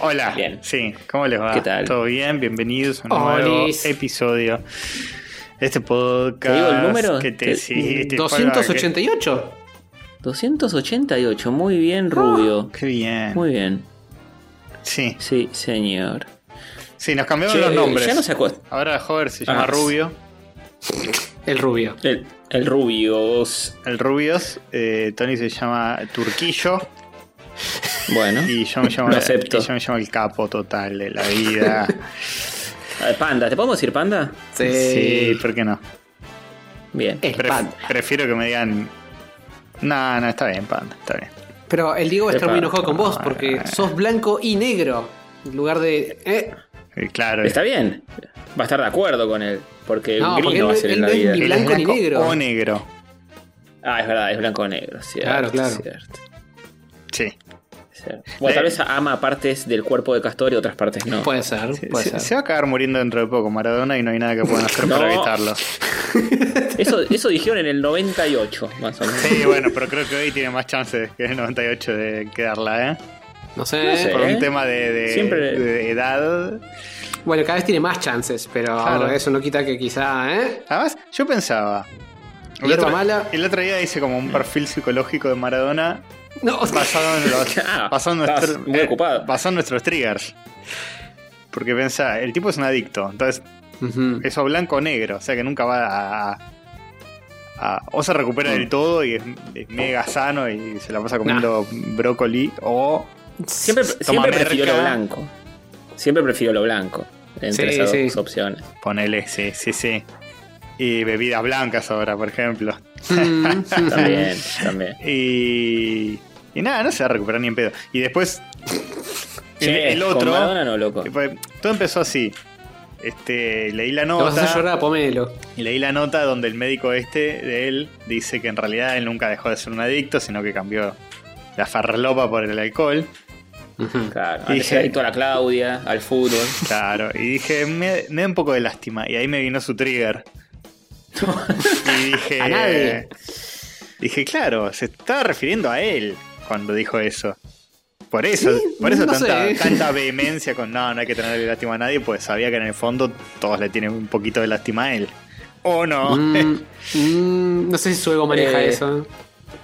Hola. Bien. Sí, ¿cómo les va? ¿Qué tal? ¿Todo bien? Bienvenidos a un nuevo Olis. episodio de este podcast. ¿Te digo el número? Que te, Te- sí, te- 288. 288, muy bien, Rubio. Qué bien. Muy bien. Sí, Sí, señor. sí, nos cambiamos Che, los nombres. Ya no se acuerda. Ahora Hover se llama Ah, Rubio. El rubio. El, el Rubios. El Rubios. eh, Tony se llama Turquillo. Bueno. Y yo me llamo, Lo acepto. y yo me llamo el capo total de la vida. Ah, Panda, ¿te podemos decir panda? sí, ¿por qué no? Bien. Pref- panda. prefiero que me digan. No, no, está bien, panda, está bien. Pero el Diego va a estar muy enojado con vos porque sos blanco y negro. En lugar de. ¿eh? Eh, Claro. Está bien. Va a estar de acuerdo con él. Porque No, un porque no va a él- ser en la no es vida. ni es blanco ni negro. O negro. Ah, es verdad, es blanco o negro. Cierto, Claro, claro. Cierto, Sí. Bueno, tal vez ama partes del cuerpo de Castor y otras partes no. Puede ser, Se, puede se- ser. se va a acabar muriendo dentro de poco Maradona y no hay nada que puedan hacer para evitarlo. Eso, eso dijeron en el 98, más o menos. Sí, bueno, pero creo que hoy tiene más chances que el 98 de quedarla, ¿eh? No sé. No sé. Por un ¿Eh? tema de, de- Siempre- de edad. Bueno, cada vez tiene más chances, pero Claro. eso no quita que quizá, ¿eh? Además, yo pensaba. El otro, mala. el otro día hice como un perfil psicológico de Maradona No, basado en los. Ah, basado en nuestro- muy eh, ocupado. basado en nuestros triggers. Porque pensaba, el tipo es un adicto. Entonces, Ujú. eso blanco o negro. O sea que nunca va a. a- a- o se recupera del todo y es, es mega sano y se la pasa comiendo brócoli. O Siempre, siempre prefirió merca. lo blanco. Siempre prefirió lo blanco. Entre Sí, esas sí. dos opciones. ponele, sí, sí, sí. Y bebidas blancas ahora, por ejemplo. Mm, También, también. Y. Y nada, no se va a recuperar ni en pedo. Y después. el, Che, el con otro. Maradona no, loco. fue- todo empezó así. Este, leí la Lo vas a nota. llorar, pomelo. Y leí la nota donde el médico este de él dice que en realidad él nunca dejó de ser un adicto, sino que cambió la farlopa por el alcohol. Claro, Y dije- adicto a la Claudia, al fútbol. Claro. Y dije, me, me da un poco de lástima. Y ahí me vino su trigger. Y dije. A nadie. Dije, claro, se estaba refiriendo a él cuando dijo eso. Por eso, Sí, por eso no tanta, sé. tanta vehemencia con no, no hay que tenerle lástima a nadie, pues sabía que en el fondo todos le tienen un poquito de lástima a él. O no. Mm, mm, no sé si su ego maneja Eh, eso.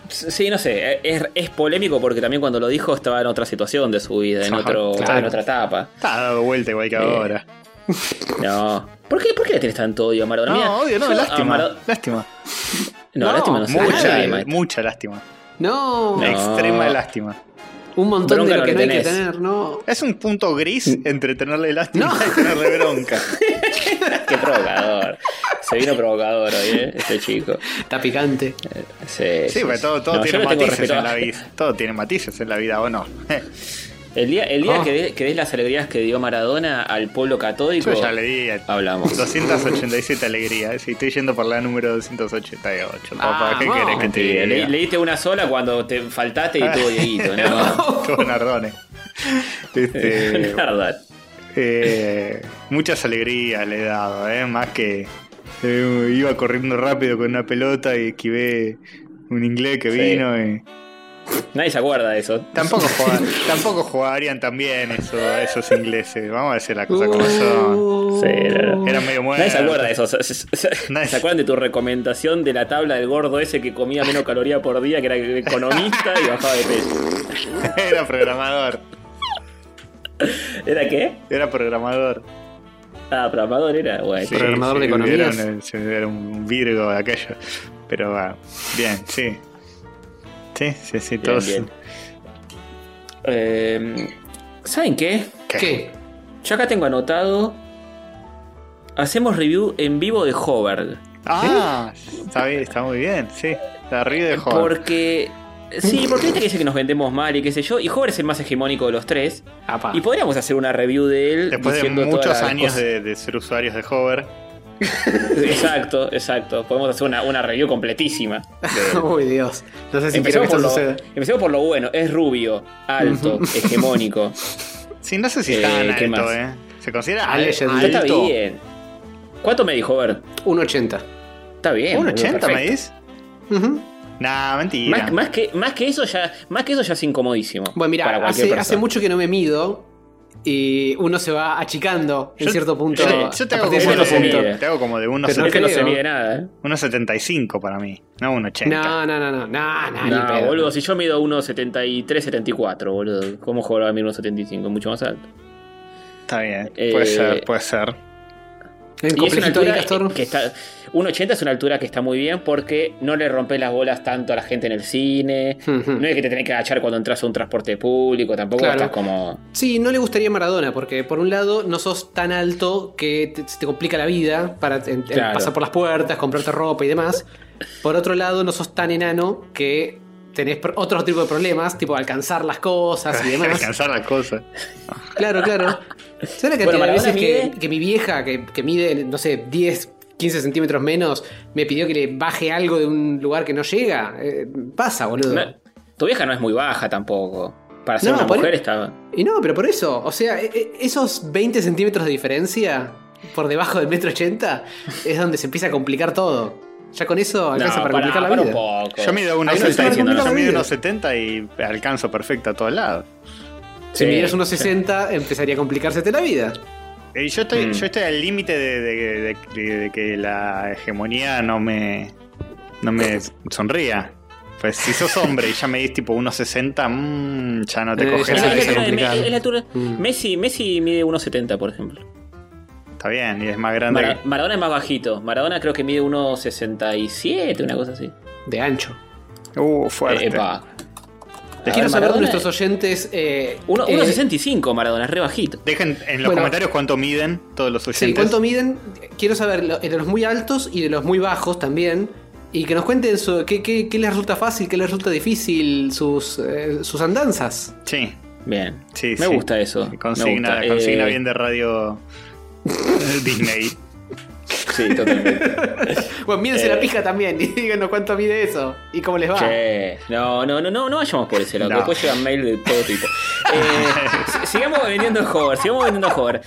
Sí, no sé, es, es polémico porque también cuando lo dijo estaba en otra situación de su vida, en, Ajá, otro, claro. en otra etapa. Está dado vuelta igual que Eh, ahora. No. ¿Por qué, ¿Por qué le tienes tanto odio a Maradona? No, odio, no, yo lástima. Lástima. No, No, lástima no sé. Mucha, maestro. mucha lástima. No, No. Extrema lástima. un montón Bronca de lo que no hay que tener, ¿no? Es un punto gris entre tenerle lástima No. y tenerle bronca. Qué provocador. Se vino provocador hoy, ¿eh? Este chico. Está picante. Sí, Sí, porque todo, todo No, yo tiene matices en la vida. Todo tiene matices en la vida, ¿o no? El día, el día Oh. que, de- que des las alegrías que dio Maradona al pueblo católico, Yo ya le di hablamos. 287 alegrías. Sí, estoy yendo por la número 288. Papá, Ah, ¿qué no. querés que te le, diga? le diste una sola cuando te faltaste y tuvo Dieguito, ¿no? Tuvo Nardone. Este, eh, muchas alegrías le he dado, ¿eh? Más que eh, iba corriendo rápido con una pelota y esquivé un inglés que Sí. vino y... Nadie se acuerda de eso. Tampoco, tampoco jugarían tan bien eso, esos ingleses. Vamos a decir las cosas como son. Sí, no, Eran medio muertos. Nadie se acuerda de eso. Se, se- se- Nadie- ¿se acuerdan de tu recomendación de la tabla del gordo ese que comía menos caloría por día, que era economista y bajaba de peso? Era programador. ¿Era qué? Era programador. Ah, programador era. Bueno, Sí, Programador de sí, economías. Era un, sí, era un virgo de aquello. Pero ah, bien, sí. Sí, sí, sí, todos. bien. Eh, ¿Saben qué? ¿Qué? ¿Qué? Yo acá tengo anotado. Hacemos review en vivo de Hover. Ah, está bien, está muy bien, sí. La río de joven. Porque. Sí, porque viste que dice que nos vendemos mal y qué sé yo. Y Hover es el más hegemónico de los tres. Apa. Y podríamos hacer una review de él. Después de muchos años de ser usuarios de Hover. Exacto, exacto. Podemos hacer una, una review completísima. Uy, Dios. No sé si Empecemos por, esto lo, suceda. empecemos por lo bueno. Es rubio, alto, hegemónico. Sí, no sé si Eh, tan ¿qué alto, más? ¿eh? ¿Se considera Ah, al- Legend. Ya está alto? bien. ¿Cuánto me dijo, Hover? 1.80. Está bien. ¿Un boludo, 80 me? Ujú. Nah, mentira. Más, más que, más que eso ya, más que eso ya es incomodísimo. Bueno, mira, hace mucho que no me mido y uno se va achicando en Yo- cierto punto. Yo, te- yo te hago no cierto punto. te hago como de unos Pero Es que no se mide nada, ¿eh? 1.75 para mí, no 1.80. No, no, no, no, no, no, No, pedo. boludo, si yo mido 1,73, 74, boludo. ¿Cómo jugar a mí 1,75? Mucho más alto. Está bien, Eh, puede ser, puede ser. Y es una ahí, altura Castor. que está. 1,80 es una altura que está muy bien porque no le rompes las bolas tanto a la gente en el cine. No es que te tenés que agachar cuando entras a un transporte público, tampoco Claro. estás como. Sí, no le gustaría Maradona, porque por un lado no sos tan alto que te, complica la vida para en- en Claro. pasar por las puertas, comprarte ropa y demás. Por otro lado, no sos tan enano que tenés otro tipo de problemas, tipo alcanzar las cosas y demás. Alcanzar la cosa. Claro, claro. ¿Sabes la Bueno, cantidad de Maradona veces que, que mi vieja, que, que mide, no sé, 10, 15 centímetros menos, me pidió que le baje algo de un lugar que no llega? Eh, pasa, boludo. No, tu vieja no es muy baja tampoco. Para ser No, una mujer está. Y no, pero por eso, o sea, e- e- esos 20 centímetros de diferencia por debajo del metro 80 es donde se empieza a complicar todo. Ya con eso alcanza No, para pará, complicar la pará vida. un poco. Yo mido Ahí no está 1.70 diciendo yo nada. mido vida. 1.70 y alcanzo perfecto a todos lados. Si Sí, midieras unos 60, empezaría a complicársete la vida. Y yo estoy, Mm. yo estoy al límite de, de- de- de- de que la hegemonía no me, no me sonría. Pues si sos hombre y ya medís tipo 1.60, mm, ya no te Eh, coges Mm. Messi, Messi mide 1,70 por ejemplo. Está bien, y es más grande. Mara- Maradona es más bajito. Maradona creo que mide 1,67, una cosa así. De ancho. Uh, fuerte. Eh, epa. Quiero saber de nuestros oyentes. Eh, Uno- eh, 1,65 Maradona, es re bajito. Dejen en los Bueno. comentarios cuánto miden todos los oyentes. Sí, ¿cuánto miden? Quiero saber de los muy altos y de los muy bajos también. Y que nos cuenten su- qué, qué- qué les resulta fácil, qué les resulta difícil, sus, eh, sus andanzas. Sí, Bien. sí, Me sí. gusta eso. me Consigna, gusta. consigna Eh, bien de radio Disney. Sí, totalmente. Bueno, mídense Eh. la pija también y díganos cuánto mide eso y cómo les va. Che, no, no, no, no, no vayamos por ese lado, No. después llegan mail de todo tipo. Eh, si- sigamos vendiendo Hover, sigamos vendiendo Hover.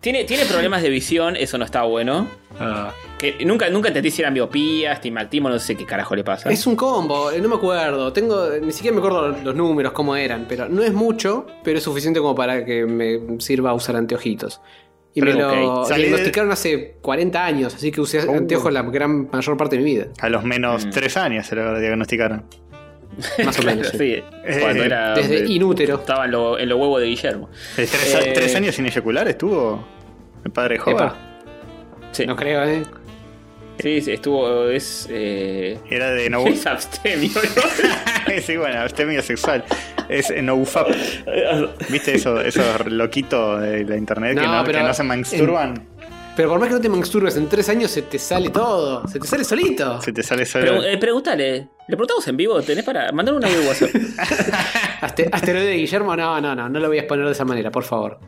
Tiene, tiene problemas de visión, eso no está bueno. Ah, Que nunca, nunca entendí si eran miopía, estigmatismo, no sé qué carajo le pasa. Es un combo, eh, no me acuerdo. Tengo, ni siquiera me acuerdo los números, cómo eran, pero no es mucho, pero es suficiente como para que me sirva usar anteojitos. Y me lo diagnosticaron hace 40 años, así que usé Uh. anteojos la gran mayor parte de mi vida. a los menos Mm. 3 años se lo diagnosticaron. Más o menos. sí. Sí, cuando Eh, era. Desde inútero. Estaba en, lo- en los huevos de Guillermo. ¿Tres, Eh, tres años sin eyacular estuvo el padre? Epa, Sí, no creo, ¿eh? Sí, sí, estuvo. Es. Eh, Era de no. es abstemio, ¿no? sí, bueno, abstemia sexual. Es NoFap. ¿Viste eso, esos loquitos de la internet que, No, no, pero que no se masturban? Pero por más que no te masturbes en tres años, se te sale todo. Se te sale solito. Se te sale solo. Pregu- eh, pregúntale. Le preguntamos en vivo, ¿tenés para. Mandar un audio WhatsApp. Aste- Asteroide de Guillermo, no, no, no, no lo voy a exponer de esa manera, por favor.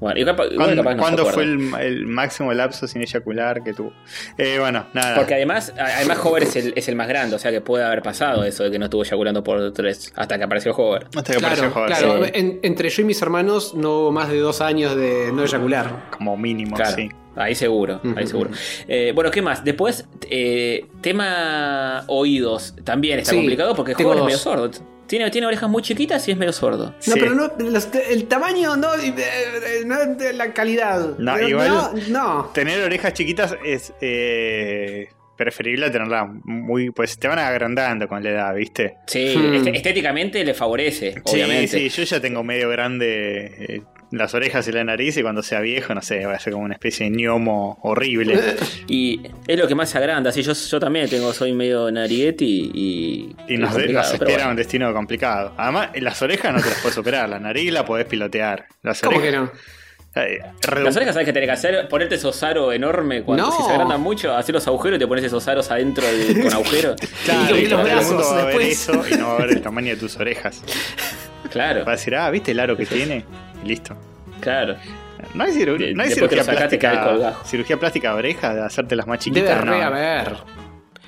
Bueno, y capaz, igual ¿Cuándo, capaz no se cuándo fue el, el máximo lapso sin eyacular que tuvo? Eh, bueno, nada. Porque además, además Hover es el, es el más grande, o sea que puede haber pasado eso de que no estuvo eyaculando por tres hasta que apareció Hover. Hasta que Claro, apareció Hover, claro. sí, en- entre yo y mis hermanos no hubo más de dos años de no eyacular. como mínimo, Claro, sí. ahí seguro, ahí seguro. Eh, bueno, ¿qué más? Después, eh, tema oídos, también está Sí, complicado porque tengo Hover es medio sordo. Tiene, tiene orejas muy chiquitas y es medio sordo. No, Sí. pero no, los- el tamaño no, eh, eh, no es de la calidad. No, Eh, igual- No, no. Tener orejas chiquitas es eh, preferible a tenerlas muy. Pues te van agrandando con la edad, ¿viste? Sí, Hmm. est- estéticamente le favorece, Sí, sí, yo ya tengo medio grande eh, las orejas y la nariz y cuando sea viejo, no sé, va a ser como una especie de gnomo horrible. Y es lo que más se agranda. Sí, yo, yo también tengo, soy medio narigueti y. Y es nos, espera bueno. un destino complicado. Además, las orejas no te las puedes operar, la nariz la podés pilotear. Las ¿Cómo que orejas, no? eh, redu- Las orejas sabes que tenés que hacer, ponerte esos aros enormes cuando No. si se agrandan mucho, hacer los agujeros y te pones esos aros adentro con agujeros. Claro, y y los el brazos mundo va a ver eso y no va a ver el tamaño de tus orejas. Claro, Va a decir, ah, ¿viste el aro que tiene? Listo. claro. No hay, ciru- De- no hay cirugía plástica. colgado. Cirugía plástica de orejas, de hacerte las más Debe chiquitas. re no. haber.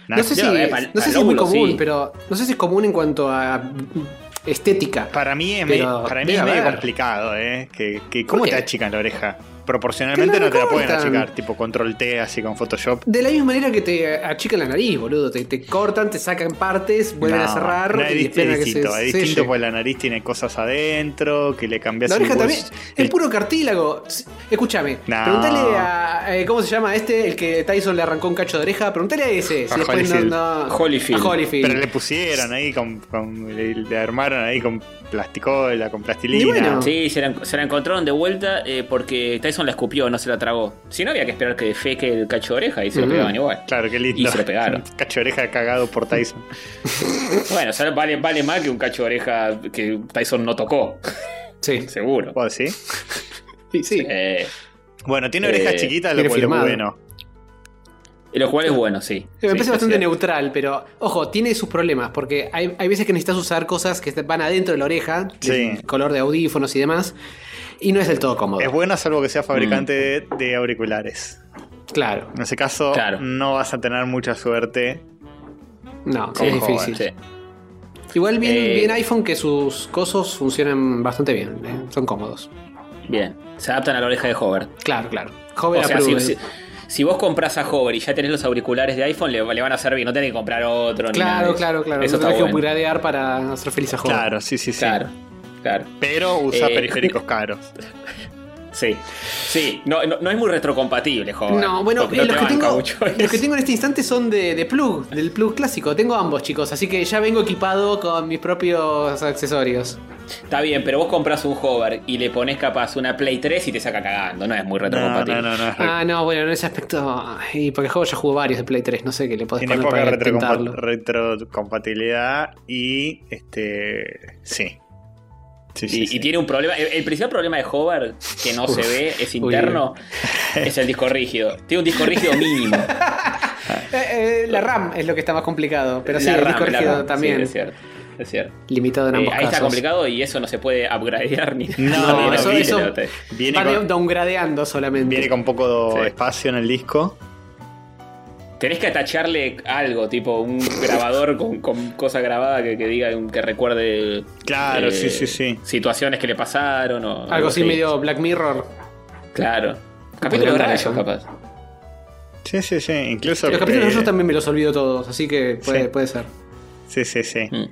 Nah, No sé si, haber, pal- no sé si es muy común, sí. pero no sé si es común en cuanto a estética. Para mí es, medio, para mí es medio complicado, ¿eh? Que, que, ¿Cómo ¿Por te achican la oreja? Proporcionalmente no te la pueden achicar, tipo control T así con Photoshop. De la misma manera que te achican la nariz, boludo. Te, te cortan, te sacan partes, vuelven a cerrar. no, y es, es que distinto, se es distinto porque la nariz tiene cosas adentro, que le cambias La el oreja también. El el- puro cartílago. Escúchame. No. Preguntale a. eh, ¿Cómo se llama este? El que Tyson le arrancó un cacho de oreja. Preguntale a ese. Si A después no, Holyfield. no- Holyfield. A Holyfield. Pero le pusieron ahí con, con- le, le armaron ahí con plasticola, con plastilina. Bueno. Sí, se la, se la encontraron de vuelta eh, porque Tyson la escupió, no se la tragó. Si no, había que esperar que defeque el cacho de oreja y se lo pegaban igual. Claro, qué lindo. Y se lo pegaron. Cacho de oreja cagado por Tyson. Bueno, o sea, vale, vale más que un cacho de oreja que Tyson no tocó, Sí. seguro. ¿Puedo decir? Sí, sí. Eh, Bueno, tiene Eh, orejas chiquitas, lo cual es bueno. Lo cual es bueno, sí. Me Sí, parece es bastante cierto. neutral, pero ojo, tiene sus problemas, porque hay, hay veces que necesitas usar cosas que van adentro de la oreja, Sí. color de audífonos y demás, y no es del todo cómodo. Es bueno salvo que sea fabricante Mm. de, auriculares. Claro, En ese caso, Claro. no vas a tener mucha suerte. no, Con es difícil. Sí. Igual bien, Eh, bien iPhone que sus cosos funcionan bastante bien, eh, son cómodos. Bien, se adaptan a la oreja de Hover. Claro, claro. Joven O sea, si, approved. si- si vos compras a Hover y ya tenés los auriculares de iPhone, le, le van a servir, no tenés que comprar otro. ni nada de Claro, eso. claro, claro. Eso no tenés que bueno. upgradear para hacer feliz a joven. Claro, sí, sí, sí. Claro, claro. Pero usa Eh, periféricos caros. Sí, sí, no, no, no es muy retrocompatible, Hover. No, bueno, eh, no los, te que tengo, mucho los que tengo en este instante son de, de plug, del plug clásico. Tengo ambos, chicos, así que ya vengo equipado con mis propios accesorios. Está bien, pero vos compras un Hover y le pones capaz una Play 3 y te saca cagando, no es muy retrocompatible. no, no, no. es re- Ah, no, bueno, en ese aspecto. Y porque el juego ya jugó varios de Play 3, no sé qué le podés Tiene poner poca para retrocompa- retrocompatibilidad y este. Sí. Sí, Y, sí. y tiene un problema. El, el principal problema de Hover, que no se ve, es Uy, interno, es el disco rígido. Tiene un disco rígido mínimo. Eh, eh, la RAM es lo que está más complicado, pero sí, La el RAM, disco rígido RAM, también. sí, es cierto. Es cierto. Limitado en Eh, ambos ahí está complicado y eso no se puede upgradear ni No, eso- Viene Va con, downgradeando solamente. viene con poco Sí. espacio en el disco. Tenés que atacharle algo, tipo un grabador con, con cosa grabada que, que diga que recuerde. Claro, eh, sí, sí, sí. Situaciones que le pasaron o. Algo así medio Black Mirror. Claro. Capítulo de Podrían dar rayos, eso. capaz. Sí, sí, sí. Incluso. Los capítulos eh, de yo también me los olvido todos, así que puede, Sí. puede ser. Sí, sí, sí. Mm.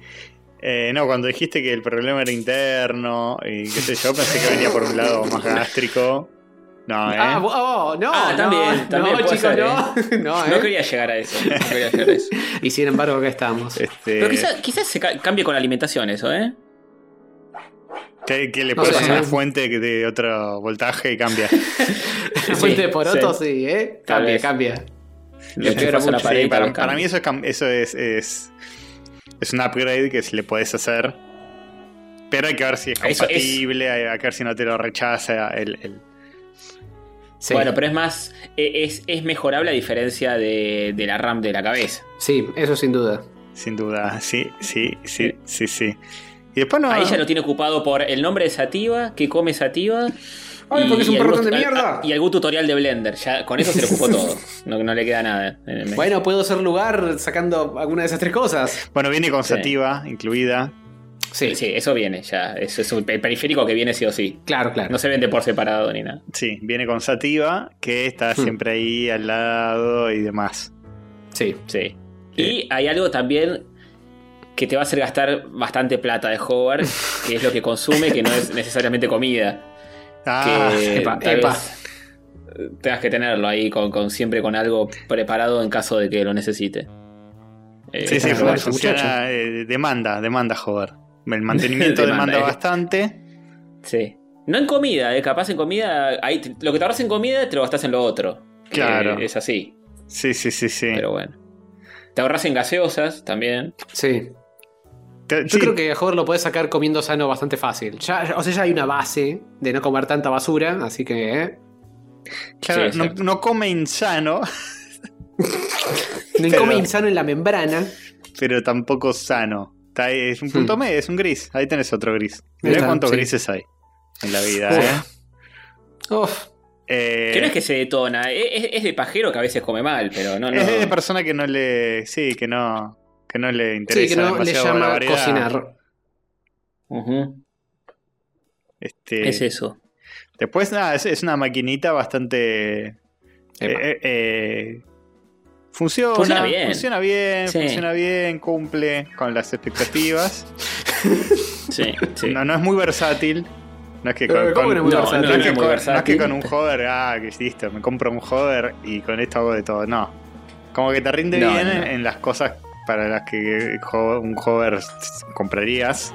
Eh, no, cuando dijiste que el problema era interno y qué sé yo, pensé que venía por un lado más gástrico. No, ¿eh? Ah, oh, no, Ah, no, también, también no, puede chicos, ser, no. no, No eh. quería llegar a eso. No quería llegar a eso. Y sin embargo, acá estamos. Este, Pero quizás quizás se ca- cambie con la alimentación eso, ¿eh? que, que le No puedes sé. poner fuente de otro voltaje y cambia. Fuente de poroto, sí. sí, ¿eh? Cambia, vez. cambia. Le a la mucho. pared Sí, para, para mí eso es eso es, es, es un upgrade que le puedes hacer. Pero hay que ver si es compatible, hay hay que ver si no te lo rechaza el, el- Sí. Bueno, pero es más. e- Es, es mejorable a diferencia de, de la RAM de la cabeza. Sí, eso sin duda. sin duda. Sí, sí, sí, sí, sí. Y después no. Ahí ya lo tiene ocupado por el nombre de Sativa, que come Sativa. Ay, porque es un perrotón de mierda. Y algún tutorial de Blender. Ya, con eso se lo ocupó todo. No, no le queda nada. en el medio. Bueno, puedo hacer lugar sacando alguna de esas tres cosas. Bueno, viene con Sí. sativa incluida. Sí, Sí, sí, eso viene ya. Eso es un pe- periférico que viene sí o sí. claro, claro. No se vende por separado ni nada. Sí, viene con sativa, que está Hmm. siempre ahí al lado y demás. Sí. Sí. Y hay algo también que te va a hacer gastar bastante plata de Hover, que es lo que consume, que no es necesariamente comida. Ah, que epa, tengas que tenerlo ahí con, con- siempre con algo preparado en caso de que lo necesite. Eh, sí, sí, como bueno, funciona, eh, demanda, demanda, joder. El mantenimiento Demanda, demanda eh. bastante. sí. No en comida, eh, capaz en comida. Ahí lo que te ahorras en comida te lo gastas en lo otro. Claro. Eh, es así. Sí, sí, sí, sí. Pero bueno. Te ahorras en gaseosas también. Sí. Yo sí, creo que Hover lo puedes sacar comiendo sano bastante fácil. Ya, o sea, ya hay una base de no comer tanta basura, así que. ¿eh? claro, Sí, no, no come insano, No Pero- come insano en la membrana. pero tampoco sano. Está ahí, es un punto Hmm. medio, es un gris. Ahí tenés otro gris. Mirá cuántos sí. grises hay en la vida. Uf. ¿eh? Uf. Eh, Que no es que se detona, es, es- es de pajero que a veces come mal, pero no, no. es de persona que no le. Sí, que no. Que no le interesa Sí, que no le llama cocinar. Este, Es eso. Después, nada, es, es una maquinita bastante. Eh, eh, funciona, Funciona bien. funciona bien, Sí. funciona bien, cumple con las expectativas. Sí, sí. No, no es muy versátil. No es que con, ¿cómo con- no es muy no, versátil? no es No que es muy con- versátil. no es que con un hover, ah, que listo, me compro un hover y con esto hago de todo. No. Como que te rinde No, bien no. En, en las cosas para las que un hover comprarías.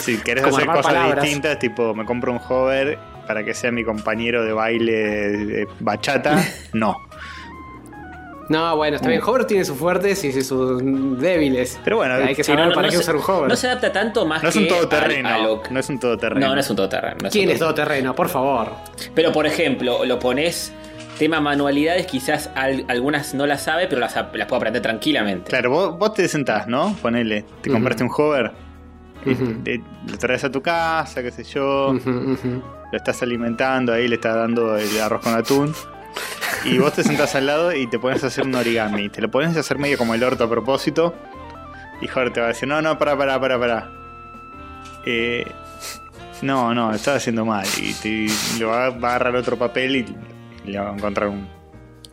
Si querés Como hacer cosas palabras. distintas, tipo me compro un hover para que sea mi compañero de baile de bachata, no. No, bueno, está Uh. bien. Hover tiene sus fuertes y sus débiles. Pero bueno, hay que saber no, no, para no qué se- usar un hover. No se adapta tanto más No es que un todoterreno. al- a lo- No es un todoterreno. No, no es un todoterreno. no es un ¿Quién es todoterreno. Por favor. Pero por ejemplo, lo pones tema manualidades, quizás al- algunas no las sabe, pero las, las puede aprender tranquilamente. Claro, vos, vos te sentás, ¿no? Ponele, te Ujú. compraste un hover, y Ujú. te- lo traes a tu casa, qué sé yo, lo estás alimentando, ahí le estás dando el arroz con atún. Y vos te sentás al lado y te pones a hacer un origami. Te lo pones a hacer medio como el orto a propósito. Y Jorge te va a decir, no, no, para, para, para, para. Eh, no, no, lo estás haciendo mal. Y te, le va, va a agarrar otro papel y, le va a encontrar un,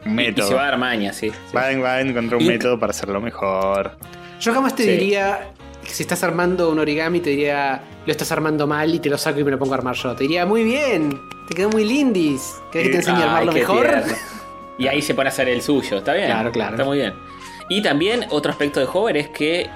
un Y- y, método. se va a dar maña, sí. sí. Va, a- va a encontrar un Y- método para hacerlo mejor. Yo jamás te Sí. diría, si estás armando un origami, te diría, lo estás armando mal y te lo saco y me lo pongo a armar yo. Te diría, muy bien, te quedó muy lindis. ¿Querés que te enseñe a Ay, armarlo qué mejor? tierno. Y ahí se pone a hacer el suyo, ¿está bien? Claro, claro. Está muy bien. Y también otro aspecto de Hover es que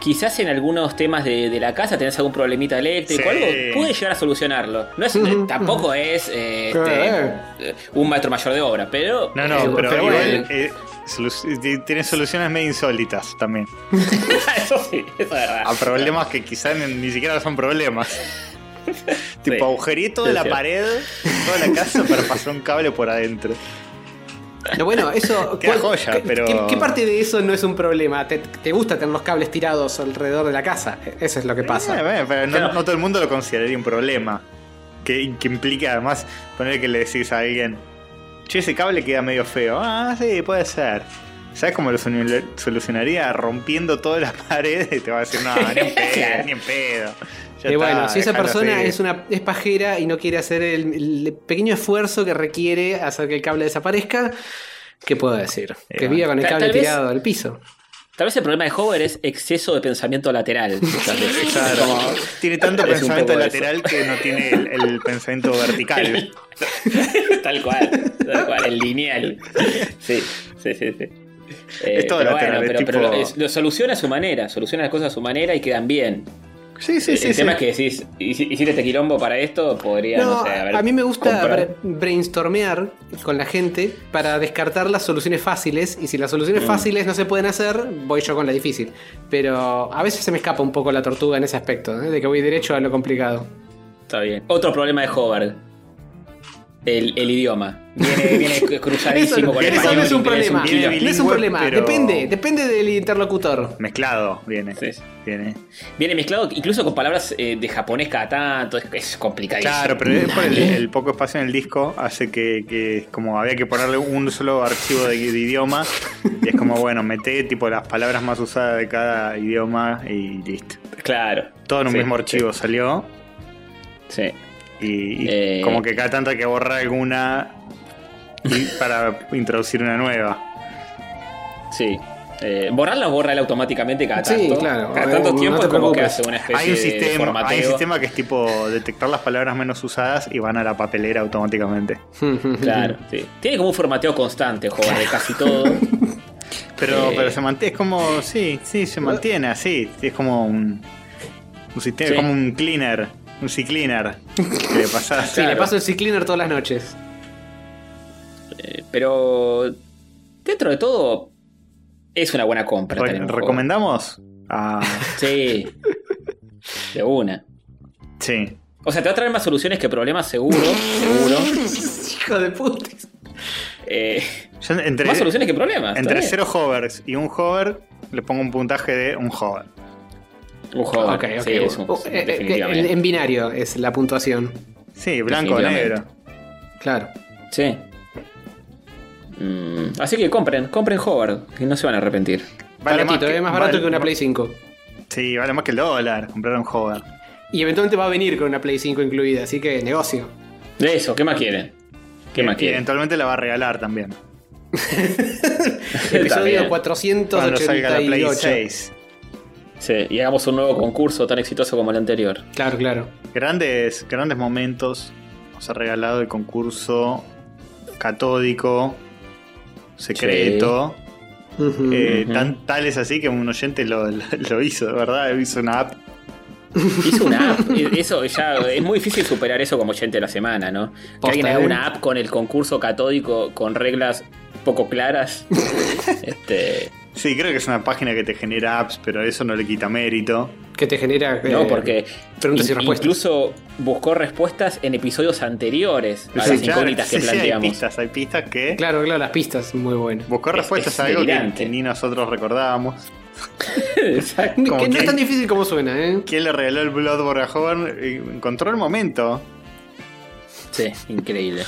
quizás en algunos temas de, de la casa tenés algún problemita eléctrico Sí. o algo, puede llegar a solucionarlo. No es, Ujú. tampoco es eh, este, eh, un maestro mayor de obra, pero... No, no, eh, pero, pero igual eh, solu- tiene soluciones medio insólitas también. eso sí, eso es verdad. A problemas que quizás ni, ni siquiera son problemas. tipo, Sí. agujerí toda Sí, la sí. pared, toda la casa para pasar un cable por adentro. No, bueno, eso. Queda ¿cuál- joya, qué- pero- ¿qué, qué parte de eso no es un problema? ¿Te, te gusta tener los cables tirados alrededor de la casa? Eso es lo que pasa. Eh, pero no, no todo el mundo lo consideraría un problema. Que, que implica además poner que le decís a alguien, che, ese cable queda medio feo. Ah, sí, puede ser. ¿Sabes cómo lo solu- solucionaría? Rompiendo todas las paredes y te va a decir, no, ni en pedo, ni en pedo. Ya Y está, bueno, si esa persona así". es una es pajera y no quiere hacer el, el pequeño esfuerzo que requiere hacer que el cable desaparezca, ¿qué puedo decir? Eh, que viva con el cable vez- tirado del piso. Tal vez el problema de Hover es exceso de pensamiento lateral. muchas veces. Claro. Como- Tiene tanto pensamiento lateral que no tiene el, el pensamiento vertical. tal cual, tal cual, el lineal. Sí, sí, sí, sí. Eh, Es todo pero lateral, bueno, pero, pero es- lo soluciona a su manera, soluciona las cosas a su manera y quedan bien. Sí, sí, el sí. el tema sí. es que decís, "Hici- hiciste este quilombo para esto, podría, no, No, sé, haber a mí me gusta comprado". bre- brainstormear con la gente para descartar las soluciones fáciles y si las soluciones Mm. fáciles no se pueden hacer, voy yo con la difícil. Pero a veces se me escapa un poco la tortuga en ese aspecto, ¿eh? de que voy derecho a lo complicado. Está bien. Otro problema de Hover. El, el idioma. Viene, viene cruzadísimo Eso, con el eso no es un problema. No es un problema. pero- Depende, depende del interlocutor. Mezclado viene. Sí, viene. Viene mezclado incluso con palabras eh, de japonés cada tanto. Es, es complicadísimo. Claro, pero es por el, el poco espacio en el disco hace que, que como había que ponerle un solo archivo de, de idioma y es como bueno, mete tipo las palabras más usadas de cada idioma y listo. Claro. Todo en un Sí, mismo archivo salió Sí. Y, y Eh. como que cada tanto hay que borrar alguna y para introducir una nueva. Sí. Eh, borrarla borra él automáticamente cada Sí, tanto. claro. Cada Eh, tanto no tiempo es como que hace una especie Hay un, de sistema, hay formateo. un sistema que es tipo detectar las palabras menos usadas y van a la papelera automáticamente. Claro, sí. Tiene como un formateo constante, joder, de casi todo. Pero, Eh. pero se mantiene, es como, sí, sí, se mantiene así. Es como un, un sistema, Sí. como un cleaner, un C-cleaner. Que le pasás. Sí, le paso el C-Cleaner todas las noches. Eh, pero dentro de todo es una buena compra. Re-. ¿Recomendamos? Ah, Sí. De una. sí. O sea, te va a traer más soluciones que problemas, seguro. seguro. Hijo de puta. Eh, Yo entre, más soluciones que problemas. entre cero hovers y un hover, le pongo un puntaje de un hover. Bien. Un juego. Ok, ok. Sí, es un- Uh, eh, eh, definitivamente. en binario es la puntuación. Sí, blanco o Definitivamente. negro. Claro. Sí. Mm, así que compren, compren Hover, que no se van a arrepentir. Vale Baratito, más es más barato vale- que una Play 5. Sí, vale más que el dólar comprar un hover. Y eventualmente va a venir con una Play 5 incluida, así que negocio. De eso, ¿qué más quieren? ¿Qué más y quieren? eventualmente la va a regalar también. Episodio También. Cuando salga la Play 488. 6. Sí, y hagamos un nuevo concurso tan exitoso como el anterior. Claro, claro. Grandes, grandes momentos. Nos ha regalado el concurso catódico, secreto. Eh, tan, tal es así que un oyente lo, lo hizo, de verdad. Hizo una app. Hizo una app, eso ya es muy difícil superar eso como oyente de la semana, ¿no? Que alguien haga ¿eh? una app con el concurso catódico con reglas poco claras. este, Sí, creo que es una página que te genera apps, pero eso no le quita mérito. Que te genera. no, eh, porque preguntas y respuestas. incluso buscó respuestas en episodios anteriores a Sí, las claro, incógnitas que sí, sí, hay planteamos. pistas, hay pistas que Claro, claro, las pistas, muy buenas. buscó Es- respuestas es a algo que, ni nosotros recordábamos. Exacto. Que no que- es tan difícil como suena, ¿eh? ¿Quién le regaló el Bloodborne a Joven? Y Encontró el momento. Sí, increíble.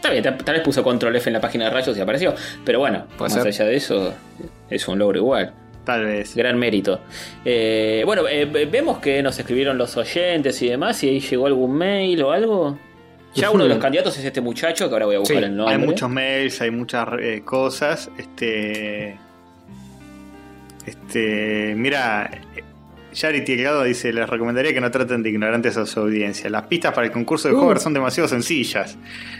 Está bien, tal, vez puso control F en la página de rayos y apareció. Pero bueno, más ser. allá de eso, es un logro igual. Tal vez. Gran mérito. Eh, bueno, eh, ve- vemos que nos escribieron los oyentes y demás. Y ahí llegó algún mail o algo. Ya uno de los candidatos es este muchacho, que ahora voy a buscar Sí, el nombre. Hay muchos mails, hay muchas eh, cosas. Este. Este. Mira. Yari Tielgado dice: Les recomendaría que no traten de ignorantes a su audiencia. Las pistas para el concurso de Uh. Hover son demasiado sencillas.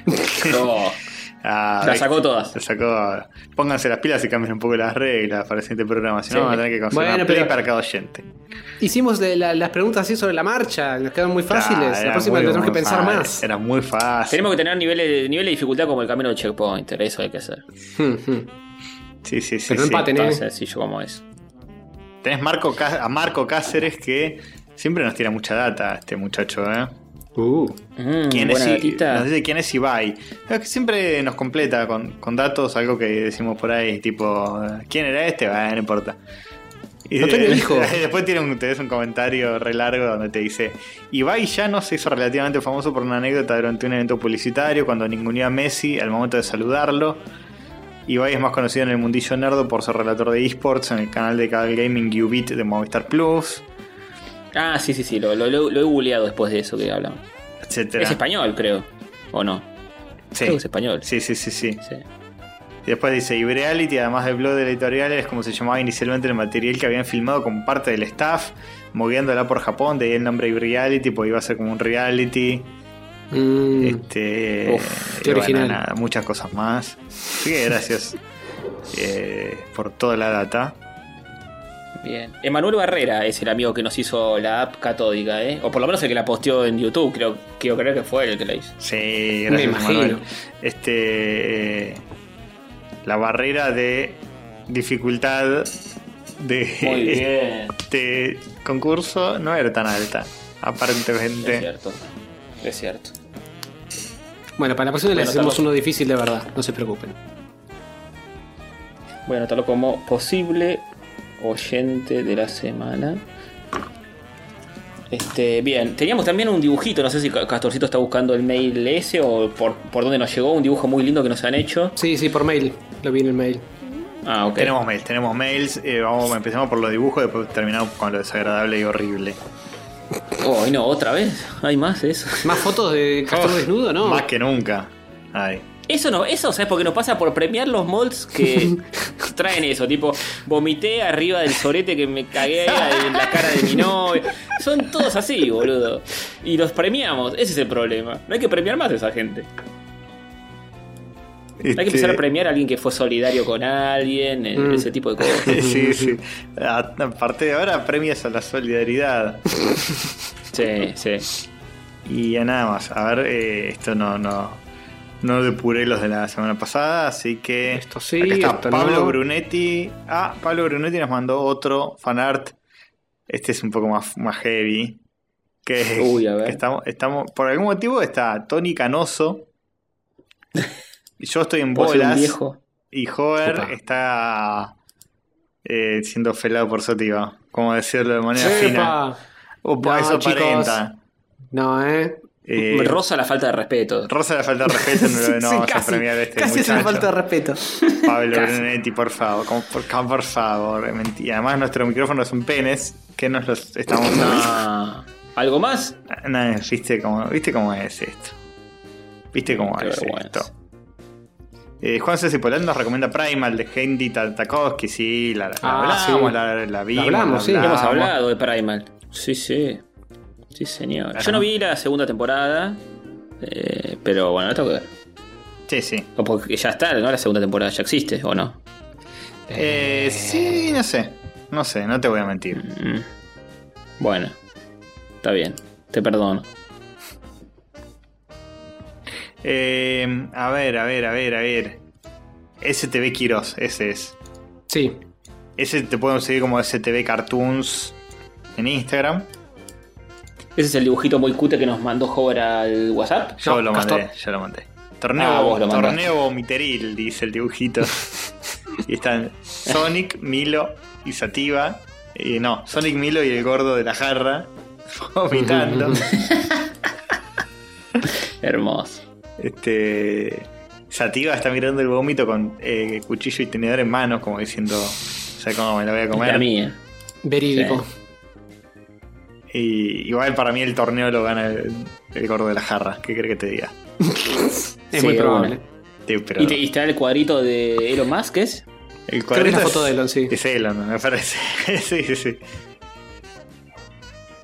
No, Ah, las sacó todas. Se sacó. Pónganse las pilas y cambien un poco las reglas para el siguiente programa. Si no, Sí. van a tener que conseguir Bueno, una play para cada oyente. Hicimos de la- las preguntas así sobre la marcha, nos quedaron muy fáciles. Ah, la próxima muy, tendremos que pensar fácil. más. Era muy fácil. Tenemos que tener niveles de, nivel de dificultad como el camino del checkpointer. Eso hay que hacer. Hmm, hmm. Sí, sí, sí. Pero no sí. empaten, Tan ¿eh? sencillo como es. Tenés Marco a Marco Cáceres que siempre nos tira mucha data, este muchacho, ¿eh? Uh. Mm, ¿Quién es, datita. nos dice quién es Ibai. Es que siempre nos completa con, con datos, algo que decimos por ahí, tipo, ¿quién era este? Bueno, no importa. Y No tenía hijo. después tiene un, tenés un comentario re largo donde te dice: Ibai ya no se hizo relativamente famoso por una anécdota durante un evento publicitario cuando ninguneó a Messi al momento de saludarlo. Ibai es más conocido en el mundillo nerdo por ser relator de esports en el canal de Cable Gaming Ubit de Movistar Plus, Ah, sí, sí, sí. Lo, lo- lo- lo he googleado después de eso que hablamos. etcétera. Es español, creo. ¿O no? Sí. Creo que es español. sí, sí, sí, sí. Sí. Y después dice, y Reality, además del blog de la editorial, es como se llamaba inicialmente el material que habían filmado como parte del staff, moviéndola por Japón, de ahí el nombre Reality, porque iba a ser como un reality. Mm. Este, Uf, qué bueno, original. nada, muchas cosas más. Así que gracias eh, por toda la data. Bien. Emanuel Barrera es el amigo que nos hizo la app catódica, ¿eh? O por lo menos el que la posteó en YouTube. Creo, quiero creer que fue el que la hizo. Sí, Me gracias imagino. Manuel. Este, eh, la barrera de dificultad de Muy bien. este concurso no era tan alta, Es aparentemente. cierto. Es cierto. Bueno, para la próxima les hacemos uno difícil de verdad, no se preocupen. Voy a anotarlo como posible oyente de la semana. Este, bien, teníamos también un dibujito, no sé si Ca- Castorcito está buscando el mail ese o por, por dónde nos llegó, un dibujo muy lindo que nos han hecho. Sí, sí, por mail. Lo vi en el mail. Ah, ok. Tenemos mails, tenemos mails. eh, vamos, empecemos por los dibujos, después terminamos con lo desagradable y horrible. Oh, y no, otra vez. Hay más de eso. ¿Más fotos de Castor Oh, desnudo, no? Más que nunca. Ay. Eso no, eso, ¿sabes? Porque nos pasa por premiar los molds que traen eso, tipo, vomité arriba del sorete que me cagué en la cara de mi novio. Son todos así, boludo. Y los premiamos, ese es el problema. No hay que premiar más a esa gente. Hay que empezar a premiar a alguien que fue solidario con alguien, Mm. ese tipo de cosas. Sí, sí. A- Aparte de ahora, premias a la solidaridad. Sí, sí. Y ya nada más. A ver, eh, esto no, no, no depuré los de la semana pasada, así que. Esto sí, Acá está esto Pablo no. Brunetti. Ah, Pablo Brunetti nos mandó otro fanart. Este es un poco más, más heavy. Que, Uy, a ver. que estamos, estamos. Por algún motivo está Tony Canoso. Y yo estoy en bolas. viejo. Y Hover Opa. está eh, siendo felado por Sativa. Como decirlo de manera fina. Opa, No, eso chicos. aparenta. No, ¿eh? Eh, Rosa la falta de respeto. Rosa la falta de respeto, no, no Sí, a premiar a este casi es muchacho. falta de respeto. Pablo. Brunetti, por favor, como- por, por favor, mentira. Además, nuestros micrófonos son penes que nos los estamos Ah, ¿Algo más? No, ¿viste cómo, ¿Viste cómo es esto? ¿Viste cómo Qué es vergüenza. esto? Eh, Juan César Polán nos recomienda Primal de Hendy Tartakovsky, sí, la, la Ah, hablamos, sí. la, la vimos. hablamos, sí. Hemos hablado de Primal. Sí, sí. Sí, señor. Claro. Yo no vi la segunda temporada. eh, pero bueno, la tengo que ver. Sí, sí. O Porque ya está, ¿no? La segunda temporada ya existe, ¿o no? Eh, sí, no sé. No sé, no te voy a mentir. Mm. Bueno, está bien. Te perdono. Eh, a ver, a ver, a ver, a ver. STV Quiroz, ese es. Sí. Ese te pueden seguir como STV Cartoons en Instagram. Ese es el dibujito muy cute que nos mandó Hover al WhatsApp. Yo No, lo mandé, Castor. yo lo mandé. Torneo, Ah, lo torneo vomiteril, dice el dibujito. y están Sonic, Milo y Sativa. Y no, Sonic, Milo y el gordo de la jarra vomitando. Hermoso. Este Sativa está mirando el vómito con eh, cuchillo y tenedor en manos, como diciendo, sé cómo me lo voy a La comer. mía. Verídico. Y igual para mí el torneo lo gana el, el gordo de la jarra. ¿Qué crees que te diga? Es Sí, muy probable. Sí, pero ¿Y, te, y está el cuadrito de Elon Musk, ¿qué es? el Creo que es cuadrito la foto de Elon, sí. Es Elon, me parece. sí, sí, sí.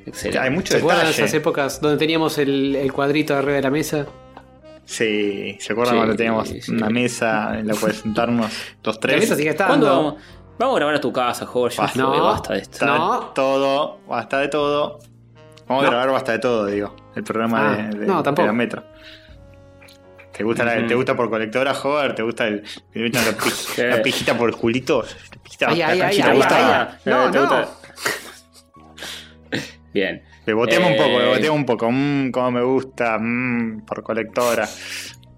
Excelente. Hay mucho ¿Se acuerdan de esas épocas donde teníamos el, el cuadrito arriba de la mesa? Sí, ¿se acuerdan Sí, cuando teníamos sí. una mesa en la cual sentarnos los La tres? mesa sigue estando. ¿Cuándo vamos? Vamos a grabar a tu casa. Ya Basta. No. basta de esto. Basta No. de todo, basta de todo. Vamos No. a grabar basta de todo, digo. El programa Ah, de, de- no, tampoco. de la metro. ¿Te gusta, la-. ¿Te gusta por colectora, Joder? ¿Te gusta el, gusta la, la pijita por Julito? ¿La pijita, Ay, la ay, ay. No, ¿Te no. gusta? Bien. Le boteamos un Eh. poco, le boteamos un poco. Mmm, como me gusta. Mmm, por colectora.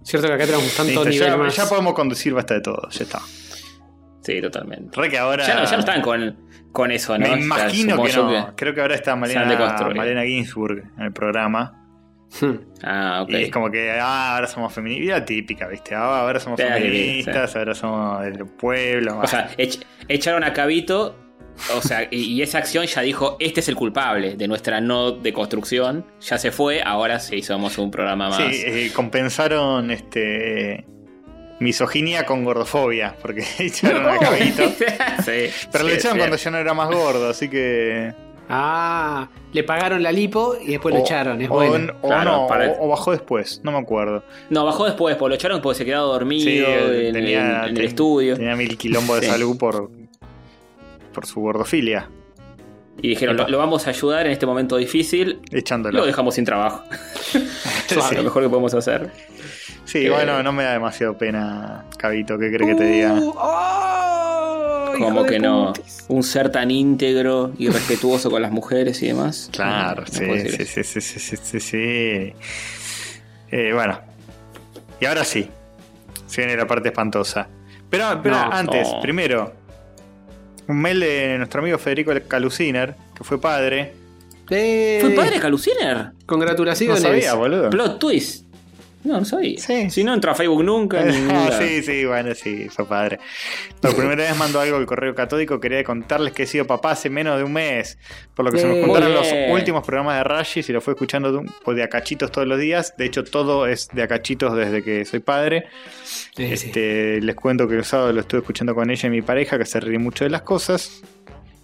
Cierto que acá tenemos tanto Listo, nivel ya, más. ya podemos conducir basta de todo. Ya está. Sí, totalmente. Re que ahora. Ya no, ya no están con, con eso, ¿no? Me O sea, imagino que no. Creo que ahora está Malena. Malena Ginsburg en el programa. Ah, ok. Y es como que ah, ahora somos feministas. Vida típica, ¿viste? Ah, ahora somos feministas, ahora somos del pueblo. O sea, ech- echaron a Cabito, o sea, y, esa acción ya dijo, este es el culpable de nuestra no deconstrucción, ya se fue, ahora sí somos un programa más. sí, eh, compensaron este misoginia con gordofobia, porque echaron a Cabito. sí, Pero sí, le echaron cuando ya no era más gordo, así que. Ah, le pagaron la lipo y después lo o- echaron. Es o, bueno. o Claro, no, para- o, o bajó después, no me acuerdo. No, bajó después, porque lo echaron porque se quedaba dormido Sí, en, tenía, en- en ten- el estudio. Tenía mil quilombos de Sí. salud por, por su gordofilia. Y dijeron, lo, lo vamos a ayudar en este momento difícil. Echándolo. Lo dejamos sin trabajo. Sí. Lo mejor que podemos hacer. Sí, Eh. bueno, no me da demasiado pena, Cabito, ¿qué cree que te diga? Uh, oh, Como que no. Un ser tan íntegro y respetuoso con las mujeres y demás. Claro, No, sí, sí, eso. sí, sí, sí, sí, sí, sí. Eh, bueno, y ahora sí, se viene la parte espantosa. Pero, pero No, antes, no. primero, un mail de nuestro amigo Federico Caluciner, que fue padre. Eh, ¿Fue padre Caluciner? No Congratulaciones. sabía, boludo. Plot twist. No, no sabía. Sí. Si no entra a Facebook nunca. ni sí, sí, bueno, sí, fue padre. Por primera vez mandó algo al correo catódico. Quería contarles que he sido papá hace menos de un mes. Por lo que se juntaron Muy los últimos programas de Rashis y lo fue escuchando de, un- pues, de acachitos todos los días. De hecho, todo es de acachitos desde que soy padre. Sí. Este, les cuento que el sábado lo estuve escuchando con ella y mi pareja, que se ríe mucho de las cosas.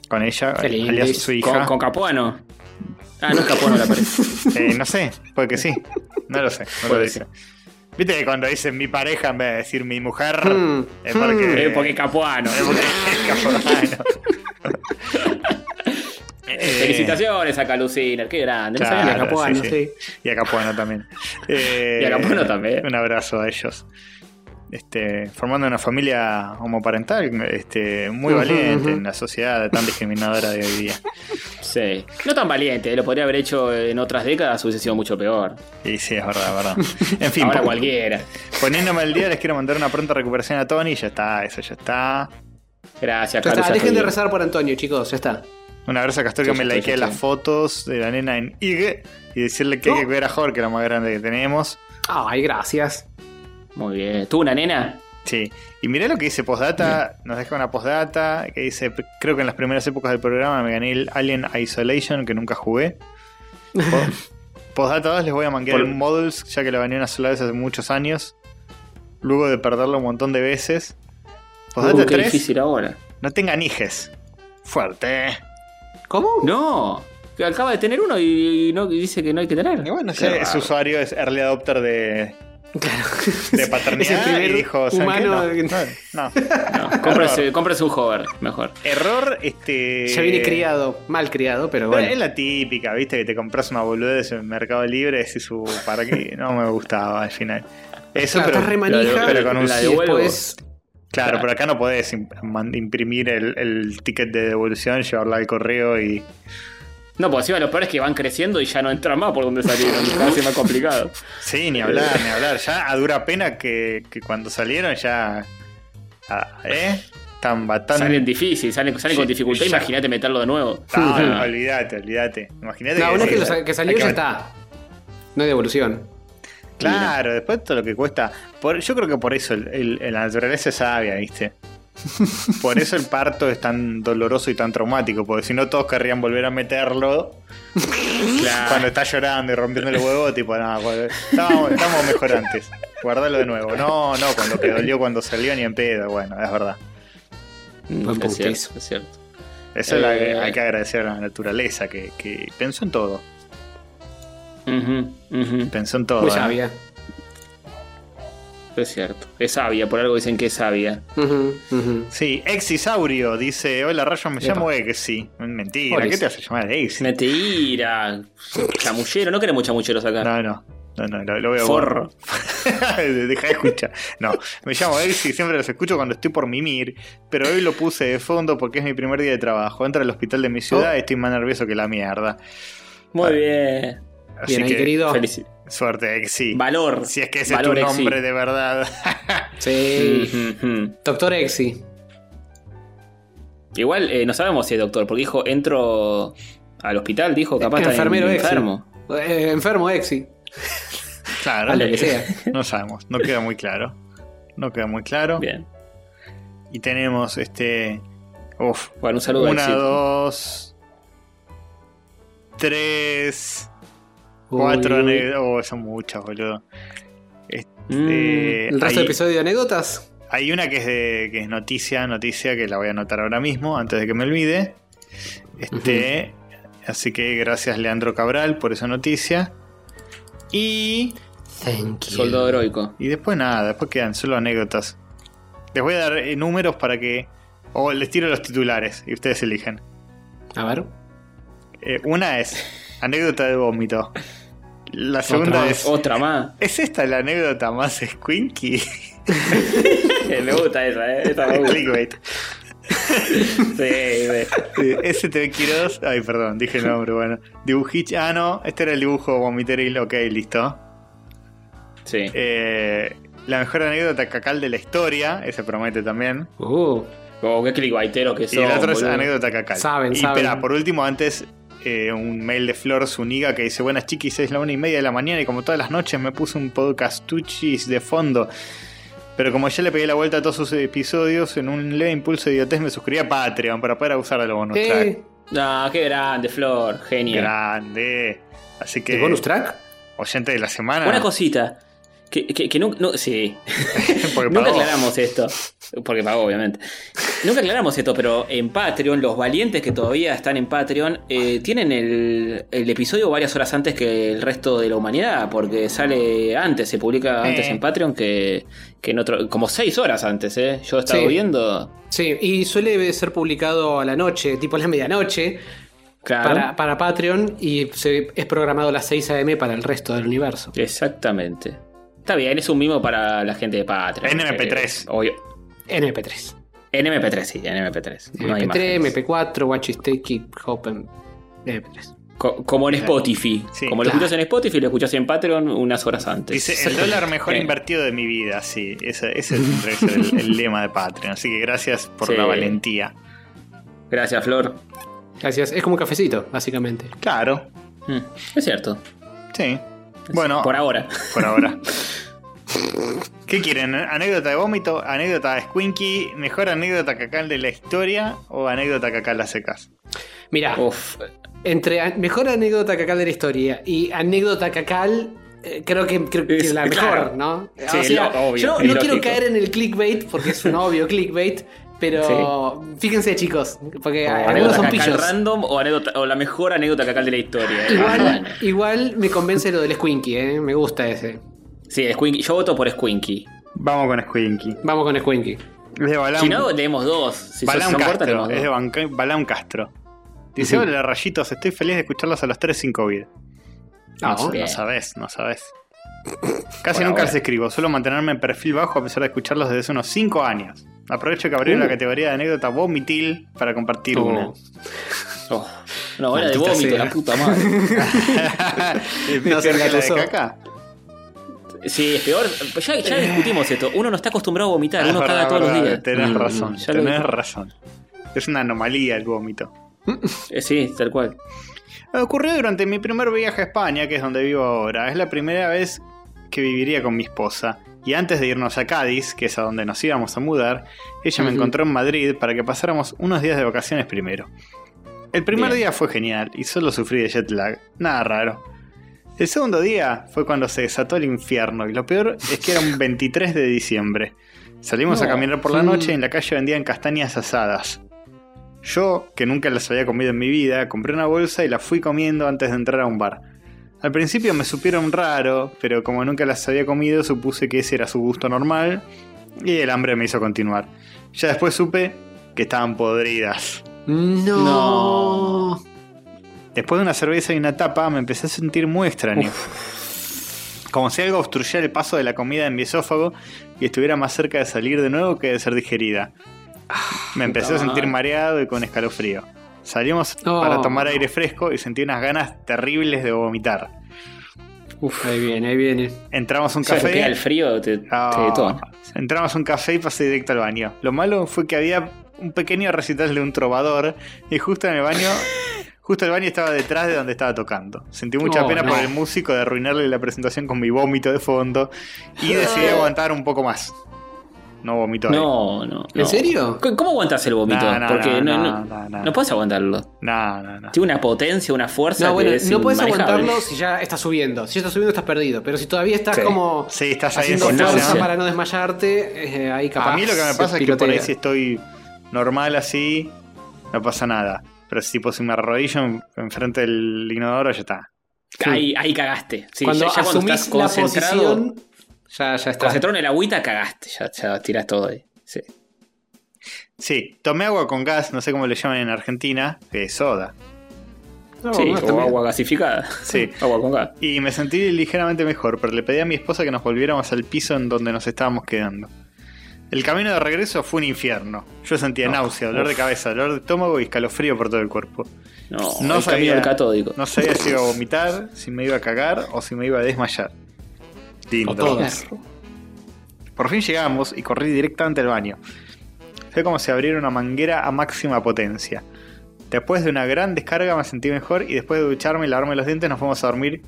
Con ella, alias su hija. Con, con Capuano. Ah, no es Capuano la pareja. Eh, no sé, puede que sí. No lo sé, no lo dice. Viste que cuando dicen mi pareja en vez de decir mi mujer, Hmm, es porque. Eh, porque Capuano. es porque es capuano. Eh, Felicitaciones a Caluciner, qué grande. No Claro, sabía a Capuano, sí. Y a Capuano también. Eh, Y a Capuano también. Un abrazo a ellos. Este, formando una familia homoparental este, muy valiente en la sociedad tan discriminadora de hoy día. Sí. No tan valiente, lo podría haber hecho en otras décadas, hubiese sido mucho peor. Y sí, es verdad, es verdad. En fin, Ahora cualquiera. poniéndome al día, les quiero mandar una pronta recuperación a Tony. Ya está, eso ya está. Gracias, Ya Calu. está, dejen de rezar por Antonio, chicos, ya está. Una vez a Castor que me sí, likea las fotos de la nena en IG y decirle que hay que Oh. cuidar a Jorge, la más grande que tenemos. Ay, gracias. Muy bien. ¿Tuvo una nena? Sí. Y mirá lo que dice Postdata, nos deja una postdata que dice, creo que en las primeras épocas del programa me gané el Alien Isolation, que nunca jugué. Po- Postdata 2 les voy a manquear Por- en Models, ya que lo gané una sola vez hace muchos años. Luego de perderlo un montón de veces. Postdata Uh, qué 3, difícil ahora. no tengan hijes. Fuerte. ¿Cómo? No. Que acaba de tener uno y, y no y dice que no hay que tener. Y bueno, ese, usuario es early adopter de, Claro. de paternidad y dijo, humano. No, no, no. No, cómprese, cómprese un hover, mejor. Error, este... Ya viene criado, mal criado, pero bueno. Es la típica, viste, que te compras una boludez en Mercado Libre, ese es su para qué no me gustaba al final. Eso, Claro, pero, estás re manija pero con un la y después claro, claro. pero acá no podés imprimir el, el ticket de devolución, llevarlo al correo y. No, porque encima lo peor es que van creciendo y ya no entran más por donde salieron. Cada vez es más complicado. Sí, ni hablar, ni hablar. Ya a dura pena que, que cuando salieron ya. ah, ¿Eh? Están bastante. Salen difícil, salen, salen Sí, con dificultad. Imagínate meterlo de nuevo. No, no, olvídate, olvídate. Imagínate No, una vez que, lo sí, sa- que salió ya que- está. No hay devolución. Claro, después todo lo que cuesta. Por, yo creo que por eso el- el- la naturaleza es sabia, ¿viste? Por eso el parto es tan doloroso y tan traumático, porque si no todos querrían volver a meterlo cuando está llorando y rompiendo el huevo, tipo, no, estábamos, estábamos mejor antes. Guardalo de nuevo. No, no, cuando te dolió cuando salió ni en pedo, bueno, es verdad. Buen Mm, es cierto, eso. es cierto. Eso Eh. hay que agradecer a la naturaleza, que, que pensó en todo. Pensó en todo. Muy ¿eh? Es cierto. Es sabia, por algo dicen que es sabia. Sí, Exisaurio dice: Hola Rayo, me Epa. llamo Exi. Mentira. ¿qué te hace llamar Exi? Mentira. Chamullero, no queremos chamulleros acá. No, no. No, no, lo, lo veo. Forro. Deja de escuchar. No, me llamo Exi, siempre los escucho cuando estoy por mimir, pero hoy lo puse de fondo porque es mi primer día de trabajo. Entro al hospital de mi ciudad Oh. y estoy más nervioso que la mierda. Muy bien. Así Bien que, querido. Felici- suerte, Exi. Valor. Si es que ese Valor, es tu Exi. nombre de verdad. Sí. Doctor Exi. Igual eh, no sabemos si es doctor, porque dijo, entro al hospital, dijo, capaz está Enfermero Exi. enfermo. Eh, enfermo Exi. claro, A lo que sea. no sabemos, no queda muy claro. No queda muy claro. Bien. Y tenemos este. Uf, Bueno, un saludo a Una, Exi. dos, tres, cuatro anécdotas. Oh, son muchas, boludo. Mm, Eh, ¿El resto hay, del episodio de anécdotas? hay una que es, de, que es noticia, noticia, que la voy a anotar ahora mismo, antes de que me olvide. Este, Así que gracias Leandro Cabral por esa noticia. Y, Thank you. Soldado heroico. y después nada, después quedan solo anécdotas. Les voy a dar eh, números para que... O les tiro los titulares y ustedes eligen. A ver. Eh, una es anécdota de vómito. La segunda Otra es. Otra más. ¿Es esta la anécdota más squinky? me gusta esa, ¿eh? Esa me gusta. Clickbait. Sí, sí. Eh, STV Quiroz. Ay, perdón, dije el nombre, bueno. Dibujich. Ah, no, este era el dibujo vomiteril. Ok, listo. Sí. Eh, la mejor anécdota cacal de la historia. Ese promete también. Uh, Oh, qué clickbaiteros que Y son. el otro es boludo. anécdota cacal. Saben, y saben. espera, por último, antes. Eh, un mail de Flor Zuniga que dice: Buenas chiquis, es la una y media de la mañana y como todas las noches me puse un podcast tuchis de fondo. Pero como ya le pegué la vuelta a todos sus episodios, en un leve impulso de idiotez me suscribí a Patreon para poder usar de los bonus track. No, qué grande, Flor. Genio. Grande. Así que, ¿El bonus track? oyente de la semana. Una cosita. Que, que, que no- sí. Nunca aclaramos esto. Porque pagó, obviamente. Nunca aclaramos esto, pero en Patreon, los valientes que todavía están en Patreon, eh, tienen el, el episodio varias horas antes que el resto de la humanidad, porque sale antes, se publica antes Eh. en Patreon que, que en otro. como seis horas antes, ¿eh? Yo he estado Sí. viendo. Sí, y suele ser publicado a la noche, tipo a la medianoche, Claro. para, para Patreon, y se- es programado a las 6 a.m. para el resto del universo. Exactamente. Está bien, es un mimo para la gente de Patreon. En MP3. Eh, obvio. En MP3. En MP3, sí, en MP3. No hay MP3, imágenes. MP4, Watch Sticky, Open, MP3. Co- como en Spotify. Sí, como lo claro. escuchas en Spotify, lo escuchas en Patreon unas horas antes. Dice, el dólar mejor Eh. invertido de mi vida, sí. Ese, ser el, el lema de Patreon. Así que gracias por Sí. la valentía. Gracias, Flor. Gracias. Es como un cafecito, básicamente. Claro, Mm, Es cierto. sí. Bueno, Por ahora. por ahora. ¿Qué quieren? ¿Anécdota de vómito? ¿Anécdota de Squinky? ¿Mejor anécdota cacal de la historia o anécdota cacal a secas? Mira, Uf. entre mejor anécdota cacal de la historia y anécdota cacal, eh, creo que, creo que Es- es la mejor, claro. ¿no? Sí, lo- obvio, yo no quiero caer en el clickbait, porque es un obvio clickbait, pero fíjense chicos, porque O algunos anécdota son pillos. random o, anécdota, o la mejor anécdota cacal de la historia. Igual, Ah, bueno. igual me convence lo del Squinky, ¿eh? me gusta ese. Sí, Squinky. Yo voto por Squinky. Vamos con Squinky. Vamos con Squinky. Es de Balam, Si no, leemos dos. Si Balam son cortas, Castro. leemos Es de. Banca- Balam Castro. Dice. Hola rayitos, estoy feliz de escucharlos a los tres sin COVID. No, Ah, no bien. sabes, no sabes. Casi nunca ahora. les escribo, suelo mantenerme en perfil bajo a pesar de escucharlos desde hace unos 5 años. Aprovecho que abrieron Uh. la categoría de anécdota vomitil para compartir Oh. una. Oh, una hora de vómito, sea. la puta madre. ¿Es No se de caca? Sí, es peor. Ya, ya discutimos esto. Uno no está acostumbrado a vomitar, uno verdad, caga todos los días. Tenés Mm, razón, lo tenés razón. Es una anomalía el vómito. Eh, sí, tal cual. Ocurrió durante mi primer viaje a España, que es donde vivo ahora. Es la primera vez que viviría con mi esposa. Y antes de irnos a Cádiz, que es a donde nos íbamos a mudar, ella me encontró en Madrid para que pasáramos unos días de vacaciones primero. El primer Bien. día fue genial y solo sufrí de jet lag. Nada raro. El segundo día fue cuando se desató el infierno y lo peor es que era un 23 de diciembre. Salimos a No. caminar por la noche y en la calle vendían castañas asadas. Yo, que nunca las había comido en mi vida, compré una bolsa y la fui comiendo antes de entrar a un bar. Al principio me supieron raro, pero como nunca las había comido, supuse que ese era su gusto normal y el hambre me hizo continuar. Ya después supe que estaban podridas. No. Después de una cerveza y una tapa, me empecé a sentir muy extraño. Como si algo obstruyera el paso de la comida en mi esófago y estuviera más cerca de salir de nuevo que de ser digerida. Me empecé a sentir mareado y con escalofrío. Salimos Oh. para tomar aire fresco y sentí unas ganas terribles de vomitar. Uf, ahí viene, ahí viene. Entramos a un O sea, café. el frío, te, te Ah, detona. entramos a un café y pasé directo al baño. Lo malo fue que había un pequeño recital de un trovador y justo en el baño, justo el baño estaba detrás de donde estaba tocando. Sentí mucha Oh, pena no. por el músico de arruinarle la presentación con mi vómito de fondo y decidí aguantar un poco más. No vomitó. ahí. No, no, ¿En no. serio? ¿Cómo aguantas el vómito? No, no, Porque no, no, no, no, no, no. no puedes aguantarlo. No, no, no. Tiene una potencia, una fuerza No, bueno, que es no puedes aguantarlo si ya estás subiendo. Si ya estás subiendo, estás perdido. Pero si todavía estás Sí. como Sí, estás ahí en haciendo fuerza para no desmayarte, eh, ahí capaz. A mí lo que me pasa es que por ahí si estoy normal así, no pasa nada. Pero si, tipo, si me arrodillo en- enfrente del inodoro, ya está. Ahí, ahí cagaste. Sí, cuando ya, ya cuando estás la concentrado, posición, ya, ya está. concentrado en el agüita, cagaste. Ya, ya tirás todo ahí. Sí. Sí, tomé agua con gas, no sé cómo le llaman en Argentina, que es soda. No, sí, o agua gasificada. Sí. agua con gas. Y me sentí ligeramente mejor, pero le pedí a mi esposa que nos volviéramos al piso en donde nos estábamos quedando. El camino de regreso fue un infierno. Yo sentía náusea, dolor de cabeza, dolor de estómago y escalofrío por todo el cuerpo. No, No el camino sabía- del catódico. No sabía si iba a vomitar, si me iba a cagar o si me iba a desmayar. Lindo. Por fin llegamos y corrí directamente al baño. Fue como si abriera una manguera a máxima potencia. Después de una gran descarga me sentí mejor y después de ducharme y lavarme los dientes nos fuimos a dormir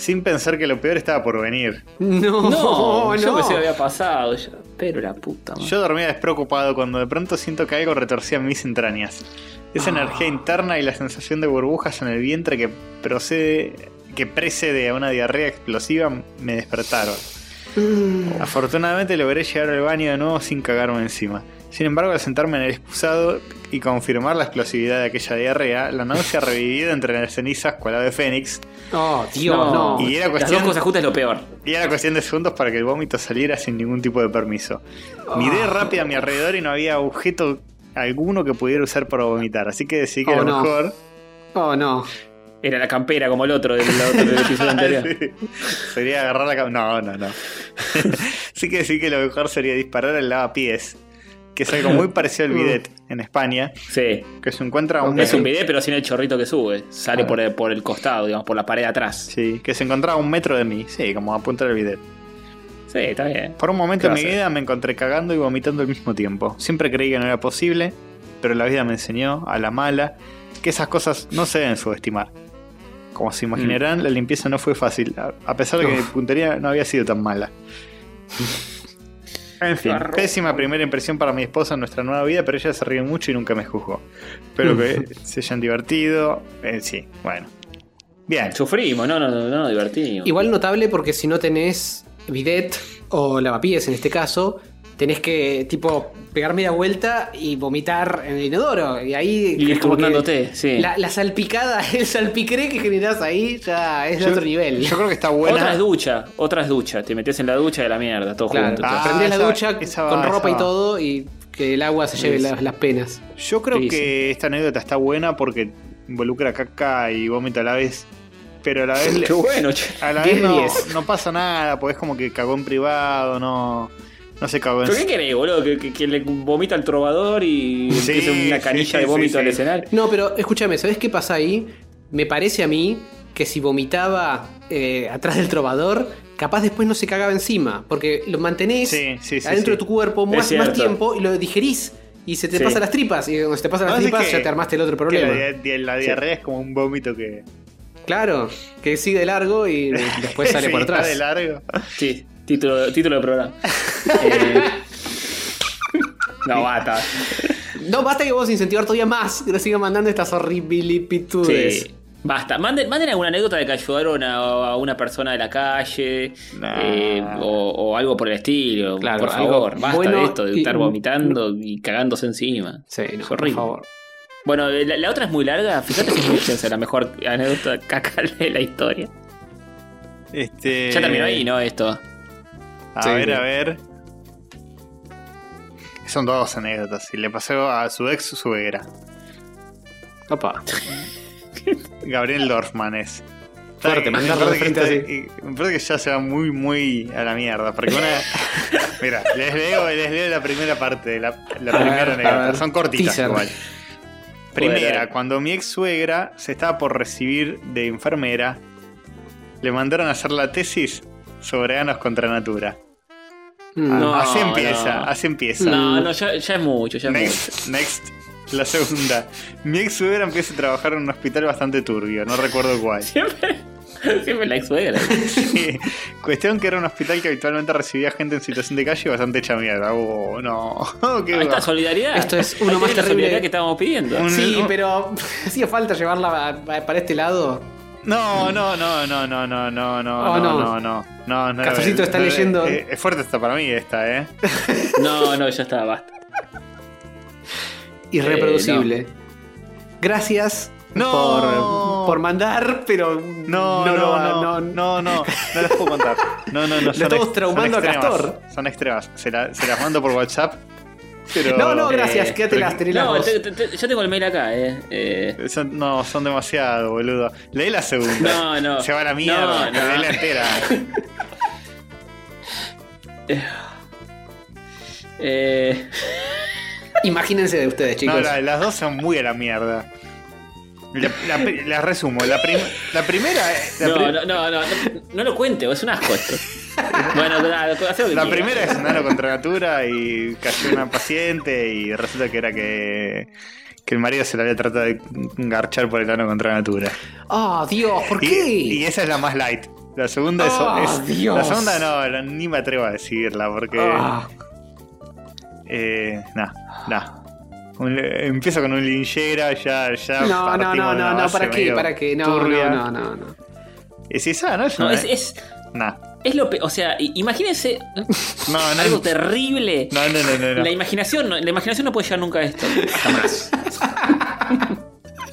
sin pensar que lo peor estaba por venir. No, No, no. yo pensé que había pasado. Yo, pero la puta madre. Yo dormía despreocupado cuando de pronto siento que algo retorcía mis entrañas. Esa Ah. energía interna y la sensación de burbujas en el vientre que procede que precede a una diarrea explosiva me despertaron. Mm. Afortunadamente logré llegar al baño de nuevo sin cagarme encima. Sin embargo, al sentarme en el excusado y confirmar la explosividad de aquella diarrea, la náusea revivida entre las cenizas cual ave fénix, Oh, Dios, no. Y era Las cuestión- dos cosas juntas es lo peor. y era cuestión de segundos para que el vómito saliera sin ningún tipo de permiso. Miré Ah. rápido a mi alrededor y no había objeto alguno que pudiera usar para vomitar, así que decidí que Oh, era no. mejor. Oh, no. Era la campera como el otro del, otro del episodio anterior. sería agarrar la cam- No, no, no. sí que sí que lo mejor sería disparar el lavapiés, que es algo muy parecido al bidet en España, Sí. que se encuentra a un Es un bidet, pero sin el chorrito que sube. Sale por el, por el costado, digamos, por la pared de atrás. Sí, que se encontraba a un metro de mí, sí, como a punta del bidet. Sí, está bien. Por un momento ¿Qué en mi vida me encontré cagando y vomitando al mismo tiempo. Siempre creí que no era posible, pero la vida me enseñó a la mala que esas cosas no se deben subestimar. Como se imaginarán, la limpieza no fue fácil, a- a pesar de que mi puntería no había sido tan mala. En fin, pésima primera impresión para mi esposa en nuestra nueva vida, pero ella se ríe mucho y nunca me juzgó. Espero que se hayan divertido. Eh, sí, bueno. Bien. Sufrimos, no, no, no, no, divertimos. Igual notable porque si no tenés bidet o lavapiés en este caso, tenés que tipo pegar media vuelta y vomitar en el inodoro. Y ahí Y es como que sí. la, la salpicada, el salpicré que generás ahí ya es de otro nivel. Yo creo que está Otra buena. es ducha, otra es ducha. Te metes en la ducha de la mierda, todo Claro, junto. Ah, prendés la ducha esa va, con esa ropa y todo y que el agua se lleve Sí. las, las penas. Yo creo Sí, que esta anécdota está buena porque involucra caca y vómito a la vez. Pero a la vez, Qué bueno, che. a la vez 10, no, 10. no pasa nada, porque es como que cagó en privado, no, no se cagó en ¿Pero qué querés, boludo? Que, que- que le vomita al trovador y Sí, empiece una sí, canilla de vómito sí. al escenario. No, pero escúchame, ¿sabes qué pasa ahí? Me parece a mí que si vomitaba eh, atrás del trovador, capaz después no se cagaba encima. Porque lo mantenés Sí, sí, sí, adentro sí. de tu cuerpo más, más tiempo y lo digerís. Y se te Sí. pasan las tripas. Y cuando se te pasan las No, es tripas, que- ya te armaste el otro que problema. La, di- la diarrea es como un vómito que Claro, que sigue de largo y después sale Sí, por atrás. de largo. Sí, título, título del programa. Eh, no, basta. No, basta que vos incentivar todavía más que nos sigan mandando estas horribilipitudes. Sí. Basta. Manden, manden alguna anécdota de que ayudaron a, a una persona de la calle Nah. eh, o, o algo por el estilo. Claro, por algo favor, basta bueno de esto de y- estar vomitando y cagándose encima. Sí, no, Es por favor. Bueno, la, la otra es muy larga. Fíjate si es la mejor anécdota caca de la historia. Este, Ya terminó ahí, ¿no? Esto. A Sí, ver, sí. a ver. Son dos anécdotas. Y le pasó a su ex suegra. Opa. Gabriel Dorfman es. Fuerte, mandarlo me de parece frente está- y- Me parece que ya se va muy, muy a la mierda. Porque una. Mira, les leo, les leo la primera parte la, primera ver, anécdota. Son cortitas Teaser. igual. Primera, cuando mi ex suegra se estaba por recibir de enfermera, le mandaron a hacer la tesis sobre ganos contra natura. Mm. No, así empieza, no. así empieza. No, no, ya, ya es mucho, ya es mucho. Next, next. La segunda. Mi ex suegra empieza a trabajar en un hospital bastante turbio, no recuerdo cuál. Siempre, siempre la ex suegra. Sí. Cuestión que era un hospital que habitualmente recibía gente en situación de calle bastante hecha mierda. Oh, no. Qué Ahí está bajo. solidaridad. Esto es uno Ahí más tenés la terrible. solidaridad que estábamos pidiendo. Un- Sí, no. pero hacía falta llevarla para este lado. No, no, no, no, no, no, no, no, Oh, no, no. no, no, no, no. Castorcito está no, leyendo. eh, Es fuerte esta para mí esta, eh. No, no, ya está, basta. Irreproducible. Gracias No. por, por mandar, pero No, no, no, va- no, no, no, no, las puedo contar. No, no, no. Lo son estamos traumando son a Castor. Son extremas. Se, la- se las mando por WhatsApp. Pero, No, no, eh, gracias, quédatelas, pero- tenelas No, te- te- te- yo tengo el mail acá, eh. eh Son, no, son demasiado, boludo. Leí la segunda. No, no. Se va a la mierda. No, no. Leí la entera. eh, Imagínense de ustedes, chicos. No, la- las dos son muy a la mierda. La, la las resumo. La, prim- la primera. La, no, pri- no, no, no, no, no lo cuente, es un asco esto. Bueno, la quieras. primera es un nano contra natura y cayó una paciente y resulta que era que, que el marido se la había tratado de garchar por el nano contra natura. Oh, Dios, ¿por Y, qué? y esa es la más light. La segunda es- Ah, es, Dios. La segunda no, la- ni me atrevo a decirla porque. Ah, Eh, no, no. Un- empiezo con un linchera, ya, ya. no, no, no, no, no, ¿para qué? ¿Para qué? No, turbia. no, no, no, no. Si esa, ¿no? No, es, es, Nah. es lo peor. O sea, imagínense No, no, algo terrible. no, no, no, no, no. La imaginación, no- la imaginación no puede llegar nunca a esto. Jamás.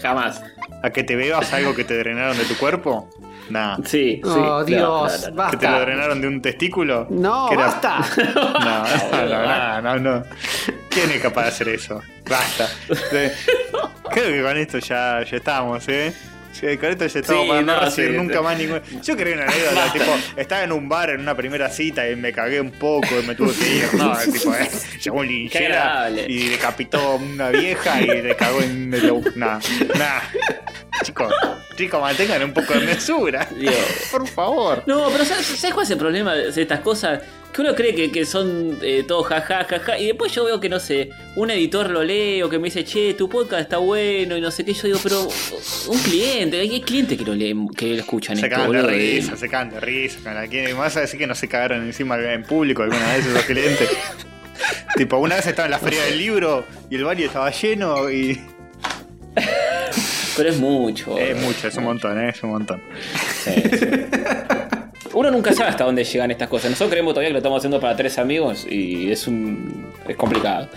Jamás. ¿A que te bebas algo que te drenaron de tu cuerpo? Nah. Sí, sí. Oh, Dios, no, no, no. ¿Que te lo drenaron de un testículo? No, ¿Qué era? basta. No, no, no, no, no, no. ¿Quién es capaz de hacer eso? Basta. Creo que con esto ya, ya estamos, ¿eh? Sí, con esto ya estamos Sí, para no, no, recibir sí, nunca más ningún. Yo quería una anécdota, tipo, estaba en un bar en una primera cita y me cagué un poco y me tuve que ir. No, tipo, eh, llegó un linchera y decapitó a una vieja y le cagó en el. Nah, nah. Chicos, chicos, mantengan un poco de mesura. Dios. Por favor. No, pero ¿sabes, sabes cuál es el problema de estas cosas? Que uno cree que, que son eh, todos jaja, jaja, y después yo veo que, no sé, un editor lo lee o que me dice, che, tu podcast está bueno y no sé qué, yo digo, pero un cliente, hay clientes que lo leen, que lo escuchan Se esto, cagan de risa, se cagan de risa. Con la, ¿quién- ¿Me vas a decir que no se cagaron encima en público alguna vez esos clientes? tipo, una vez estaba en la feria del libro y el baño estaba lleno y. Pero es mucho. Es mucho, es un montón, eh, es un montón. Sí, sí. Uno nunca sabe hasta dónde llegan estas cosas. Nosotros creemos todavía que lo estamos haciendo para tres amigos y es un es complicado.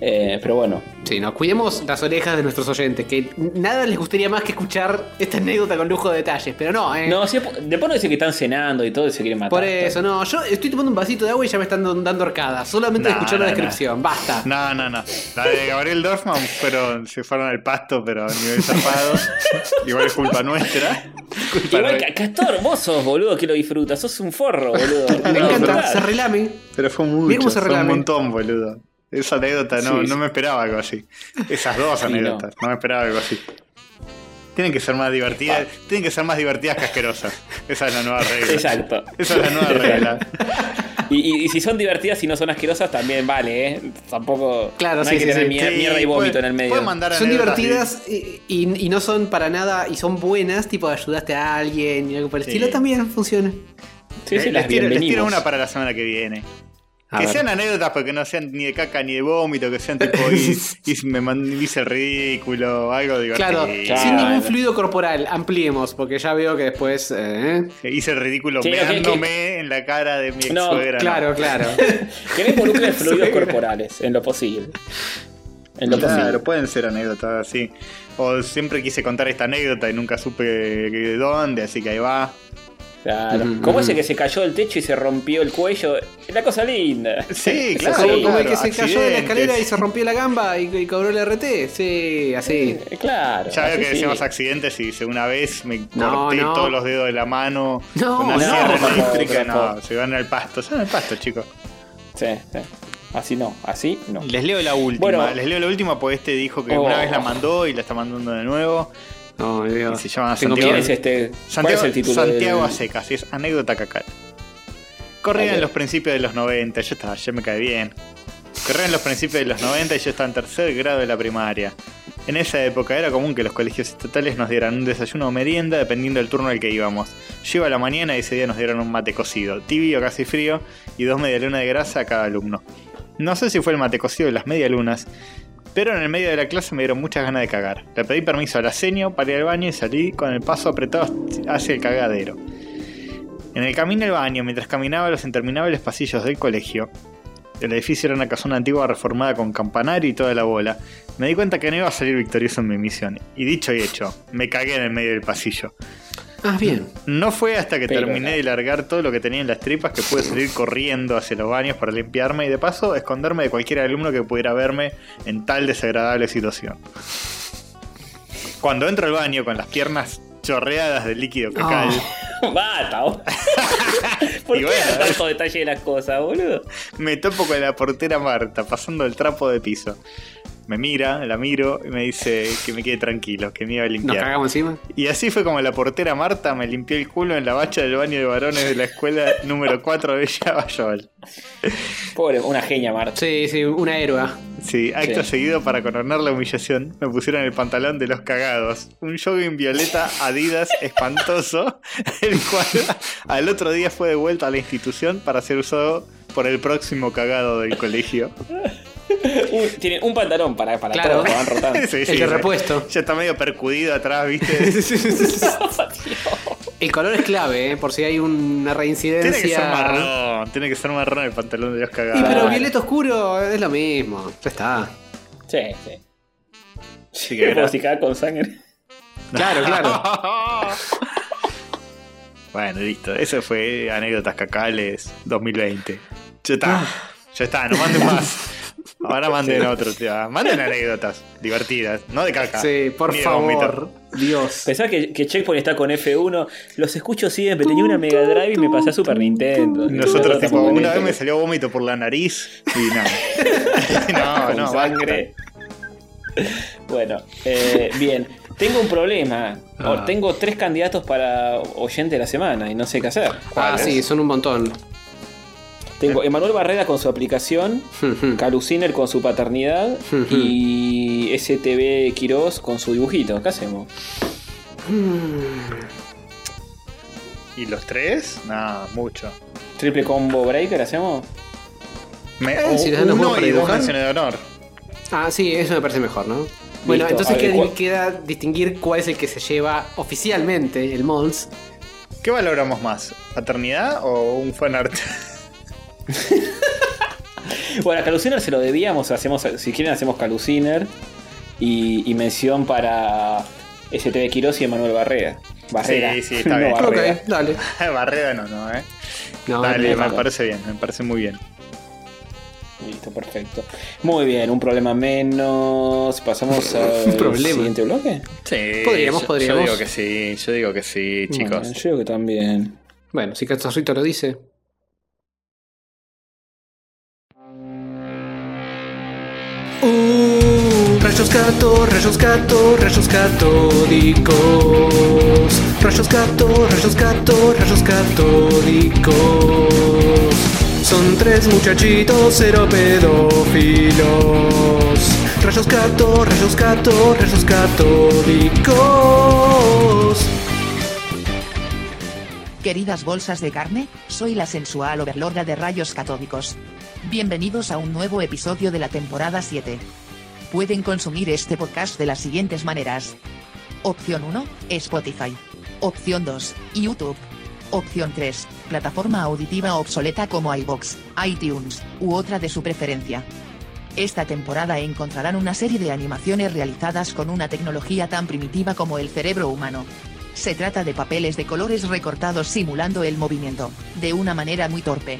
Eh, pero bueno, Sí, no, cuidemos las orejas de nuestros oyentes, que nada les gustaría más que escuchar esta anécdota con lujo de detalles, pero no, eh. no, si después no dice que están cenando y todo y se quieren matar. Por eso, no, yo estoy tomando un vasito de agua y ya me están dando arcadas, solamente de No, escuchar la no, no. descripción, basta. No, no, no. La de Gabriel Dorfman fueron, se fueron al pasto, pero a nivel zarpado. Igual es culpa nuestra. Culpa Igual, vos sos boludo que lo disfrutas, sos un forro, boludo. Me encanta, disfrutás. se relame. Pero fue mucho, se fue un montón, boludo. Esa anécdota no, Sí, no me esperaba algo así. Esas dos Sí, anécdotas, no. me esperaba algo así. Tienen que ser más divertidas, tienen que ser más divertidas que asquerosas. Esa es la nueva regla. Exacto. Esa es la nueva regla. Y, y- y si son divertidas y no son asquerosas, también vale, ¿eh? Tampoco. Claro, no sí, hay que sí, tener sí. mier- Sí, mierda y vómito en el medio. puede mandar Son divertidas y, y- y no son para nada, y son buenas, tipo ayudaste a alguien y algo por el Sí. estilo, también funciona. Sí, sí, Eh, las les, tiro, les tiro una para la semana que viene. A que ver. sean anécdotas, pero que no sean ni de caca ni de vómito, que sean tipo y, y me hice el ridículo, algo divertido. Claro, Claro. sin ningún fluido corporal, ampliemos, porque ya veo que después. eh, Hice el ridículo Sí, meándome en la cara de mi ex No, suegra. Claro, claro. Que no involucren fluidos corporales, en lo posible. En lo Claro, posible. pueden ser anécdotas así. O siempre quise contar esta anécdota y nunca supe de dónde, así que ahí va. Claro. Ujú. ese que se cayó del techo y se rompió el cuello. Es la cosa linda. Sí, claro. como, sí. como el que se cayó de la escalera y se rompió la gamba y, y cobró el RT. Sí, así. Eh, Claro. Ya veo que sí. decíamos accidentes y dice una vez me No, corté no. todos los dedos de la mano No, con una no, sierra eléctrica. No, se van al pasto. Se van al pasto, chicos. Sí, sí. Así no, así no. Les leo la última. Bueno. Les leo la última porque este dijo que Oh. una vez la mandó y la está mandando de nuevo. No, Dios. se llama Santiago. ¿Quién es este? ¿Cuál Santiago, es el título? Santiago del- a secas, es anécdota cacal. Corría Ok. en los principios de los 90, yo estaba, ya me cae bien. Corría en los principios de los 90 y yo estaba en tercer grado de la primaria. En esa época era común que los colegios estatales nos dieran un desayuno o merienda dependiendo del turno al que íbamos. Yo iba a la mañana y ese día nos dieron un mate cocido, tibio, casi frío, y dos medialunas de grasa a cada alumno. No sé si fue el mate cocido de las medialunas, pero en el medio de la clase me dieron muchas ganas de cagar. Le pedí permiso a la seño para ir al baño y salí con el paso apretado hacia el cagadero. En el camino al baño, mientras caminaba los interminables pasillos del colegio, el edificio era una casona antigua reformada con campanario y toda la bola, me di cuenta que no iba a salir victorioso en mi misión. Y dicho y hecho, me cagué en el medio del pasillo. Ah, bien. No fue hasta que Pero terminé no. de largar todo lo que tenía en las tripas que pude salir corriendo hacia los baños para limpiarme y de paso esconderme de cualquier alumno que pudiera verme en tal desagradable situación. Cuando entro al baño con las piernas chorreadas de líquido fecal, Bata, vos. ¿Por Y qué bueno, dan tanto detalle de las cosas, boludo? me topo con la portera Marta pasando el trapo de piso. Me mira, la miro y me dice que me quede tranquilo, que me iba a Nos limpiar. cagamos encima. Y así fue como la portera Marta me limpió el culo en la bacha del baño de varones de la escuela número 4 de Villa Bayol. Pobre, una genia, Marta. Sí, sí, una héroe. Sí, acto Sí. seguido para coronar la humillación, me pusieron el pantalón de los cagados. Un jogging violeta Adidas espantoso, el cual al otro día fue devuelto a la institución para ser usado por el próximo cagado del colegio. Un- tienen un pantalón para, para Claro. todos, van rotando. Sí, El sí, de sí. repuesto. Ya está medio percudido atrás, ¿viste? El color es clave, ¿eh? por si hay una reincidencia. Tiene que ser marrón, tiene que ser marrón el pantalón de los Y cagados. pero Claro. violeta oscuro es lo mismo. Ya está. Sí, sí. Sí, que era- si con sangre. Claro, claro. bueno, listo. Eso fue Anécdotas Cacales 2020. Ya está. Ah. Ya está, no manden más. Ahora manden otro. Manden anécdotas divertidas, no de caca. Sí, por ni favor. Dios. Pensaba que, que Checkpoint está con F1. Los escucho siempre. Tenía una Mega Drive y me pasé a Super Nintendo. Nosotros, tipo, una vez me salió vómito por la nariz y no. no, con no, sangre. Bueno, eh, bien. Tengo un problema. Ah. Tengo tres candidatos para oyente de la semana y no sé qué hacer. Ah, sí, son un montón. Tengo Emanuel Barrera con su aplicación, Caluciner con su paternidad y STV Quiroz con su dibujito. ¿Qué hacemos? ¿Y los tres? Nada, mucho. ¿Triple combo breaker hacemos? Me, Eh, si les dan los uno y dos de honor. Ah, sí, eso me parece mejor, ¿no? Bueno, Listo, entonces queda, ¿cuál- queda distinguir cuál es el que se lleva oficialmente el Mols. ¿Qué valoramos más? ¿Paternidad o un fanart? Bueno, a Caluciner se lo debíamos, hacemos, si quieren hacemos Caluciner y, y mención para STV Quiroz y Emanuel Barrera. Barrera. Sí, sí, está No, bien. Barrera. Ok, dale. Barrera no, no, eh. No, Dale, no, me no. parece bien, me parece muy bien. Listo, perfecto. Muy bien, un problema menos. Pasamos al problema. siguiente bloque. Sí, Podríamos, yo, podríamos. Yo digo que sí, yo digo que sí, chicos. Bueno, yo digo que también. Bueno, si Cachorrito lo dice. Rayos gato, rayos gato, rayos catódicos. Rayos gato, rayos gato, rayos catódicos. Son tres muchachitos cero pedófilos. Rayos gato, rayos gato, rayos catódicos. Queridas bolsas de carne, soy la sensual overlorda de rayos catódicos. Bienvenidos a un nuevo episodio de la temporada 7. Pueden consumir este podcast de las siguientes maneras. Opción 1, Spotify. Opción 2, YouTube. Opción 3, plataforma auditiva obsoleta como iBox, iTunes, u otra de su preferencia. Esta temporada encontrarán una serie de animaciones realizadas con una tecnología tan primitiva como el cerebro humano. Se trata de papeles de colores recortados simulando el movimiento, de una manera muy torpe.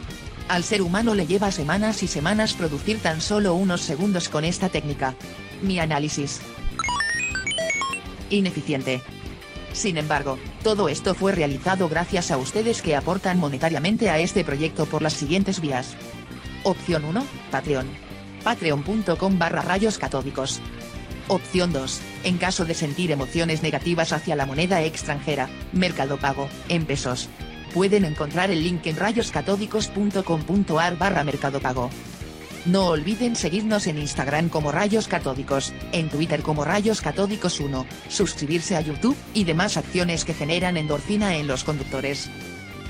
Al ser humano le lleva semanas y semanas producir tan solo unos segundos con esta técnica. Mi análisis. Ineficiente. Sin embargo, todo esto fue realizado gracias a ustedes que aportan monetariamente a este proyecto por las siguientes vías. Opción 1, Patreon. Patreon.com barra rayos catódicos. Opción 2. En caso de sentir emociones negativas hacia la moneda extranjera, Mercado Pago, en pesos. Pueden encontrar el link en rayoscatódicos.com.ar barra Mercado Pago. No olviden seguirnos en Instagram como Rayos Catódicos, en Twitter como Rayos Catódicos 1, suscribirse a YouTube y demás acciones que generan endorfina en los conductores.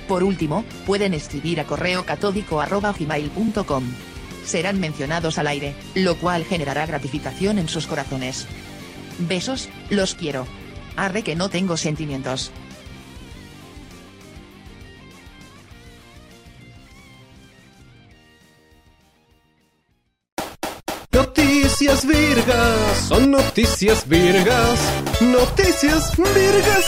Por último, pueden escribir a correo catódico arroba gmail.com. Serán mencionados al aire, lo cual generará gratificación en sus corazones. Besos, los quiero. Arre que no tengo sentimientos. Virgas, son noticias virgas, noticias virgas.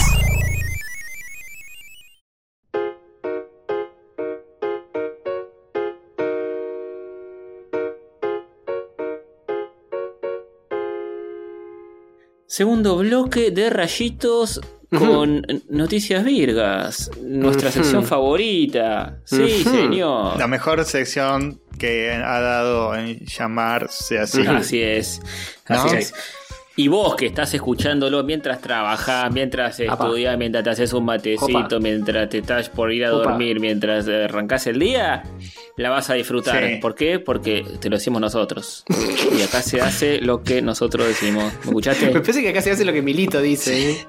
Segundo bloque de rayitos con noticias virgas. Nuestra sección favorita. Sí, señor. La mejor sección que ha dado en llamarse así. Así es. ¿No? Así es. Y vos que estás escuchándolo mientras trabajás, mientras estudias, mientras te haces un matecito, Opa. mientras te estás por ir a Opa. dormir, mientras arrancás el día, la vas a disfrutar. Sí. ¿Por qué? Porque te lo decimos nosotros. y acá se hace lo que nosotros decimos. ¿Me escuchaste? Me parece que acá se hace lo que Milito dice. ¿eh?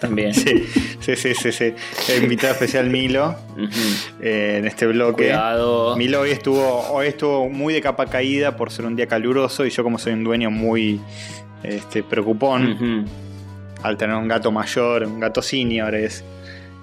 También. Sí, sí, sí, sí, sí. El invitado especial Milo eh, en este bloque. Cuidado. Milo hoy estuvo, hoy estuvo muy de capa caída por ser un día caluroso y yo como soy un dueño muy este, preocupón al tener un gato mayor, un gato senior es,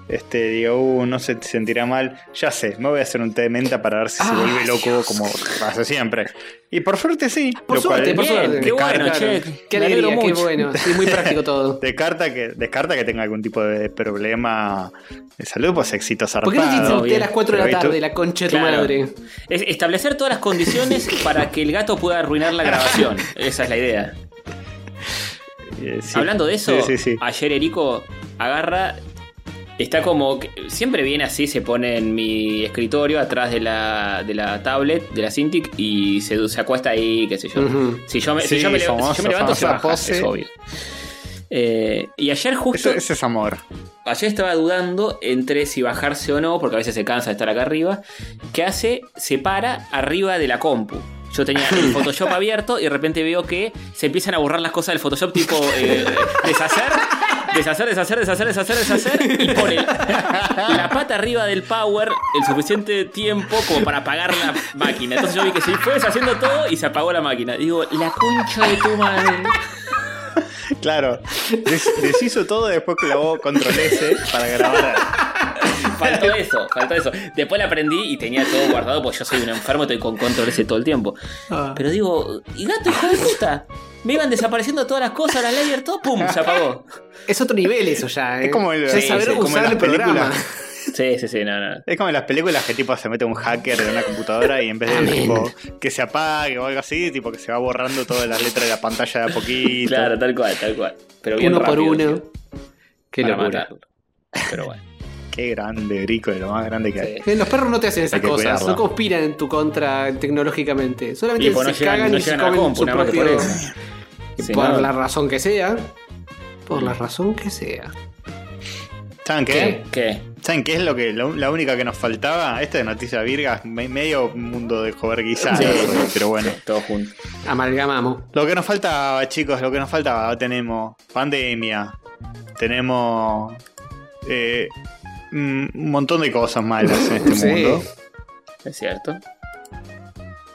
este, digo, uh, no se sentirá mal. Ya sé, me voy a hacer un té de menta para ver si se Ah, vuelve loco Dios. como hace siempre. Y por suerte sí. Por suerte, por Bien, suerte. qué bueno, che. Qué alegro mucho. bueno. Sí, muy práctico todo. Descarta que, descarta que tenga algún tipo de problema de salud, pues éxito ¿Por qué no zarpado. té a las 4 de la tarde, la concha de tu madre? Es establecer todas las condiciones para que el gato pueda arruinar la grabación. Esa es la idea. Eh, sí. Hablando de eso, Sí, sí, sí. ayer Erico agarra. Está como. Siempre viene así, se pone en mi escritorio atrás de la, de la tablet, de la Cintiq, y se, se acuesta ahí, qué sé yo. Si yo me, si yo me, lev- si famoso, yo me levanto, se baja, pose. es obvio. Eh, y ayer justo. Eso es amor. Ayer estaba dudando entre si bajarse o no, porque a veces se cansa de estar acá arriba. ¿Qué hace? Se para arriba de la compu. Yo tenía el Photoshop abierto y de repente veo que se empiezan a borrar las cosas del Photoshop, tipo eh, deshacer, deshacer, deshacer, deshacer, deshacer, deshacer, y pone la pata arriba del power el suficiente tiempo como para apagar la máquina. Entonces yo vi que se fue deshaciendo todo y se apagó la máquina. Digo, la concha de tu madre. Claro. Des- deshizo todo y después clavó control S para grabar. Faltó eso, faltó eso. Después la aprendí y tenía todo guardado porque yo soy un enfermo, estoy con control ese todo el tiempo. Ah. Pero digo, ¿y gato, hijo de puta? Me iban desapareciendo todas las cosas, la layer, todo, ¡pum! Se apagó. Es otro nivel eso ya, ¿eh? Es como el- es saber sí, usar las el programa. Sí, sí, sí, no, no. Es como en las películas que tipo se mete un hacker en una computadora y en vez de tipo, que se apague o algo así, tipo que se va borrando todas las letras de la pantalla de a poquito. Claro, tal cual, tal cual. Pero bien Uno por uno. tío, Qué para locura. matarlo. Pero bueno. Qué grande, Rico, de lo más grande que hay. Sí. Los perros no te hacen esas cosas, no conspiran en tu contra tecnológicamente. Solamente Y pues se no llegan- cagan no y se comen compu, su propio. por. Si por no- la razón que sea. Por la razón que sea. ¿Saben qué? ¿Qué? ¿Saben qué es lo que la, la única que nos faltaba? Esta de Noticias Virgas, me- medio mundo de joder guisado, Sí. pero bueno. Todo junto. Amalgamamos. Lo que nos faltaba, chicos, lo que nos faltaba, tenemos pandemia, tenemos eh, un montón de cosas malas en este Sí. mundo. Es cierto.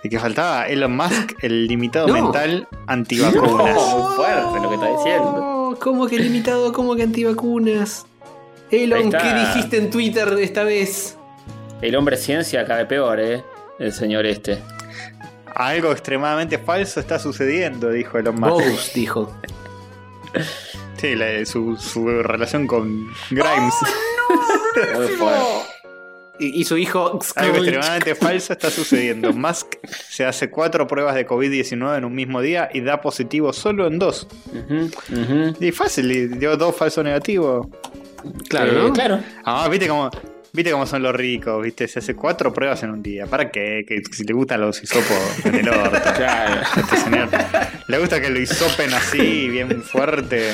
Y que faltaba Elon Musk, el limitado No. mental antivacunas. No. Muy fuerte lo que está diciendo. ¿Cómo que limitado? ¿Cómo que antivacunas? Elon. ¿qué dijiste en Twitter esta vez? El hombre ciencia cabe peor, ¿eh? El señor este. Algo extremadamente falso está sucediendo, dijo Elon Musk. Bogus, dijo. Sí, la- su, su relación con Grimes. Y, y su hijo. Algo extremadamente falso está sucediendo. Musk se hace cuatro pruebas de COVID-19 en un mismo día y da positivo solo en dos. Y fácil, y dio dos falsos negativos. Claro, Eh, ¿no? Claro. Ah, viste cómo, viste cómo son los ricos, viste, se hace cuatro pruebas en un día. ¿Para qué? Que si le gustan los hisopos en el orto. Claro. Este señor. Le gusta que lo hisopen así, bien fuerte.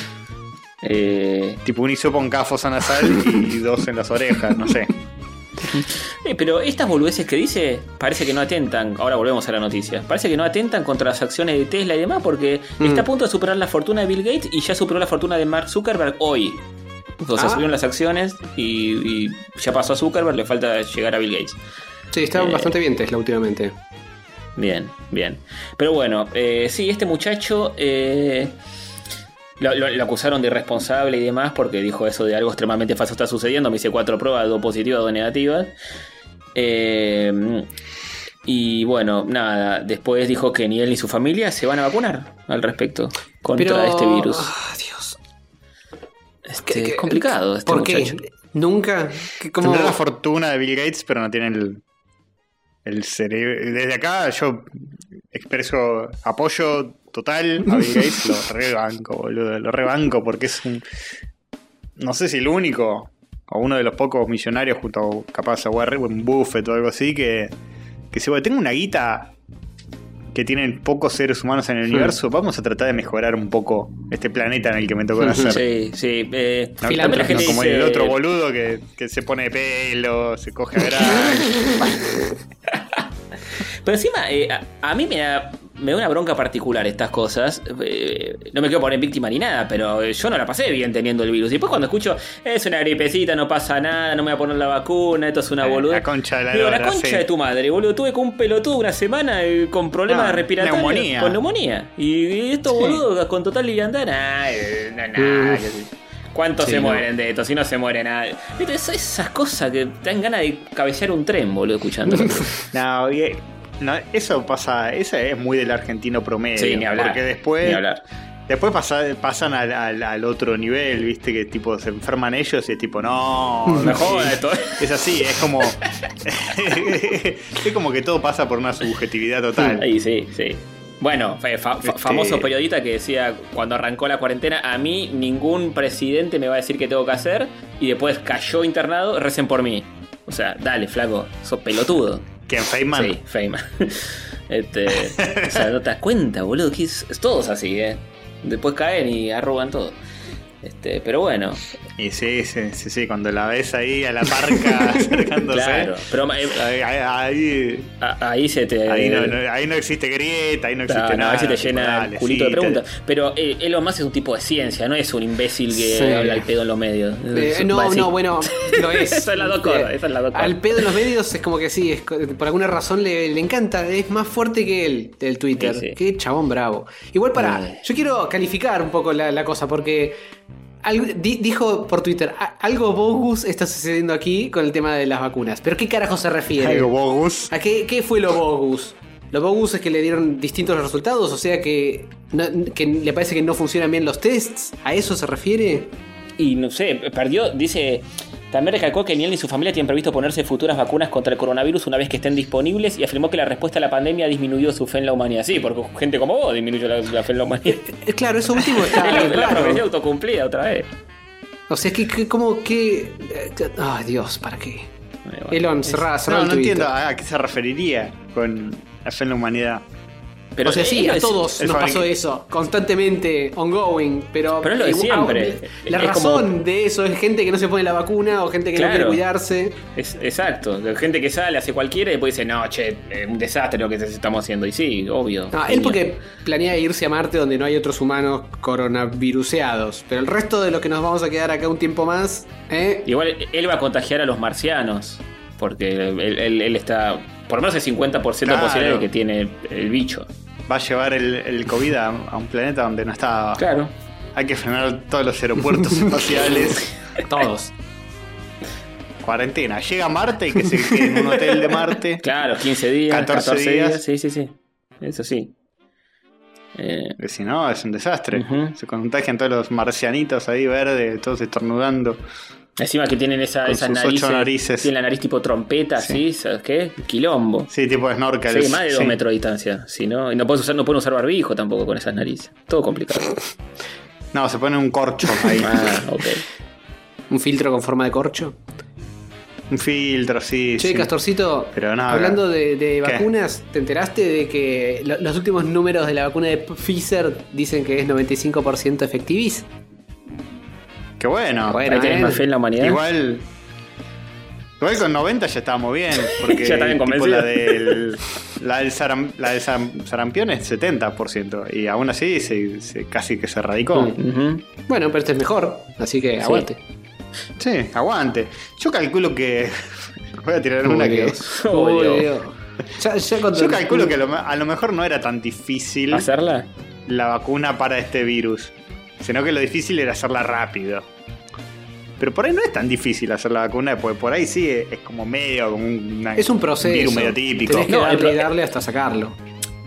Eh, Tipo un hisopo en cada fosa nasal y dos en las orejas, no sé. eh, pero estas boludeces que dice parece que no atentan. Ahora volvemos a la noticia. Parece que no atentan contra las acciones de Tesla y demás porque Mm. está a punto de superar la fortuna de Bill Gates y ya superó la fortuna de Mark Zuckerberg hoy. O sea, Ah. subieron las acciones y, y ya pasó a Zuckerberg, le falta llegar a Bill Gates. Sí, está Eh. bastante bien Tesla últimamente. Bien, bien. Pero bueno, eh, sí, este muchacho eh, lo, lo- lo acusaron de irresponsable y demás porque dijo eso de algo extremadamente falso está sucediendo. Me hice cuatro pruebas, dos positivas, dos negativas. Eh, y bueno, nada, después dijo que ni él ni su familia se van a vacunar al respecto contra Pero. este virus. Ah, Dios. Este, ¿Qué- qué- es complicado este ¿Por muchacho. qué? Nunca. ¿Qué- cómo- Tendrá la fortuna de Bill Gates, pero no tiene el, el cerebro. Desde acá yo expreso apoyo total a Bill Gates. Lo rebanco, boludo. Lo rebanco porque es un. No sé si el único. O uno de los pocos millonarios, junto capaz a Warren Buffett o algo así, que. Que si bueno, tengo una guita que tienen pocos seres humanos en el universo, vamos a tratar de mejorar un poco este planeta en el que me tocó nacer. Sí, sí. eh, No, la no gente como dice- el otro boludo que, que se pone pelo, se coge a. Pero encima, eh, a, a mí me da, me da una bronca particular estas cosas. Eh, no me quiero poner víctima ni nada, pero yo no la pasé bien teniendo el virus. Y después cuando escucho, es una gripecita, no pasa nada, no me voy a poner la vacuna, esto es una boluda. la concha de la Digo, la concha sí. de tu madre, boludo. Tuve con un pelotudo una semana eh, con problemas No, respiratorios. neumonía. Con neumonía. Y, estos boludos con total liviandad, nah, eh, yo. ¿Cuántos Sí, se no. mueren de esto? Si no se muere nadie. Esas cosas que te dan ganas de cabecear un tren, boludo, escuchando. No, oye, no, eso pasa, eso es muy del argentino promedio. Sí, ni hablar. Porque después, Ni hablar. después pasa- pasan al, al- al otro nivel, viste, que tipo se enferman ellos y es tipo, no, Me sí. joda esto. Es así, es como. es como que todo pasa por una subjetividad total. Ahí sí, sí. Bueno, fa- fa- fa- Este- famoso periodista que decía cuando arrancó la cuarentena, a mí ningún presidente me va a decir qué tengo que hacer y después cayó internado, recen por mí. O sea, dale, flaco, sos pelotudo. ¿Quién, Feynman? Sí, Feynman. Este, o sea, no te das cuenta, boludo, que es, es todos así, ¿eh? Después caen y arrugan todo. Este, pero bueno, Y sí, sí, sí, sí, cuando la ves ahí a la parca acercándose. claro. Pero eh, Ahí, ahí, ahí- a- ahí se te. ahí no, no- ahí no existe grieta, ahí no existe no, nada. ahí se te tipo, llena dale, el culito sí, de te- preguntas. Pero eh, Elon Musk es un tipo de ciencia, no es un imbécil que Sí. habla al pedo en los medios. Eh, no, no, bueno, lo es. Las dos cosas, Eh. Al pedo en los medios es como que sí, es por alguna razón le, le encanta, es más fuerte que él, del Twitter. Sí, sí. Qué chabón bravo. Igual para, Ay. yo quiero calificar un poco la, la cosa, porque di- dijo por Twitter, "A- algo bogus está sucediendo aquí con el tema de las vacunas. ¿Pero qué carajo se refiere? Algo bogus. ¿A qué, qué fue lo bogus? Lo bogus es que le dieron distintos resultados, o sea que, no- que le parece que no funcionan bien los tests. ¿A eso se refiere? Y no sé, perdió, dice. También recalcó que ni él ni su familia tienen previsto ponerse futuras vacunas contra el coronavirus una vez que estén disponibles y afirmó que la respuesta a la pandemia ha disminuido su fe en la humanidad. Sí, porque gente como vos disminuyó la, la fe en la humanidad. Claro, eso último Es está la, la profecía autocumplida otra vez. O sea, que, que como que... Ay, Dios, ¿para qué? Elon, cerrá, cerrá No, el no entiendo a qué se referiría con la fe en la humanidad. Pero o sea, sí, a todos nos pasó eso, constantemente, ongoing, pero... Pero es lo de siempre. La Es razón de eso es gente que no se pone la vacuna o gente que no quiere cuidarse. Es, exacto, gente que sale, hace cualquiera y después dice, no, che, es un desastre lo que estamos haciendo. Y sí, obvio. No, él porque planea irse a Marte donde no hay otros humanos coronaviruseados. Pero el resto de los que nos vamos a quedar acá un tiempo más, ¿eh? Igual él va a contagiar a los marcianos. Porque él, él- él está. Por lo menos el 50% de Claro. posibilidad de que tiene el bicho. Va a llevar el, el COVID a, a un planeta donde no está. Claro. Hay que frenar todos los aeropuertos espaciales. Todos. Cuarentena. Llega a Marte y que se quede en un hotel de Marte. Claro, 15 días, 14, 14 días. días. Sí, sí, sí. Eso sí. Eh, Que si no, es un desastre. Se contagian todos los marcianitos ahí verdes, todos estornudando. Encima que tienen esa, Con esas sus ocho narices. Tienen la nariz tipo trompeta, ¿sí? ¿Sabes qué? Quilombo. Sí, tipo snorkel. Sí, más de dos sí. metros de distancia. Si no, y no, puedes usar, no pueden usar barbijo tampoco con esas narices. Todo complicado. No, se pone un corcho ahí. ah, ok. Un filtro con forma de corcho. un filtro, sí. Che, sí. Castorcito, Pero nada. hablando de, de ¿Qué? vacunas, ¿te enteraste de que lo- los últimos números de la vacuna de Pfizer dicen que es 95% efectivis? Qué bueno. Bueno, Ahí tenés más fe en la humanidad. Igual. Igual con 90 ya estábamos bien. Porque Ya tipo, convencido. la del. La del, saram- la del saram- sarampión es 70%. Y aún así se, se- casi que se radicó. Mm. Bueno, pero este es mejor, así que aguante. Sí, aguante. Yo calculo que. Voy a tirar una que. Oh, Dios. Ya, ya Yo calculo que a lo, a lo mejor no era tan difícil ¿Hacerla? la vacuna para este virus. Sino que lo difícil era hacerla rápido. Pero por ahí no es tan difícil hacer la vacuna, porque por ahí sí es, es como medio, como un, una- Es un proceso. virus medio típico. Tenés que No, darle hasta sacarlo.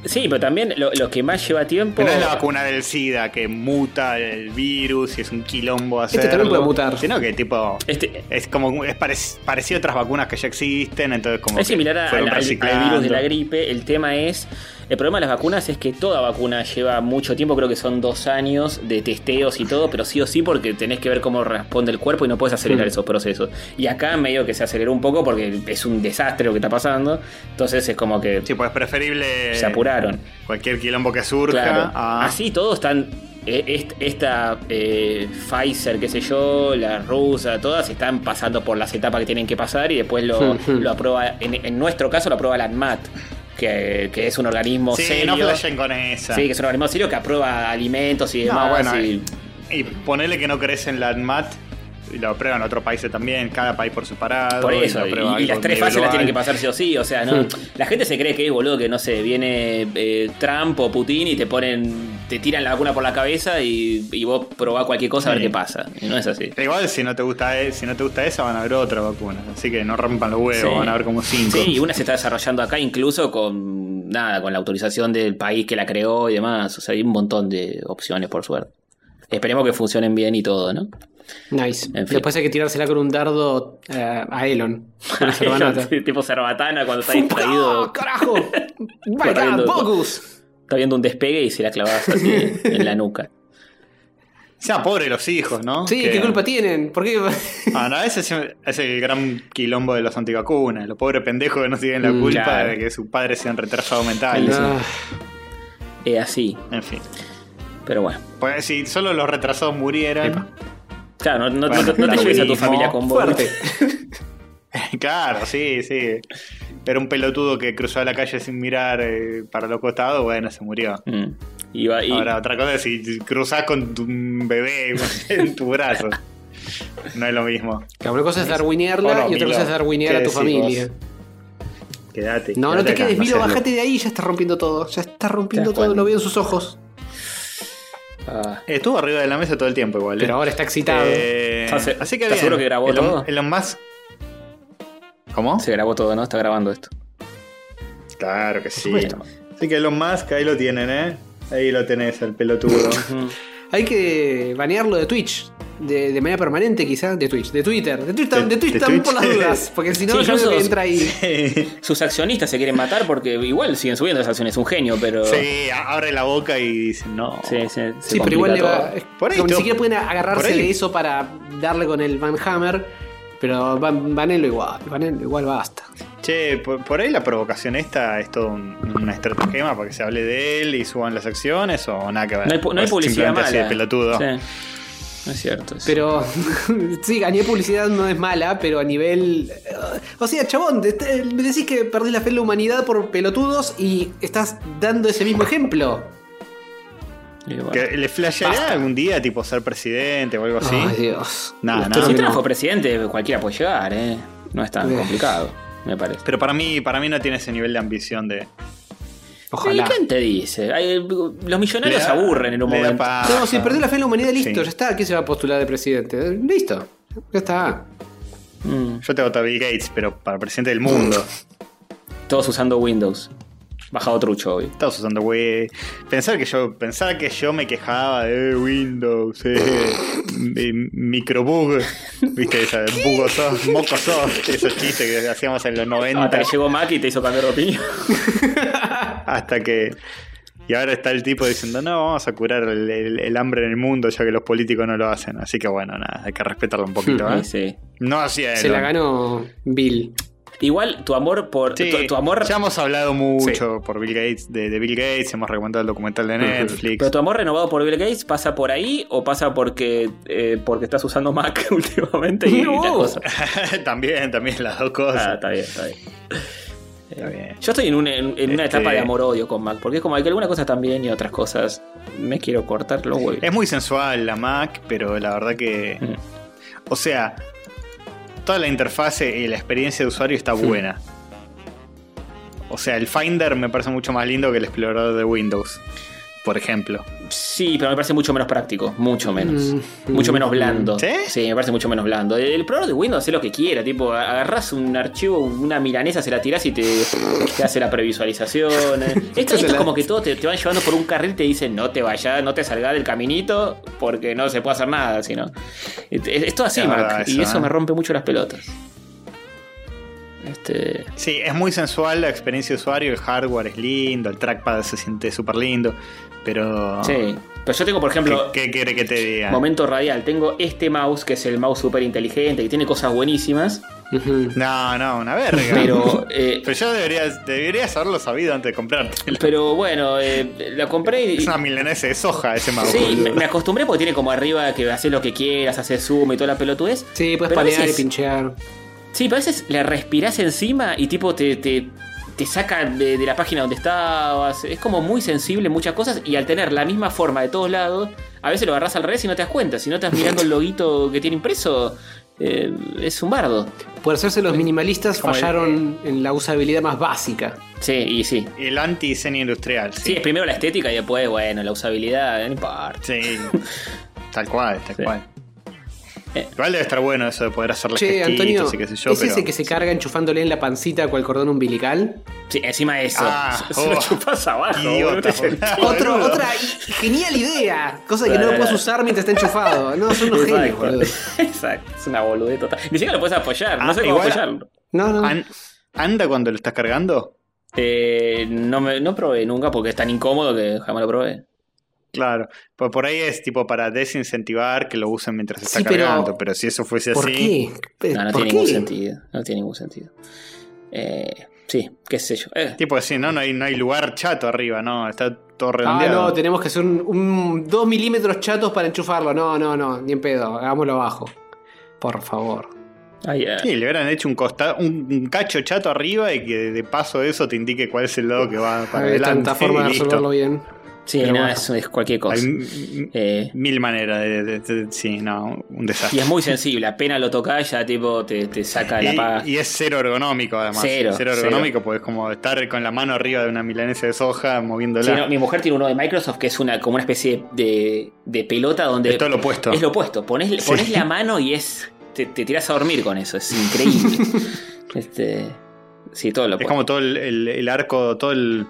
Sí, pero también lo, lo que más lleva tiempo. No es la vacuna del SIDA que muta el virus y es un quilombo hacerlo. Este también puede mutar. Sino que tipo. Este, Es como es parec- parecido a otras vacunas que ya existen, entonces como es similar a- al, al- virus de la gripe. El tema es. El problema de las vacunas es que toda vacuna lleva mucho tiempo, creo que son dos años de testeos y todo, pero sí o sí porque tenés que ver cómo responde el cuerpo y no puedes acelerar esos procesos. Y acá medio que se aceleró un poco porque es un desastre lo que está pasando. Entonces es como que Sí, pues es preferible se apuraron. cualquier quilombo que surja Claro. a- Así todos están. eh, est- Esta eh, Pfizer, qué sé yo, la rusa, todas están pasando por las etapas que tienen que pasar y después lo, aprueba. En, en nuestro caso lo aprueba la ANMAT, que, que es un organismo Sí, serio. no flashen con esa. sí, que es un organismo serio que aprueba alimentos y No, demás. bueno, y- Y ponele que no crees en la ANMAT y lo aprueban otros países también, cada país por separado. por y eso, y, aprueba y las tres fases las tienen que pasar sí o sí. O sea, no, la gente se cree que es boludo que no sé, viene eh, Trump o Putin y te ponen, te tiran la vacuna por la cabeza y, y vos probás cualquier cosa a ver qué pasa. Y no es así. Igual si no te gusta e- si no te gusta esa van a haber otra vacuna, así que no rompan los huevos, Sí. van a haber como cinco. Sí, y una se está desarrollando acá incluso con nada, con la autorización del país que la creó y demás. O sea, hay un montón de opciones por suerte. Esperemos que funcionen bien y todo, ¿no? Nice. En fin. Después hay que tirársela con un dardo eh, a Elon. Tipo cerbatana cuando está ¡Ah, distraído, carajo! ¡My Corriendo. God, bogus! está viendo un despegue y se la clavas así en la nuca. Sea pobre los hijos, ¿no? Sí, Que- ¿qué culpa tienen? ¿Por qué? Ah, no, ese es, el gran quilombo de los antivacunas. Los pobres pendejos que no tienen la Mm, culpa claro. de que sus padres sean retrasados mentales. Ah, Es así. En fin. Pero bueno. Pues si solo los retrasados murieran. Claro, no, no- Bueno, no- no te lleves a tu familia con vos. Fuerte. claro, sí, sí. Era un pelotudo que cruzó la calle sin mirar eh, para los costados, bueno, se murió. Mm. Iba- y- Ahora, otra cosa es si cruzás con tu bebé en tu brazo. No es lo mismo. Claro, una cosa es darwinearla no, y otra cosa es darwinear a ¿qué tu familia. vos? Quédate. No, no te acá, quedes, Milo, loco. bájate de ahí, ya está rompiendo todo. Ya está rompiendo todo, cuenta. lo veo en sus ojos. Ah, Estuvo arriba de la mesa todo el tiempo igual. ¿eh? Pero ahora está excitado. Eh, ¿Estás se- así que estás bien. seguro que grabó Elon, todo? Elon Musk. ¿Cómo? se grabó todo, ¿no? Está grabando esto. Claro que sí. supuesto. Así que Elon Musk, ahí lo tienen, ¿eh? Ahí lo tenés, el pelotudo. Hay que banearlo de Twitch. De, de manera permanente, quizá. De Twitch. De Twitter. De Twitter, De- de Twitch de también por las dudas. Porque si no, Sí, yo entra ahí. sí, Sus accionistas se quieren matar porque igual siguen subiendo esas acciones. Es un genio, pero. abre la boca y dice, no. Sí, sí, se Sí, pero igual le va. Por ahí como ni siquiera pueden agarrarse de eso para darle con el Van Hammer. Pero ban- banenlo igual. Banenlo igual basta. Che, por, por ahí la provocación esta es todo un, una estratagema para que se hable de él y suban las acciones o nada que ver. No hay, no hay Es publicidad simplemente mala. así de pelotudo. Sí. No es cierto. eso. Pero sí, gané publicidad no es mala, pero a nivel. eh, O sea, chabón, te- te- me decís que perdés la fe en la humanidad por pelotudos y estás dando ese mismo ejemplo. Y bueno. Que ¿Le flasheará Basta. algún día, tipo, ser presidente o algo así? Ay, Dios. Espero nah. Si fue presidente, cualquiera puede llegar, ¿eh? No es tan complicado, me parece. Pero para mí, para mí no tiene ese nivel de ambición de. Ojalá. ¿Y quién te dice? Ay, los millonarios se da- aburren en un momento. paja. No, si perdió la fe en la humanidad, listo, Sí. ya está. ¿Quién se va a postular de presidente? Listo, ya está. Mm, Yo te voto a Bill Gates, pero para presidente del mundo. todos usando Windows. Bajado trucho hoy. Estamos usando wey. Pensar que yo, pensar que yo me quejaba de Windows, eh, de microbug, viste, esa bugosoft, mocosoft, esos chistes que hacíamos en los 90 Hasta que llegó Mac y te hizo cambiar de opinión. hasta que y ahora está el tipo diciendo no vamos a curar el, el- el hambre en el mundo ya que los políticos no lo hacen así que bueno nada hay que respetarlo un poquito ¿eh? Sí, sí. no hacía Se la ganó Bill. Igual tu amor por. Sí, tu, tu amor. ya hemos hablado mucho por Bill Gates de, de Bill Gates hemos recomendado el documental de Netflix Pero tu amor renovado por Bill Gates pasa por ahí o pasa porque eh, porque estás usando Mac últimamente y No. las cosas. también también las dos cosas Ah, está bien, está bien. Está bien. Yo estoy en, un- en- en una Este- etapa de amor-odio con Mac, porque es como que algunas cosas están bien y otras cosas me quiero cortar los huevos. Es muy sensual la Mac, pero la verdad que. Mm. O sea, toda la interfase y la experiencia de usuario está buena. O sea, el Finder me parece mucho más lindo que el explorador de Windows, por ejemplo. Sí, pero me parece mucho menos práctico, mucho menos. Mm, mucho mm, menos blando. ¿Sí? me parece mucho menos blando. El programa de Windows hace lo que quiera, tipo, agarras un archivo, una milanesa, se la tirás y te, te hace la previsualización. Esto, esto es como que todo te, te van llevando por un carril y te dicen no te vayas, no te salgas del caminito porque no se puede hacer nada, sino. Es, es todo así, verdad y eso, eso ¿eh? me rompe mucho las pelotas. Este. Sí, es muy sensual la experiencia de usuario, el hardware es lindo, el trackpad se siente súper lindo, pero... Sí. Pero yo tengo, por ejemplo, ¿Qué, qué quiere que te diga? momento radial. Tengo este mouse que es el mouse súper inteligente, que tiene cosas buenísimas. No, no, una verga. Pero, eh, Pero yo deberías, deberías haberlo sabido antes de comprártelo. pero bueno, eh, la compré y. Es una milanesa de soja ese mouse. Sí, boludo. me, me acostumbré porque tiene como arriba que haces lo que quieras, haces zoom y toda la pelotudez. Sí, puedes panear y pinchear. Sí, pero a veces le respirás encima y tipo te, te, te saca de, de la página donde estabas. Es como muy sensible en muchas cosas y al tener la misma forma de todos lados, a veces lo agarras al revés y no te das cuenta. Si no estás mirando el loguito que tiene impreso, eh, es un bardo. Por hacerse los minimalistas Como el- fallaron en la usabilidad más básica. Sí, y sí. El anti-diseño industrial. Sí, Sí, es primero la estética y después, bueno, la usabilidad, no importa. Sí. tal cual, tal Sí. cual. Eh. Igual debe estar bueno eso de poder hacerle Che, gestitos Antonio, y qué sé yo, ¿es pero... ese que se carga enchufándole en la pancita cual cordón umbilical? Sí, encima de eso. Ah, se lo oh, chupas abajo. idiota. Otro, otra genial idea. Cosa que no lo puedes usar mientras está enchufado. No, son unos genios, Exacto. boludo. Exacto, es una boludez total. Ni siquiera lo puedes apoyar, no Ah, sé cómo igual- apoyarlo. No, no. An- ¿Anda cuando lo estás cargando? Eh, no, me, no probé nunca porque es tan incómodo que jamás lo probé. Claro, pues por ahí es tipo para desincentivar que lo usen mientras se está Sí, pero- cargando, pero si eso fuese ¿Por así... qué? No, no ¿Por tiene qué? ningún sentido. No tiene ningún sentido. Eh, sí, qué sé yo. Eh, Tipo así, ¿no? No hay, no hay lugar chato arriba, ¿no? Está todo Ah, redondeado. no, tenemos que hacer un, un 2 milímetros chatos para enchufarlo. No, no, no, ni en pedo. Hagámoslo abajo. Por favor. Ay. Sí, le hubieran hecho un, costa, un, un cacho chato arriba y que de paso eso te indique cuál es el lado que va para Hay adelante. tanta forma de resolverlo bien. Sí, no, bueno. es, es cualquier cosa. Hay Eh, mil maneras de, de- de- Sí, no, un y desastre. es muy sensible, apenas lo tocas ya tipo te, te saca la paga. Y, y es cero ergonómico además. Cero, ergonómico, pues es como estar con la mano arriba de una milanesa de soja moviéndola. Sí, no, mi mujer tiene uno de Microsoft que es una como una especie de, de pelota donde Es todo lo opuesto. Es lo opuesto. Pones, Sí. pones la mano y es te, te tiras a dormir con eso. Es increíble. este, sí, todo lo es opuesto. como todo el, el- el arco, todo el.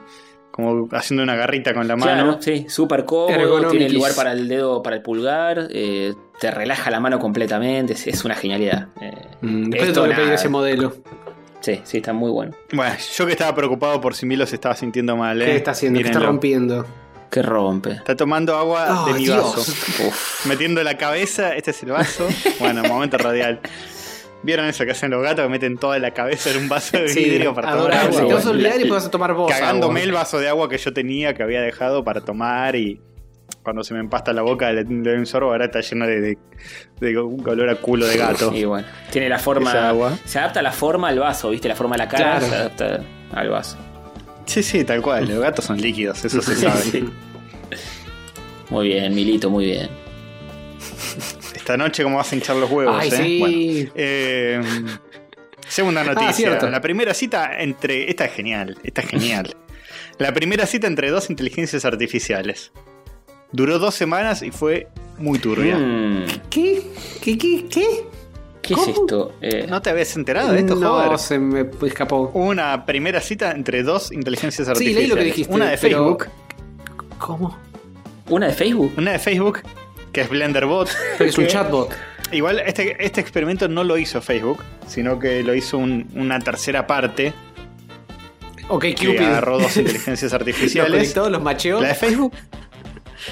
Como haciendo una garrita con la mano. Claro, sí, súper cómodo, tiene lugar para el dedo, para el pulgar, eh, te relaja la mano completamente, es, es una genialidad. Eh, Mm, después esto tengo que pedir ese modelo. Sí, sí, está muy bueno. Bueno, yo que estaba preocupado por si Milo se estaba sintiendo mal. ¿eh? ¿Qué está haciendo? ¿Qué está rompiendo? Que rompe. Está tomando agua de mi Dios. vaso. Uf. Metiendo la cabeza, este es el vaso. Bueno, momento radial. ¿Vieron eso que hacen los gatos? Que meten toda la cabeza en un vaso de Sí, vidrio para tomar agua. Te vas a olvidar y puedes tomar vos. Cagándome agua. el vaso de agua que yo tenía, que había dejado para tomar y cuando se me empasta la boca le, doy un sorbo, ahora está lleno de, de, de un olor a culo de gato. Y bueno, tiene la forma. Esa agua. Se adapta la forma al vaso, ¿viste? La forma de la cara Claro. se adapta al vaso. Sí, sí, tal cual. Los gatos son líquidos, eso se sabe. Sí. Muy bien, Milito, muy bien. Esta noche, ¿cómo vas a hinchar los huevos? Ay, eh? sí. Bueno, eh, segunda noticia. cierto. la primera cita entre. Esta es genial. Esta es genial. la primera cita entre dos inteligencias artificiales. Duró dos semanas y fue muy turbia. Mm, ¿Qué? ¿Qué? ¿Qué? ¿Qué? ¿Qué ¿Cómo? es esto? Eh, ¿No te habías enterado de esto, no, joder? se me escapó. Una primera cita entre dos inteligencias Sí, artificiales. leí lo que dijiste. Una de pero- Facebook. ¿Cómo? ¿Una de Facebook? Una de Facebook, que es BlenderBot. Pero es un chatbot. Igual este, este experimento no lo hizo Facebook, sino que lo hizo un- una tercera parte Ok, que Cupid. agarró dos inteligencias Los artificiales. conectó, los macheó. La de Facebook.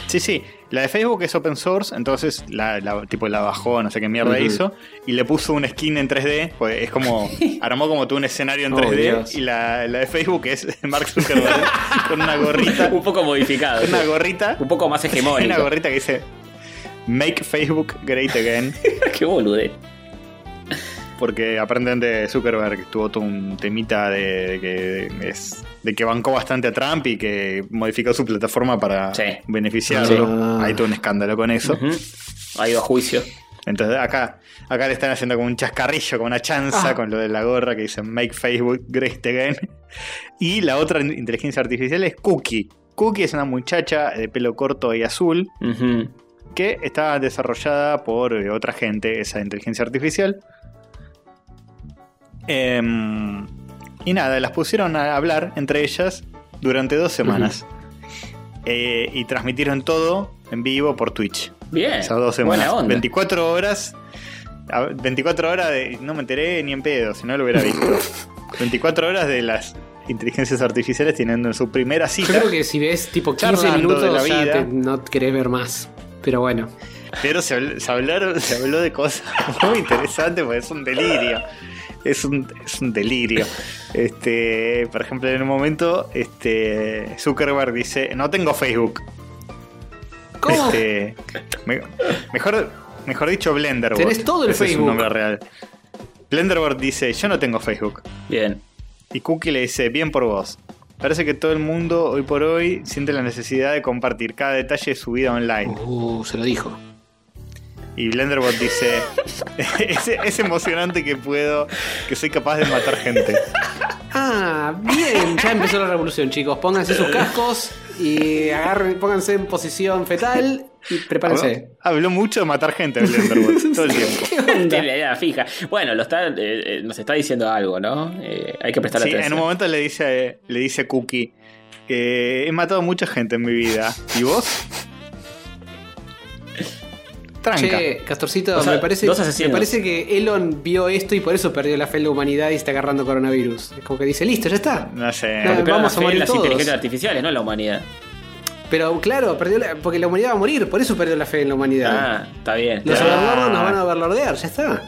Sí, sí. La de Facebook es open source, entonces la, la- tipo la bajó, no sé qué mierda hizo, y le puso un skin en 3D, pues es como, armó como tú un escenario en Oh, 3D, Dios. y la, la de Facebook es Mark Zuckerberg con una gorrita, Un poco modificado. una sí. gorrita, Un poco más una hegemónico. gorrita que dice Make Facebook Great Again, Qué bolude. porque aprenden de Zuckerberg, que tuvo todo un temita de, de que es de que bancó bastante a Trump y que modificó su plataforma para Sí. beneficiarlo. Sí. Hay todo un escándalo con eso. Ujú. Ha ido a juicio. Entonces acá, acá le están haciendo como un chascarrillo, como una chanza Ah. con lo de la gorra que dice Make Facebook Great Again. Y la otra inteligencia artificial es Cookie. Cookie es una muchacha de pelo corto y azul Ujú. Que está desarrollada por eh, otra gente, esa inteligencia artificial. Em, y nada, las pusieron a hablar entre ellas durante dos semanas. Eh, y transmitieron todo en vivo por Twitch. Bien. Esas dos semanas. Buena onda. 24 horas. a- 24 horas de. No me enteré ni en pedo, si no lo hubiera visto. 24 horas de las inteligencias artificiales teniendo su primera Yo cita. creo que si ves tipo 15 Charlando minutos de la ya vida. te- no querés ver más. Pero bueno. Pero se, habl- se hablaron, se habló de cosas muy interesantes, porque es un delirio. Es un, es un delirio. Este, por ejemplo, en un momento, este, Zuckerberg dice: No tengo Facebook. ¿Cómo? Este, me- mejor, mejor dicho, Blenderbot. Tenés todo el Ese Es Facebook. un nombre real. Blenderbot dice: Yo no tengo Facebook. Bien. Y Cookie le dice: Bien por vos. Parece que todo el mundo hoy por hoy siente la necesidad de compartir cada detalle de su vida online. Uh, se lo dijo. Y Blenderbot dice: es, es emocionante que puedo, que soy capaz de matar gente. Ah, bien. Ya empezó la revolución, chicos. Pónganse sus cascos y agarren, pónganse en posición fetal y prepárense. Habló, habló mucho de matar gente Blenderbot todo el tiempo. ¿Qué onda? Tiene la idea fija. Bueno, lo está, eh, eh, nos está diciendo algo, ¿no? Eh, hay que prestar Sí, atención. en un momento le dice, le dice a Cookie: eh, He matado mucha gente en mi vida. ¿Y vos? Tranca. Che, Castorcito, O sea, me, parece, dos me parece que Elon vio esto y por eso perdió la fe en la humanidad y está agarrando coronavirus. Es como que dice, listo, ya está. No sé. No, Porque vamos a fe morir las todos. inteligencias artificiales, no la humanidad. Pero claro, perdió la- porque la humanidad va a morir, por eso perdió la fe en la humanidad. Ah, está bien. Los overlordos nos van a overlordear, ya está.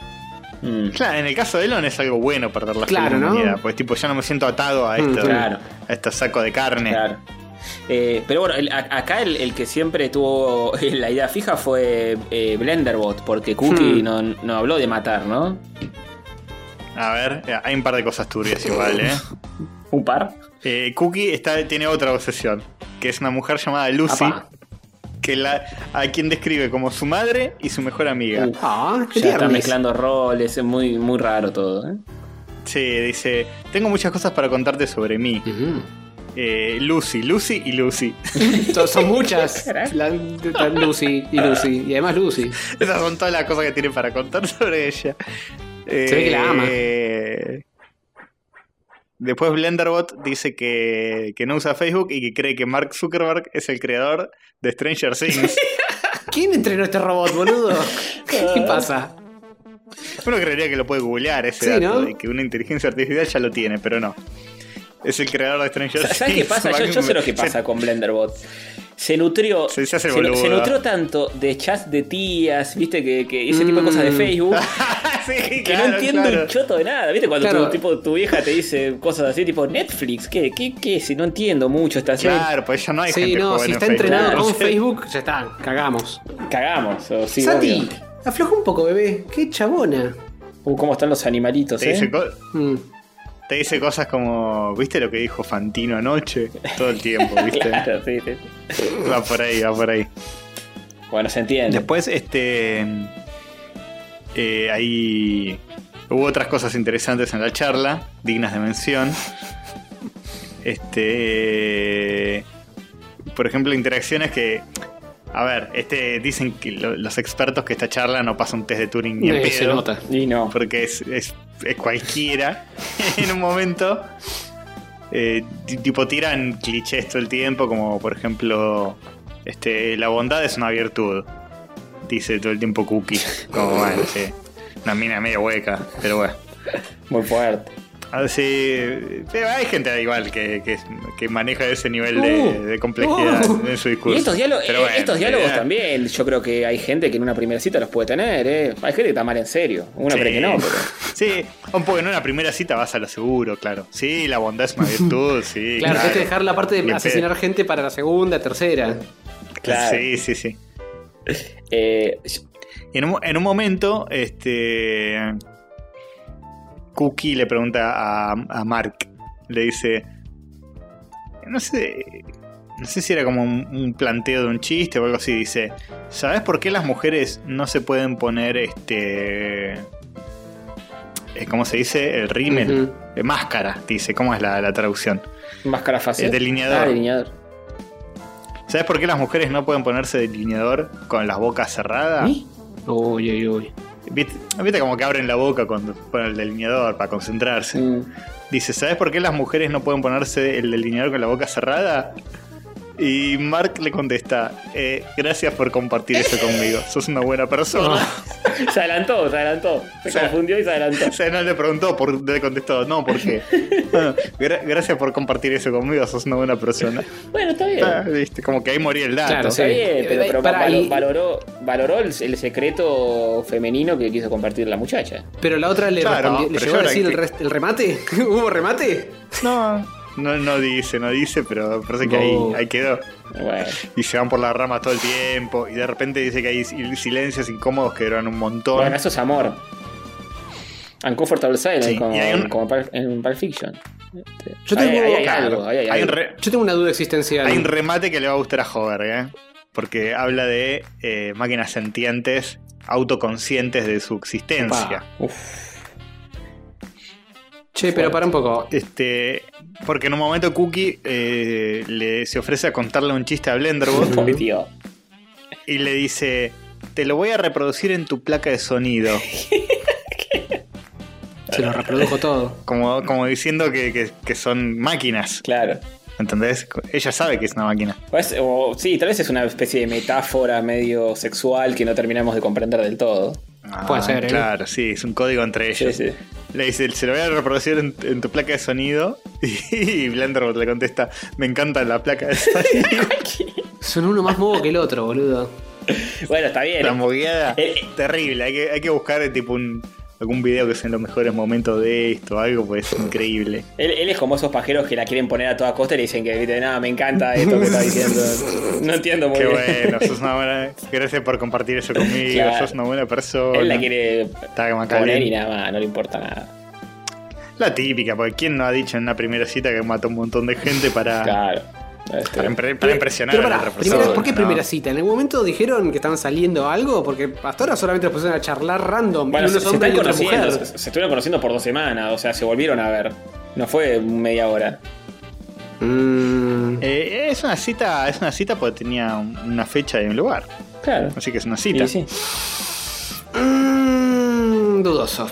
Mm, Claro, en el caso de Elon es algo bueno perder la fe Claro, en la ¿no? humanidad. Pues tipo, ya no me siento atado a Mm, esto, claro. a este saco de carne. claro. Eh, pero bueno, el- a- acá el, el que siempre tuvo la idea fija fue eh, Blenderbot, porque Cookie Hmm. no, no habló de matar, ¿no? A ver, eh, hay un par de cosas turbias igual, ¿eh? Un par. Eh, Cookie está, tiene otra obsesión, que es una mujer llamada Lucy, Apá. que la, a quien describe como su madre y su mejor amiga. Uh. Ah, qué Ya está mezclando roles, es muy, muy raro todo. ¿eh? Sí, dice, tengo muchas cosas para contarte sobre mí. Ujú. Eh, Lucy, Lucy y Lucy. son, son muchas. Carajo. La- la Lucy y Lucy. Y además Lucy. Esas son todas las cosas que tiene para contar sobre ella. ve que la ama. Eh, Después Blenderbot dice que, que no usa Facebook y que cree que Mark Zuckerberg es el creador de Stranger Things. ¿Quién entrenó este robot, boludo? ¿Qué pasa? Uno creería que lo puede googlear ese Sí, dato, ¿no? de que una inteligencia artificial ya lo tiene, pero no. Es el creador de Stranger Things. ¿Sabes qué pasa? Yo, yo sé lo que pasa con Blenderbot. Se nutrió. Se- se hace se, boludo. se nutrió tanto de chats de tías, viste, que, que ese tipo de cosas de Mm. Facebook. sí, Que claro, no entiendo claro. un choto de nada, ¿viste? Cuando Claro. tu, tipo, tu vieja te dice cosas así, tipo Netflix, ¿qué, qué, qué? Si no entiendo mucho esta serie. Claro, pues ya no hay Sí, gente no, joven si está Facebook. entrenado con Facebook, ya está, cagamos. Cagamos, o sí, Santi, afloja un poco, bebé. Qué chabona. Uh, ¿Cómo están los animalitos, Te eh? Mm. Te dice cosas como, ¿viste lo que dijo Fantino anoche? Todo el tiempo, ¿viste? Claro, sí, sí. Va por ahí, va por ahí. Bueno, se entiende. Después, este. eh, ahí. Hubo otras cosas interesantes en la charla, dignas de mención. Este. Por ejemplo, interacciones que. A ver, este dicen que lo- los expertos que esta charla no pasa un test de Turing ni en Eh, pedo. se nota. Y no. Porque es cualquiera. en un momento. eh, ti- tipo tiran clichés todo el tiempo, como por ejemplo. Este, la bondad es una virtud. Dice todo el tiempo Cookie. Como bueno, sí. Una mina medio hueca, pero bueno. Muy fuerte. A ver si- pero hay gente igual que, que, que maneja ese nivel de, Uh, de complejidad uh. en su Y discurso. estos, diálogos, Pero bueno, estos diálogos eh, también, yo creo que hay gente que en una primera cita los puede tener, ¿eh? Hay gente que está mal en serio. Uno sí. cree que no, pero. Sí, un poco en una primera cita vas a lo seguro, claro. Sí, la bondad es una virtud, sí. Claro, hay que dejar la parte de asesinar gente para la segunda, tercera. Claro. Sí, sí, sí. Eh, Y en un, en un momento, este. Cookie le pregunta a, a Mark. Le dice. No sé. No sé si era como un, un planteo de un chiste o algo así. Dice. ¿Sabes por qué las mujeres no se pueden poner este. eh, ¿Cómo se dice? El rímel. Ujú. Eh, máscara, dice. ¿Cómo es la, la traducción? máscara facial. El delineador. Ah, delineador. ¿Sabes por qué las mujeres no pueden ponerse delineador con las bocas cerradas? ¿Y? Uy, uy, uy. ¿Viste, viste como que abren la boca cuando ponen el delineador para concentrarse? Mm. Dice, ¿sabes por qué las mujeres no pueden ponerse el delineador con la boca cerrada? Y Mark le contesta, eh, gracias por compartir eso conmigo, sos una buena persona. Se adelantó, se adelantó. Se O sea, confundió y se adelantó. O sea, no le preguntó, por, le contestó, no, ¿por qué? Bueno, gra- gracias por compartir eso conmigo, sos una buena persona. Bueno, está bien. Ah, viste, como que ahí moría el dato. Claro, sí. Está bien, pero, pero Pará, valo- y- valoró, valoró el, el secreto femenino que quiso compartir la muchacha. Pero la otra le, Claro, respondió- ¿le llegó a decir la- el, el remate. ¿Hubo remate? No, no, no dice, no dice, pero parece que ahí, ahí quedó. Bueno, Y se van por las ramas todo el tiempo. Y de repente dice que hay sil- silencios incómodos que duran un montón. bueno, eso es amor. Uncomfortable Silence, Sí, como, un- como Pulp- en Pulp Fiction. Yo ahí- tengo- ahí hay Claro, algo, ahí hay hay, un algo. re- Yo tengo una duda existencial. hay un remate que le va a gustar a Hover, ¿eh? Porque habla de eh, máquinas sentientes, autoconscientes de su existencia. Uf, che, pero para un poco. Este, porque en un momento Cookie eh, le, se ofrece a contarle un chiste a Blenderbot y le dice: Te lo voy a reproducir en tu placa de sonido. Se lo reprodujo todo. Como, como diciendo que, que- que son máquinas. Claro. ¿Entendés? Ella sabe que es una máquina. O es- o- sí, tal vez es una especie de metáfora medio sexual que no terminamos de comprender del todo. Puede ser, ¿eh? Claro, sí, es un código entre ellos. Sí, sí. Le dice, se lo voy a reproducir en, en tu placa de sonido. Y Blenderbot le contesta, me encanta la placa de sonido. Son uno más mogo que el otro, boludo. Bueno, está bien. la mogueada, Eh, eh. terrible. Hay que, hay que buscar eh, tipo un, algún video que sean los mejores momentos de esto, algo, pues es increíble. Él, él es como esos pajeros que la quieren poner a toda costa y le dicen que, viste, nada, me encanta esto que está diciendo. No entiendo muy Qué bien. bueno, sos una buena. Gracias por compartir eso conmigo, Claro. sos una buena persona. Él la quiere Está poner y nada más, no le importa nada. La típica, porque ¿quién no ha dicho en una primera cita que mató un montón de gente para, Claro. Este, para, impre- para impresionar Pero a la pará, otra primera-? ¿por qué ¿no? primera cita? ¿En algún momento dijeron que estaban saliendo algo? Porque hasta ahora solamente los pusieron a charlar random. Bueno, se, están conociendo, estuvieron conociendo por dos semanas, o sea, se volvieron a ver. No fue media hora. Mm, Eh, es una cita, es una cita porque tenía un- una fecha y un lugar. Claro. Así que es una cita. Sí, sí. mm, dudoso.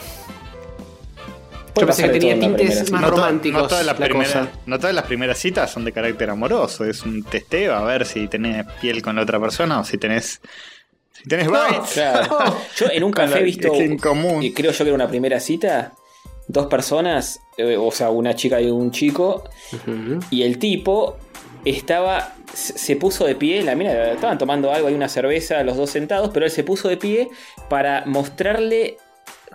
Yo pensé que tenía tintes más No románticos. no todas las la primeras, cosa. no todas las primeras citas son de carácter amoroso. Es un testeo a ver si tenés piel con la otra persona o si tenés. Si tenés vibes. Claro. Yo en un café he visto, Es en común. y creo yo que era una primera cita, dos personas, eh, o sea, una chica y un chico, y el tipo estaba, se se puso de pie, la mina, estaban tomando algo, hay una cerveza, los dos sentados, pero él se puso de pie para mostrarle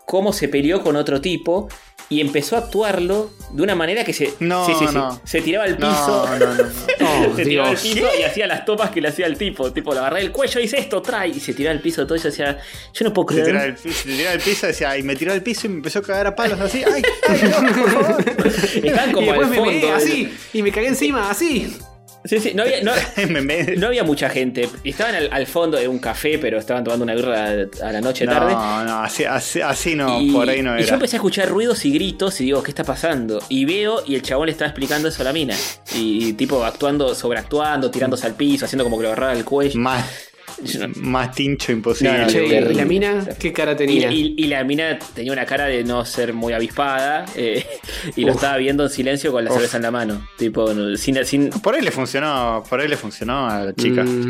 cómo se peleó con otro tipo. Y empezó a actuarlo de una manera que se, No, sí, sí, sí, no. se tiraba al piso. No, no, no. no. Oh, se tiraba al piso y hacía las tomas que le hacía al tipo. Tipo, le agarré el cuello, hice esto, trae. Y se tiraba al piso todo. Y yo decía, yo no puedo Se creer. tiraba al piso, se tiraba al piso y decía, ay, me tiró al piso y me empezó a cagar a palos así. ¡Ay, ay, no, por favor! Estaban Y como después al me fondo. meé así. Y me cagué encima, así. Sí, sí, no había, no, no había mucha gente. Estaban al, al fondo de un café, pero estaban tomando una birra a la noche tarde. No, no, así, así, así no, y, por ahí no y yo era. empecé a escuchar ruidos y gritos y digo, ¿qué está pasando? Y veo y el chabón le estaba explicando eso a la mina. Y, tipo actuando, sobreactuando, tirándose al piso, haciendo como que le agarraba el cuello. Más, más tincho imposible. No, no, Che, ¿y la mina qué cara tenía? y- y la mina tenía una cara de no ser muy avispada eh, y lo Uf. estaba viendo en silencio con la Uf. cerveza en la mano. Tipo, sin, sin- Por ahí le funcionó, por ahí le funcionó a la chica. Mm,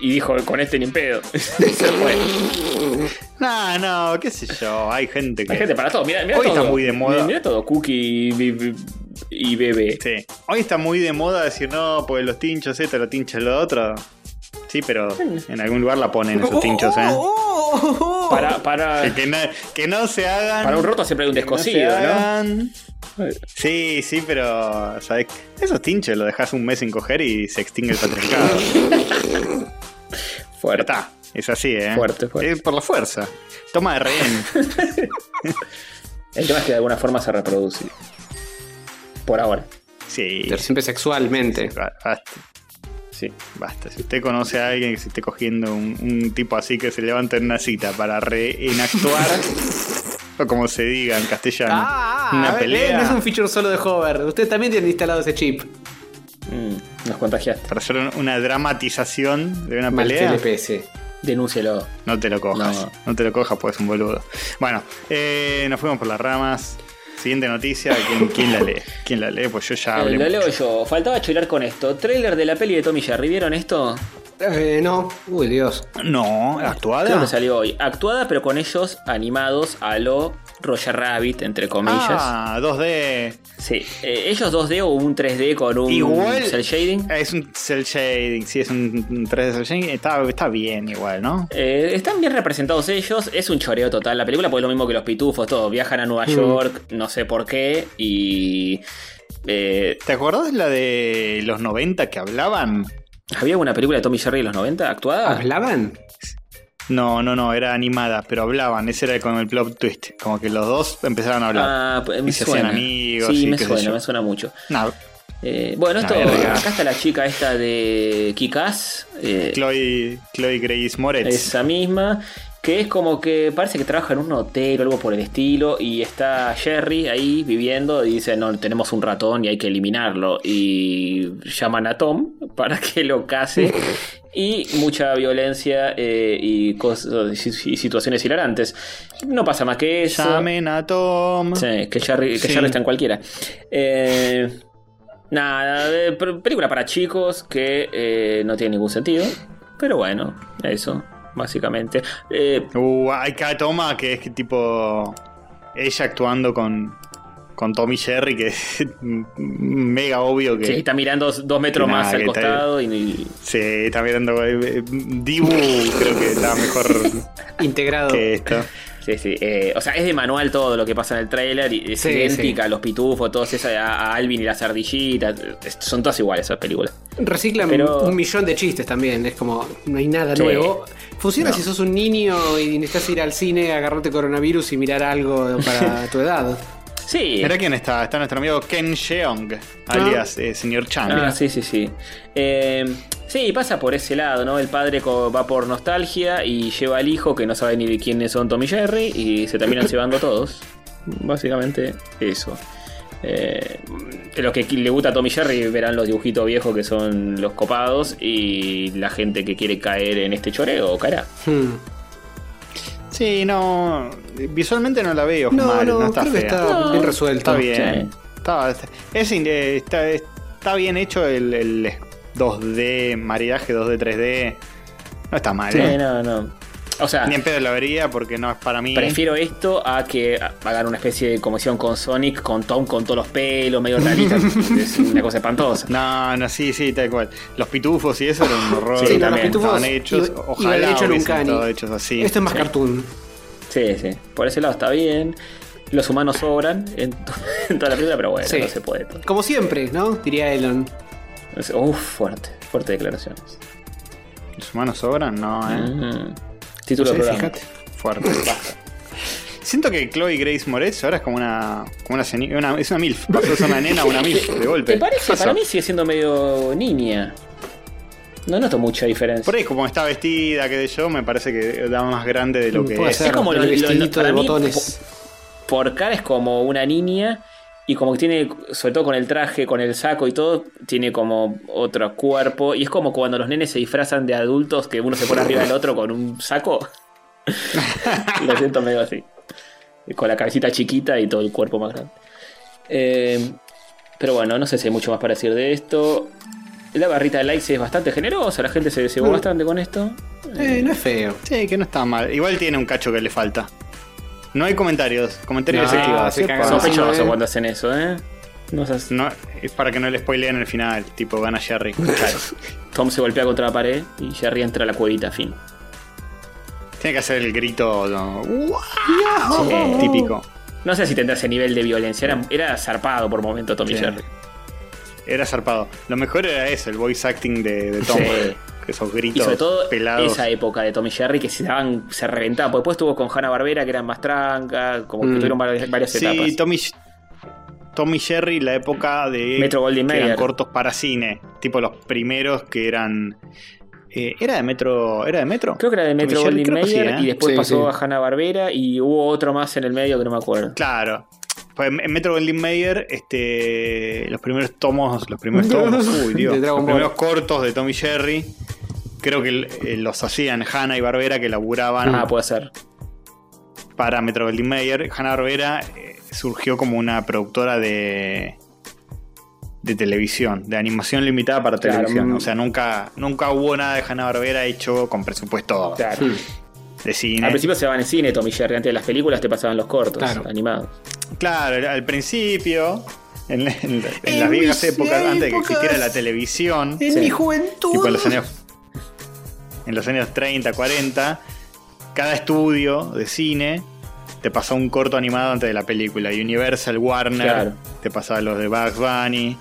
y dijo, con este ni en pedo. Se fue. No, no, qué sé yo, hay gente que. Hay gente para todo. Mira, mira Hoy todo. está muy de moda. Mira todo. Cookie y, y- y bebé. Sí. Hoy está muy de moda decir no, pues los tinchos esto, los tinchos lo otro. Sí, pero en algún lugar la ponen esos tinchos, ¿eh? Oh, oh, oh, oh. Para, para, Que, que no, que no se hagan. para un roto siempre hay un que no se descosido, ¿no? Sí, sí, pero ¿sabes? esos tinchos los dejas un mes sin coger y se extingue el patriarcado. Ya Fuerte. está, es así, ¿eh? Fuerte, fuerte. Es por la fuerza. Toma de rehén. El tema es que de alguna forma se reproduce. Por ahora. Sí. Pero siempre sexualmente. Sí. basta. Si usted conoce a alguien que se esté cogiendo un, un tipo así que se levanta en una cita para reenactuar, o como se diga en castellano, Ah, una a ver, pelea No es un feature solo de Hover. Usted también tiene instalado ese chip. Mm, nos contagiaste. para hacer una dramatización de una Mal pelea, le pese. Denúncielo. no te lo cojas. No. No, te lo cojas, pues es un boludo. Bueno, eh, nos fuimos por las ramas. Siguiente noticia, ¿quién, quién la lee? ¿Quién la lee? Pues yo ya Eh, hablé. lo mucho. leo yo. Faltaba chorar con esto. Trailer de la peli de Tommy Jerry. ¿Vieron esto? Eh, no. Uy, Dios. No, Creo actuada. que salió hoy. Actuada, pero con ellos animados a lo Roger Rabbit, entre comillas. Ah, 2D. Sí. Eh, ellos 2D o un 3D con un Igual. cel shading. Es un cel shading, sí, es un 3D cel shading. Está, está bien igual, ¿no? Eh, están bien representados ellos, es un choreo total la película, porque es lo mismo que los pitufos, todos viajan a Nueva York, no sé por qué, y eh, ¿Te acordás la de los 90 que hablaban? ¿había una película de Tommy Jerry en los 90 actuada? ¿Hablaban? No, no, no, era animada, pero hablaban. Ese era con el plot twist. Como que los dos empezaron a hablar. Ah, pues me Y se hacían suena. amigos sí, y me suena, me suena mucho. No, Eh, bueno, esto, verga. acá está la chica esta de Kikaz, eh, Chloe, Chloe Grace Moretz. esa misma, que es como que parece que trabaja en un hotel o algo por el estilo, y está Jerry ahí viviendo y dice, no, tenemos un ratón y hay que eliminarlo, y llaman a Tom para que lo case. Y mucha violencia eh, y, cosas, y situaciones hilarantes. No pasa más que eso. Llamen a Tom. Sí, que Jerry, que Sí. Jerry está en cualquiera. Eh, nada, película para chicos que eh, no tiene ningún sentido. Pero bueno, eso, básicamente. Eh, Uh, hay cada toma que es que tipo. Ella actuando con. Con Tommy Jerry, que es mega obvio que. sí, está mirando dos metros nada, más al está- costado y, y- Sí, está mirando. eh, Dibu creo que está mejor Integrado. que esto. Sí, sí. eh, o sea, es de manual todo lo que pasa en el trailer. Y es Sí, idéntica sí. a los pitufos, todos esas, a, Alvin y las ardillitas. Son todas iguales esas películas. Reciclan Pero- un millón de chistes también. Es como, no hay nada Sí. nuevo. Funciona No. si sos un niño y necesitas ir al cine, agarrarte coronavirus y mirar algo para tu edad. Sí. Mira quién está. Está nuestro amigo Ken Jeong, alias eh, señor Chang. Ah, sí, sí, sí. Eh, sí, pasa por ese lado, ¿no? El padre co- va por nostalgia y lleva al hijo que no sabe ni de quiénes son Tommy y Jerry y se terminan llevando todos. Básicamente eso. Eh, los que le gusta a Tommy y Jerry verán los dibujitos viejos que son los copados y la gente que quiere caer en este choreo caerá. Hmm. Sí, no. Visualmente no la veo No, mal, no, no, está creo que fea. está No, bien resuelto. Está bien. Sí. Está, es está, está bien hecho el, el 2D, maridaje 2D, 3D. No está mal, Sí, ¿eh? no, no. O sea, Ni en pedo la vería porque no es para mí. Prefiero esto a que hagan una especie de comisión con Sonic, con Tom con todos los pelos, medio rarita. es una cosa espantosa. No, no, sí, sí, tal cual. Los pitufos y eso eran un horror. Sí, Sí, no, los también. pitufos Estaban hechos. iba- Ojalá cani. estado hechos así. Esto es más Sí. cartoon. Sí, sí. Por ese lado está bien. Los humanos sobran en, to- en toda la película, pero bueno, Sí. no se puede todo. Como siempre, ¿no? Diría Elon. Uf, fuerte, fuerte declaraciones. ¿Los humanos sobran? No, eh. Mm. Título Sí, del programa. fíjate. Fuerte. Siento que Chloe Grace Moretz ahora es como una. Como una, es una MILF. Pasó de ser una nena a una MILF de golpe. ¿Te parece? Pasó. Para mí sigue siendo medio niña. No noto mucha diferencia. Por ahí, como está vestida, que sé yo, me parece que da más grande de lo que Puede es. ser Es como el lo- de mí, botones. por cara es como una niña y como que tiene, sobre todo con el traje, con el saco y todo, tiene como otro cuerpo. Y es como cuando los nenes se disfrazan de adultos que uno se pone arriba del otro con un saco. Lo siento medio así. Con la cabecita chiquita y todo el cuerpo más grande. Eh, pero bueno, no sé si hay mucho más para decir de esto. La barrita de likes es bastante generosa, la gente se cebó Mm. bastante con esto. Eh, no es feo. Sí, que no está mal. Igual tiene un cacho que le falta. No hay comentarios. Comentarios No, desactivados. se cagan cuando hacen eso, ¿eh? No seas- No, es para que no le spoileen el final. Tipo, gana Jerry. Claro. Tom se golpea contra la pared y Jerry entra a la cuevita, fin. Tiene que hacer el grito no, Sí. típico. No sé si tendrá ese nivel de violencia. Era, era zarpado por momento Tom y. Jerry. Era zarpado. Lo mejor era eso, el voice acting de, de Tom. Sí. Esos Y gritos sobre todo pelados. esa época de Tom y Jerry que se daban, se reventaban. Porque después estuvo con Hanna Barbera, que eran más tranca, como que Mm. tuvieron varias, varias etapas. Sí, Tommy, Tommy Jerry, la época de. Metro Goldwyn que eran Mayer. cortos para cine. Tipo los primeros que eran. eh, ¿Era de Metro? ¿Era de Metro? Creo que era de Tommy Metro Jerry, que sí, Mayer ¿eh? y después Sí, pasó a Hanna Barbera y hubo otro más en el medio que no me acuerdo. Claro. Pues en Metro Goldwyn Mayer, este, los primeros tomos, los primeros tomos, uy, Dios, De los primeros cortos de Tommy Jerry, creo que eh, los hacían Hanna y Barbera que laburaban Ah, puede ser. para Metro Goldwyn Mayer. Hanna Barbera eh, surgió como una productora de de televisión, de animación limitada para Claro, televisión. O sea, nunca nunca hubo nada de Hanna Barbera hecho con presupuesto Claro. Hmm. De cine. Al principio se van en cine Tom y Jerry. Antes de las películas te pasaban los cortos Claro. animados. Claro, al principio, en, en- en En las viejas épocas, antes de que existiera la televisión, En Sí. mi juventud. tipo en los años en los años 30, 40, cada estudio de cine te pasaba un corto animado antes de la película. Universal, Warner, Claro. te pasaba los de Bugs Bunny,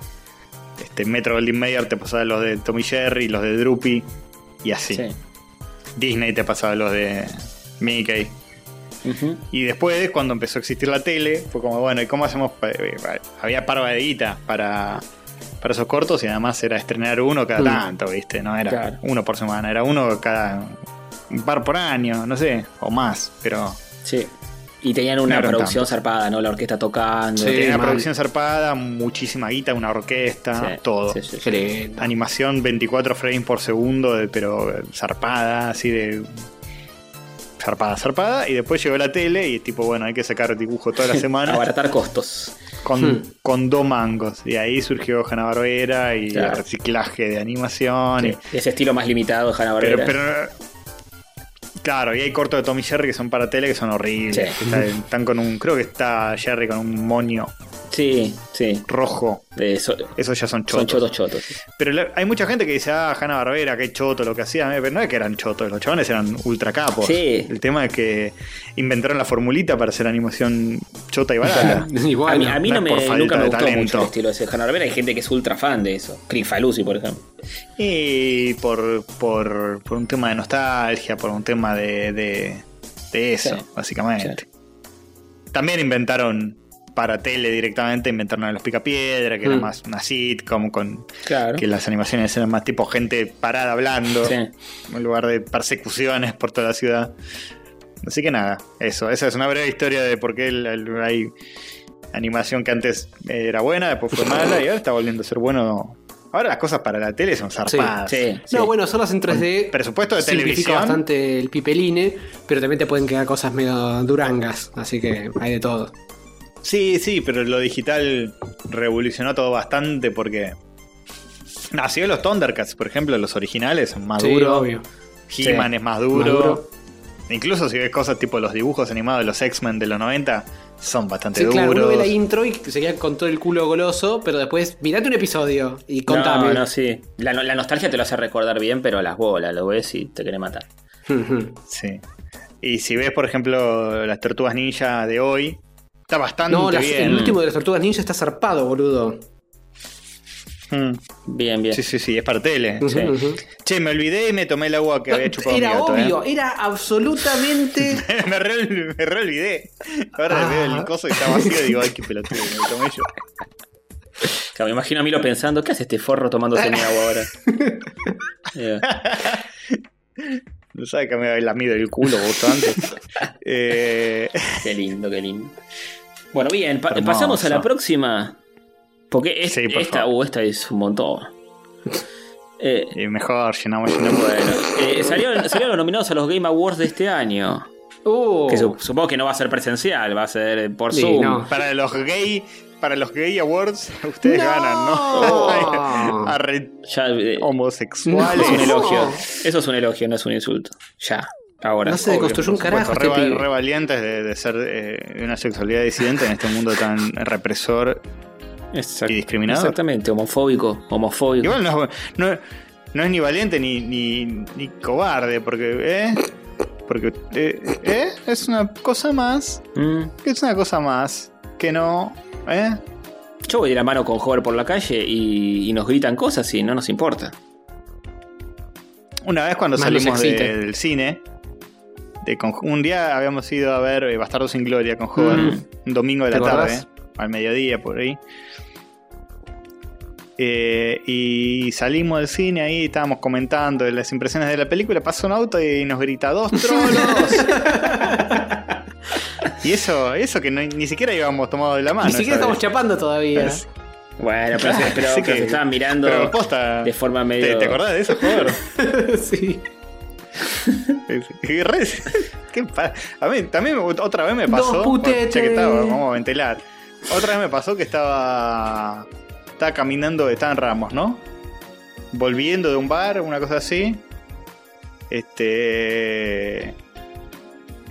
este Metro Goldwyn Mayer te pasaba los de Tommy Jerry, los de Droopy y así. Sí. Disney te pasaba los de Mickey. Y después, cuando empezó a existir la tele, fue como, bueno, ¿y cómo hacemos? eh, Había parva de guita para, para esos cortos y además era estrenar uno cada tanto, ¿viste? No era Claro. uno por semana, era uno cada un par por año, no sé, o más, pero Sí. Y tenían una No producción zarpada, ¿no? La orquesta tocando. Sí. tenía una producción zarpada, muchísima guita, una orquesta, Sí, todo. sí, sí. Animación 24 frames por segundo, de- pero zarpada, así de. Zarpada, zarpada. Y después llegó la tele y tipo, bueno, hay que sacar dibujo toda la semana. Abaratar costos. con, Hmm. con dos mangos. Y ahí surgió Hanna Barbera y Claro. el reciclaje de animación. y- Ese estilo más limitado de Hanna pero, Barbera. pero- Claro, y hay cortos de Tommy Jerry que son para tele que son horribles. Sí. que están, están con un. Creo que está Jerry con un moño Sí, sí. rojo. Eh, so- Esos ya son chotos. son chotos chotos. Pero la- hay mucha gente que dice, ah, Hanna Barbera, qué choto lo que hacía. Pero no es que eran chotos, los chavales eran ultra capos. Sí. El tema es que inventaron la formulita para hacer animación chota y barata. Y a mí, a mí no, no me, por falta nunca me gustó mucho el estilo de ese Hanna Barbera. Hay gente que es ultra fan de eso. Crifalusi, por ejemplo. Y por, por, por un tema de nostalgia, por un tema de, de, de eso, Sí. básicamente. También inventaron para tele directamente, inventaron a los Picapiedra, que era Mm. más una sitcom, con Claro. que las animaciones eran más tipo gente parada hablando, Sí. en lugar de persecuciones por toda la ciudad. Así que nada, eso, esa es una breve historia de por qué el- el- hay animación que antes era buena, después fue mala y ahora está volviendo a ser bueno. Ahora las cosas para la tele son zarpadas. Sí, sí. No, bueno, hacerlas en 3D. Con presupuesto de simplifica televisión. bastante el pipeline, pero también te pueden quedar cosas medio durangas. Así que hay de todo. Sí, sí, pero lo digital revolucionó todo bastante porque. Nació los Thundercats, por ejemplo, los originales son más Sí, duros. obvio. He-Man Sí. es más duro. Más duro. Incluso si ves cosas tipo los dibujos animados de los X-Men de los 90, son bastante Sí, claro, uno duros. ve la intro y se queda con todo el culo goloso, pero después mirate un episodio y contame. No, no, sí. La, la nostalgia te lo hace recordar bien, pero a las bolas lo ves y te quiere matar. Sí. Y si ves, por ejemplo, las tortugas ninja de hoy, está bastante no, las- bien. el último de las tortugas ninja está zarpado, boludo. Mm. Bien, bien. Sí, sí, sí, es para tele. Sí. Che, me olvidé y me tomé el agua que había chupado mi Era gato, ¿eh? obvio, era absolutamente. me, re, me re olvidé. Ahora Ah. veo el coso y está vacío y digo, ay, qué pelotudo, me tomé yo. Claro, me imagino a Milo pensando, ¿qué hace este forro tomándose mi agua ahora? Eh, No sabe que me había lamido el culo justo antes. Eh, qué lindo, qué lindo. Bueno, bien, pa- Hermoso. pasamos a la próxima. Porque es- Sí, por esta, uh, esta es un montón. Eh, y mejor, llenamos, llenamos. bueno, eh, salieron, salieron los nominados a los Game Awards de este año. Uh, Que su- supongo que no va a ser presencial, va a ser por Sí, Zoom. no. Para los gay, para los gay awards, ustedes No. ganan, ¿no? Arre- Ya, eh, homosexuales. es un elogio. Eso es un elogio, no es un insulto. Ya, ahora. No se deconstruyó un carajo este re, valientes de, de ser eh, de una sexualidad disidente en este mundo tan represor. Exact- y discriminador. Exactamente, homofóbico, homofóbico. Igual no, no, no es ni valiente ni, ni, ni cobarde, porque, ¿eh? Porque, eh, ¿eh? Es una cosa más. Mm. Es una cosa más. Que no, ¿eh? Yo voy de la mano con Hover por la calle y, y nos gritan cosas y no nos importa. Una vez cuando Más salimos de- del cine, de con- un día habíamos ido a ver eh, Bastardo sin Gloria con Joven, Mm. un domingo de ¿Te la acordás? tarde, al mediodía por ahí. Eh, y salimos del cine ahí, estábamos comentando las impresiones de la película, pasa un auto y nos grita ¡Dos trolos! y eso, eso que no- ni siquiera íbamos tomados de la mano. Ni siquiera estamos vez. chapando todavía. Es- Bueno, pero, pero se estaban mirando Pero posta, de forma ¿te, medio. ¿te acordás de eso, Joder? sí. Qué a mí también otra vez me pasó. Dos putetes. que estaba, vamos a ventilar. Otra vez me pasó que estaba. Estaba caminando, estaba en Ramos, ¿no? Volviendo de un bar, una cosa así. Este.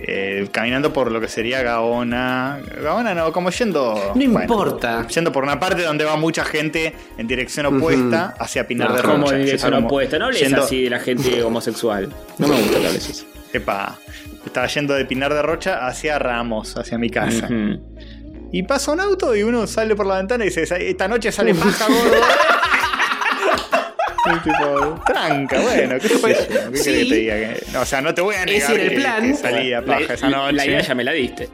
Eh, caminando por lo que sería Gaona. Gaona no, como yendo. No bueno, importa. Yendo por una parte donde va mucha gente en dirección opuesta hacia Pinar No, de como Rocha. en dirección Como opuesta. No hables yendo- así de la gente homosexual. No me gusta que hables así. Epa, estaba yendo de Pinar de Rocha hacia Ramos, hacia mi casa. Y pasa un auto y uno sale por la ventana y dice, esta noche sale paja, gordo. Tipo, tranca, bueno, qué sé yo, ¿qué Sí. que te diga? Que- no, o sea, no te voy a negar Ese era el plan. que salía paja La, esa noche. la idea ya me la diste.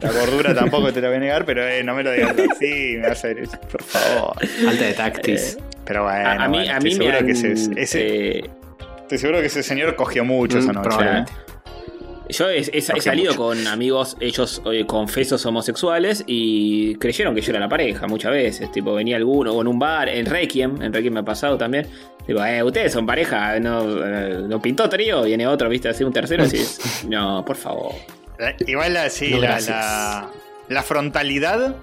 La gordura tampoco te la voy a negar, pero eh, no me lo digas así, me vas a decir, por favor. Falta de tactis. Pero bueno, A, mí, bueno, a estoy, mí me seguro han, que ese, ese- eh, estoy seguro que ese señor cogió mucho esa Mm, noche. probablemente. Yo he, he- he Coge salido mucho. con amigos, ellos eh, confesos homosexuales, y creyeron que yo era la pareja muchas veces. Tipo, venía alguno, o en un bar, en Requiem, en Requiem me ha pasado también. Digo, eh, ustedes son pareja, no, eh, no pintó trío, viene otro, viste, así un tercero, así. no, por favor. La- Igual la, sí, No, la, gracias. la, la frontalidad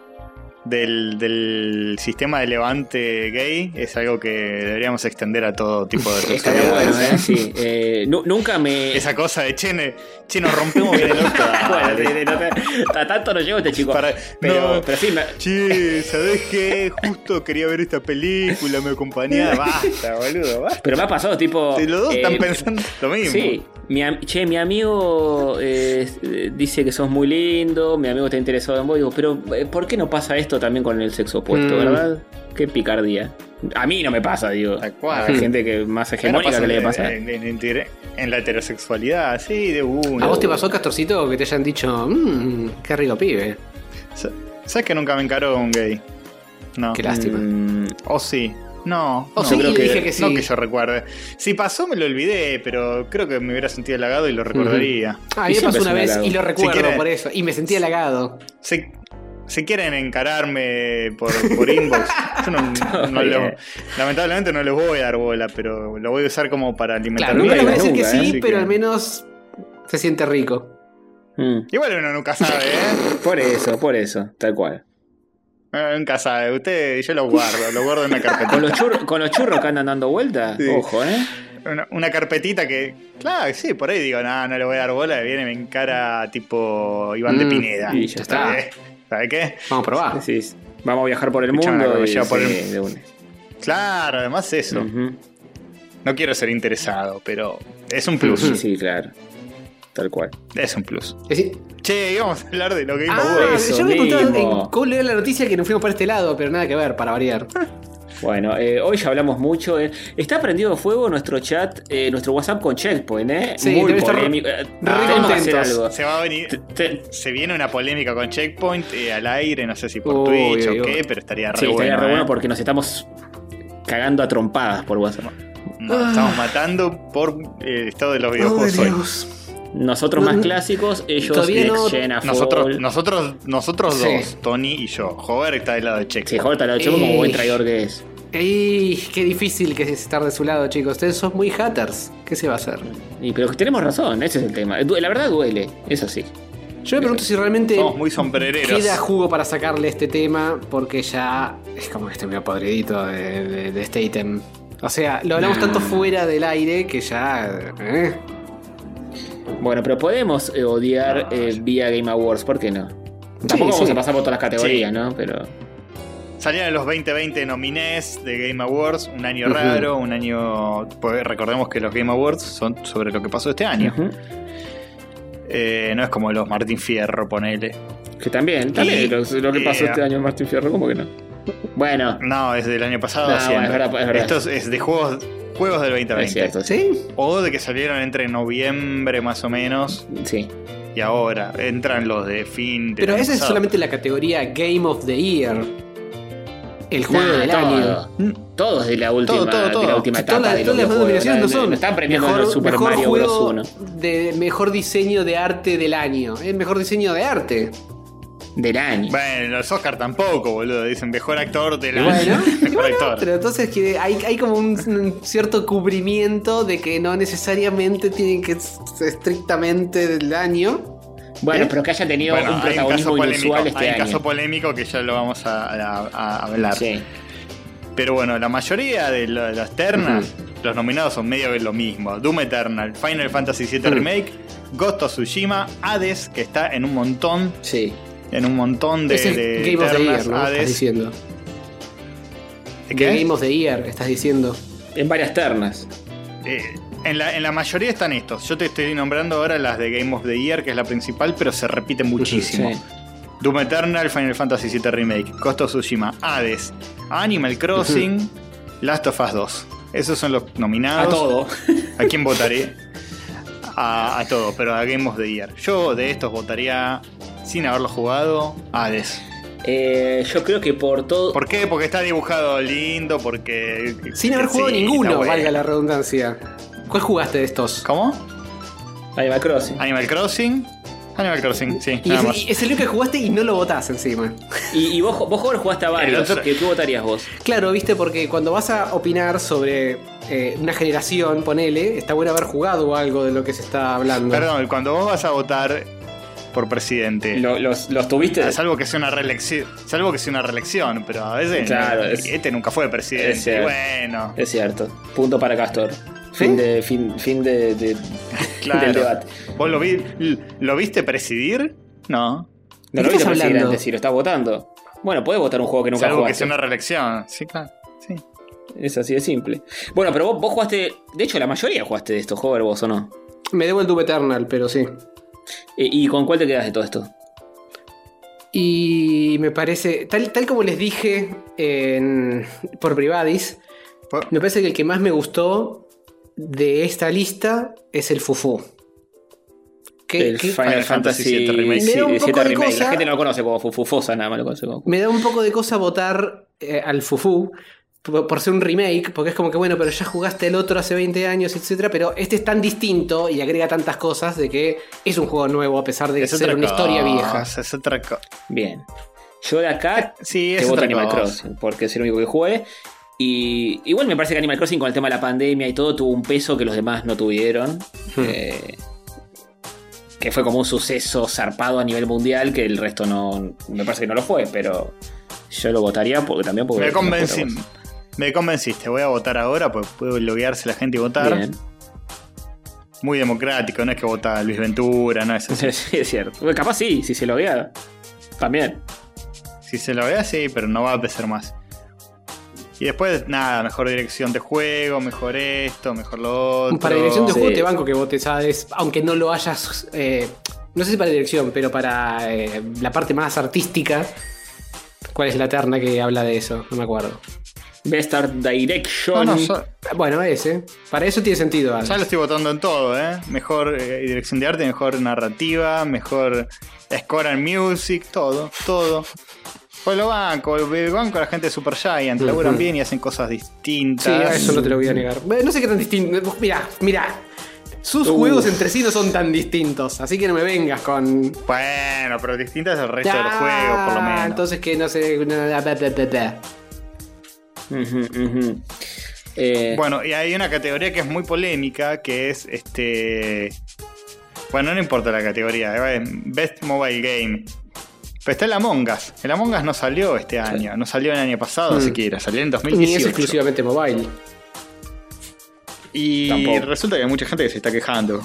del, del sistema de levante gay es algo que deberíamos extender a todo tipo de sexualidades. bueno, ¿eh? Sí. Eh, nu- nunca me. Esa cosa de che, nos rompemos bien el orto. Bueno, no te- a tanto no llego este chico. Para- pero, no. pero sí, me- Che, ¿sabés qué? Justo quería ver esta película, me acompañaba. Basta, boludo, basta. pero me ha pasado tipo. Si los dos eh, están pensando lo mismo. Sí, mi, che, mi amigo eh, dice que sos muy lindo, mi amigo está interesado en vos, digo, pero eh, ¿por qué no pasa esto también con el sexo opuesto, Mm. verdad? Qué picardía. A mí no me pasa, digo. Tal cual. Hay gente que más hegemónica que le pasa. En, en- en- en la heterosexualidad, sí, de una. ¿A vos te pasó, Castorcito, que te hayan dicho, mmm, qué rico pibe? Sa- ¿Sabes que nunca me encaró un gay? No. Qué lástima. Mm, O sí. No. O no. sí, creo que- dije que sí. No que yo recuerde. Si pasó, me lo olvidé, pero creo que me hubiera sentido halagado y lo recordaría. Ah, a mí Y me siempre pasó una un vez y lo recuerdo por eso. Y me sentí halagado. Si, si quieren encararme por, por inbox, yo no, lo- lamentablemente no les voy a dar bola, pero lo voy a usar como para alimentar Claro, mi nunca voy a decir que sí, Así pero que- al menos se siente rico. mm. Igual uno nunca sabe, ¿eh? Por eso, por eso, tal cual. Uno nunca sabe. Usted, yo lo guardo, lo guardo en una Con carpetita. los, churros, con los churros que andan dando vueltas, Sí. ojo, ¿eh? Una, una carpetita que, claro, sí, por ahí digo, no, no le voy a dar bola, viene, me encara tipo Iván de Mm, Pineda. y ya está. ¿Sabe, ¿Sabe qué? Vamos a probar. Vamos a viajar por el Escuchame, mundo y por el- de. Claro, además eso. No quiero ser interesado, pero es un plus. Sí, sí, claro. Tal cual. Es un plus. Che, íbamos a hablar de lo que ah, eso yo me preguntaba en cómo leer la noticia que nos fuimos para este lado, pero nada que ver, para variar. Bueno, eh, hoy ya hablamos mucho. eh. Está prendido fuego nuestro chat, eh, nuestro WhatsApp con Checkpoint, ¿eh? Sí, Muy debe estar polémico. Que hacer algo. Se va a venir. Te- te- Se viene una polémica con Checkpoint eh, al aire, no sé si por Uy, Twitch uy, o uy. qué, pero estaría re sí, estaría re bueno ¿eh? porque nos estamos cagando a trompadas por WhatsApp. Nos estamos matando por el estado de los videojuegos hoy. Nosotros No, más clásicos, ellos Next Gen a Nosotros, full. nosotros, nosotros Sí. dos, Tony y yo. Joder está del lado de Checkpoint. Sí, joder, te lo echamos como Ey. buen traidor que es. Ey, qué difícil que es estar de su lado, chicos. Ustedes son muy haters. ¿Qué se va a hacer? Y, pero tenemos razón, ese es el tema. La verdad duele, eso sí. Yo me pregunto si realmente Somos muy sombrereros. queda jugo para sacarle este tema, porque ya es como que este medio podridito de, de, de este ítem. O sea, lo hablamos tanto fuera del aire que ya. ¿eh? Bueno, pero podemos eh, odiar eh, vía Game Awards, ¿por qué no? Tampoco Sí, vamos sí. a pasar por todas las categorías, Sí. ¿no? Pero. Salieron los 2020 nominés de Game Awards, un año raro, un año... pues, recordemos que los Game Awards son sobre lo que pasó este año. Eh, no es como los Martín Fierro, ponele. Que también, también Y- lo, lo que pasó este año en Martín Fierro, ¿cómo que no? Bueno, No, es del año pasado. No, es verdad, es verdad. Esto es, es de juegos, juegos del 2020. es cierto, sí. O de que salieron entre noviembre más o menos Sí. y ahora. Entran los de fin del Pero esa es solamente la categoría Game of the Year. El juego Nah, del todo. año. Todos de la última, Todo, todo, de la última etapa todas las, de los todas las videojuegos, nominaciones no son. No están premiando mejor, Super mejor Mario Bros. juego 1 de mejor diseño de arte del año. Es mejor diseño de arte. Del año. Bueno, los Oscar tampoco, boludo. Dicen mejor actor del año. bueno, mejor bueno, actor. pero entonces que hay, hay como un, un cierto cubrimiento de que no necesariamente tienen que ser estrictamente del año. Bueno, ¿Eh? pero que haya tenido Bueno, un hay un caso protagonismo polémico, este hay un año. caso polémico que ya lo vamos a, a- a hablar. Sí. Pero bueno, la mayoría de, las ternas, los nominados son medio lo mismo. Doom Eternal, Final Fantasy VII. Remake, Ghost of Tsushima, Hades, que está en un montón, Sí. En un montón de, es el de Game of the Year, ¿no? Estás Hades. diciendo. ¿De The qué? Game of the Year, estás diciendo. En varias ternas. Eh, en, la, en la mayoría están estos. Yo te estoy nombrando ahora las de Game of the Year, que es la principal, pero se repiten muchísimo. Sí. Doom Eternal, Final Fantasy VII Remake, Ghost of Tsushima, Hades, Animal Crossing, Last of Us 2. Esos son los nominados. A todo. ¿A quién votaré? A, a todo, pero a Game of the Year. Yo de estos votaría, sin haberlo jugado, Hades. Eh, yo creo que por todo. ¿Por qué? Porque está dibujado lindo, porque... Sin haber jugado Sí, ninguno, valga la redundancia. ¿Cuál jugaste de estos? ¿Cómo? Animal Crossing. Animal Crossing. Animal Crossing, sí, Y nada es, más. y es el único que jugaste y no lo votás encima. Y, y vos, vos Jorge, jugaste a varios. otro- ¿Qué, qué votarías vos? Claro, viste, porque cuando vas a opinar sobre eh, una generación, ponele, está bueno haber jugado algo de lo que se está hablando. Perdón, cuando vos vas a votar, por presidente. Lo- los, los tuviste. Ah, Salvo que sea una reelección, salvo que sea una reelección, pero a veces Claro, es- este nunca fue presidente. es cierto. bueno, Es cierto. Punto para Castor. Fin de fin, fin de, de- claro. del debate. ¿Vos lo, vi, lo viste presidir? No. No ¿De lo viste estás presidente hablando? si lo estás votando. Bueno, puedes votar un juego que nunca Salvo que jugaste. sea una reelección. Sí, claro. Sí. Es así de simple. Bueno, pero vos, vos jugaste. De hecho, la mayoría jugaste de estos juegos, vos o no. Me debo el Doom Eternal, pero sí. Eh, ¿Y con cuál te quedas de todo esto? Y me parece, tal, tal como les dije en- por Privadis, Po- me parece que el que más me gustó de esta lista es el Fufu. Que- el que Final, Final Fantasy VII Remake. Cosa- La gente no lo conoce como Fufufosa, nada más lo conoce como. me da un poco de cosa votar eh, al Fufu por, ser un remake, porque es como que bueno, pero ya jugaste el otro hace 20 años, etcétera, pero este es tan distinto y agrega tantas cosas de que es un juego nuevo a pesar de Es ser una historia vieja. Es otra cosa. Bien. Yo de acá Sí, te es voto otra Animal. Crossing, porque es el único que jugué. Y igual me parece que Animal Crossing con el tema de la pandemia y todo tuvo un peso que los demás no tuvieron. Hmm. Eh, que fue como un suceso zarpado a nivel mundial que el resto no. Me parece que no lo fue, pero yo lo votaría porque también porque. Me, convencí. Me convenciste. Voy a votar ahora, pues puede loguearse la gente y votar. Bien. Muy democrático, no es que vota Luis Ventura, no es así. Sí, es cierto. Bueno, capaz sí, si se lo vea. También. Si se lo vea, sí, pero no va a pesar más. Y después, nada, mejor dirección de juego, mejor esto, mejor lo otro. Para dirección de Sí. juego te banco que votes Hades, aunque no lo hayas. eh, no sé si para dirección, pero para eh, la parte más artística. ¿Cuál es la terna que habla de eso? No me acuerdo. Best Art Direction. No, no, so- Bueno, ese. Para eso tiene sentido. Ya lo estoy votando en todo, ¿eh? Mejor eh, dirección de arte, mejor narrativa, mejor score and music, todo, todo. Pues lo banco, el banco a la gente de Super Giant, laburan Ujú. bien y hacen cosas distintas. Sí, a eso no te lo voy a negar. No sé qué tan distinto. Mirá, mirá. Sus Uh. juegos entre sí no son tan distintos, así que no me vengas con. Bueno, pero distintas del resto de los Ah, juegos, por lo menos. Entonces que no sé. no, bla, bla, Eh, Bueno, y hay una categoría que es muy polémica, que es este. Bueno, no importa la categoría, eh, Best Mobile Game. Pero está el Among Us. El Among Us no salió este año, no salió el año pasado Mm. siquiera, salió en Ni es 2018. exclusivamente mobile. Y Tampoco. resulta que hay mucha gente que se está quejando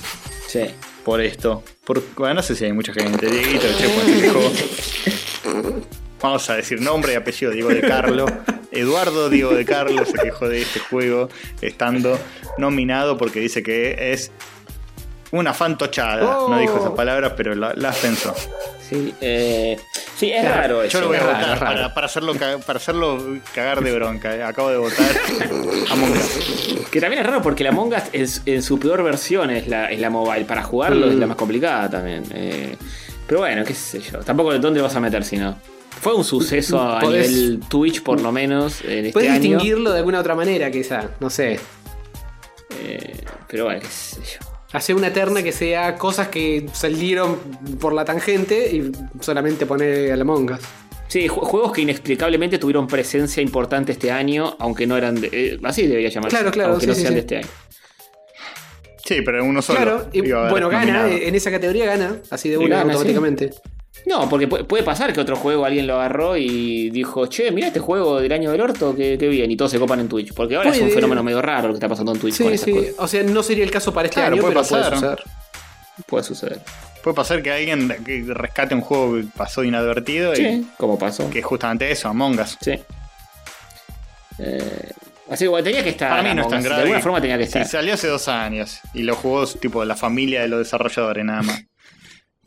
sí. por esto. Por, bueno, no sé si hay mucha gente. Dieguito, che. Vamos a decir nombre y apellido, Diego de Carlo. Eduardo Diego de Carlo se quejó de este juego estando nominado porque dice que es una fantochada. Oh. No dijo esas palabras, pero la- las pensó. Sí, eh, sí, es Claro, raro Yo eso. lo voy a raro, votar raro. para, hacerlo, para hacerlo cagar de bronca. eh. Acabo de votar Among Us. Que también es raro porque la Among Us es- en su peor versión es la, es la mobile. Para jugarlo Mm. es la más complicada también. Eh, pero bueno, qué sé yo. Tampoco dónde lo vas a meter si no. Fue un suceso a Podés- nivel Twitch, por lo menos, en este Puedes año. distinguirlo de alguna otra manera, quizá. No sé. Eh, pero bueno, qué sé yo. Hacer una terna que sea cosas que salieron por la tangente y solamente poner a la monga. Sí, ju- juegos que inexplicablemente tuvieron presencia importante este año, aunque no eran de. eh, así debería llamarse. Claro, claro, Aunque sí, no sean sí. de este año. Sí, pero uno solo. Claro, y bueno, gana, nominado. eh, en esa categoría gana, así de una automáticamente. No, porque pu- puede pasar que otro juego alguien lo agarró y dijo, che, mira este juego del año del orto, que, bien, y todos se copan en Twitch. Porque ahora es un fenómeno medio raro lo que está pasando en Twitch con Sí, esas sí. cosas. O sea, no sería el caso para este Claro, año, puede pero pasar. puede suceder. Puede suceder. Puede pasar que alguien que rescate un juego que pasó inadvertido y Sí, como pasó. que es justamente eso, Among Us. Sí. Eh, así que bueno, tenía que estar. Para mí no es tan grave. De alguna forma tenía que estar. salió hace dos años y lo jugó tipo la familia de los desarrolladores nada más.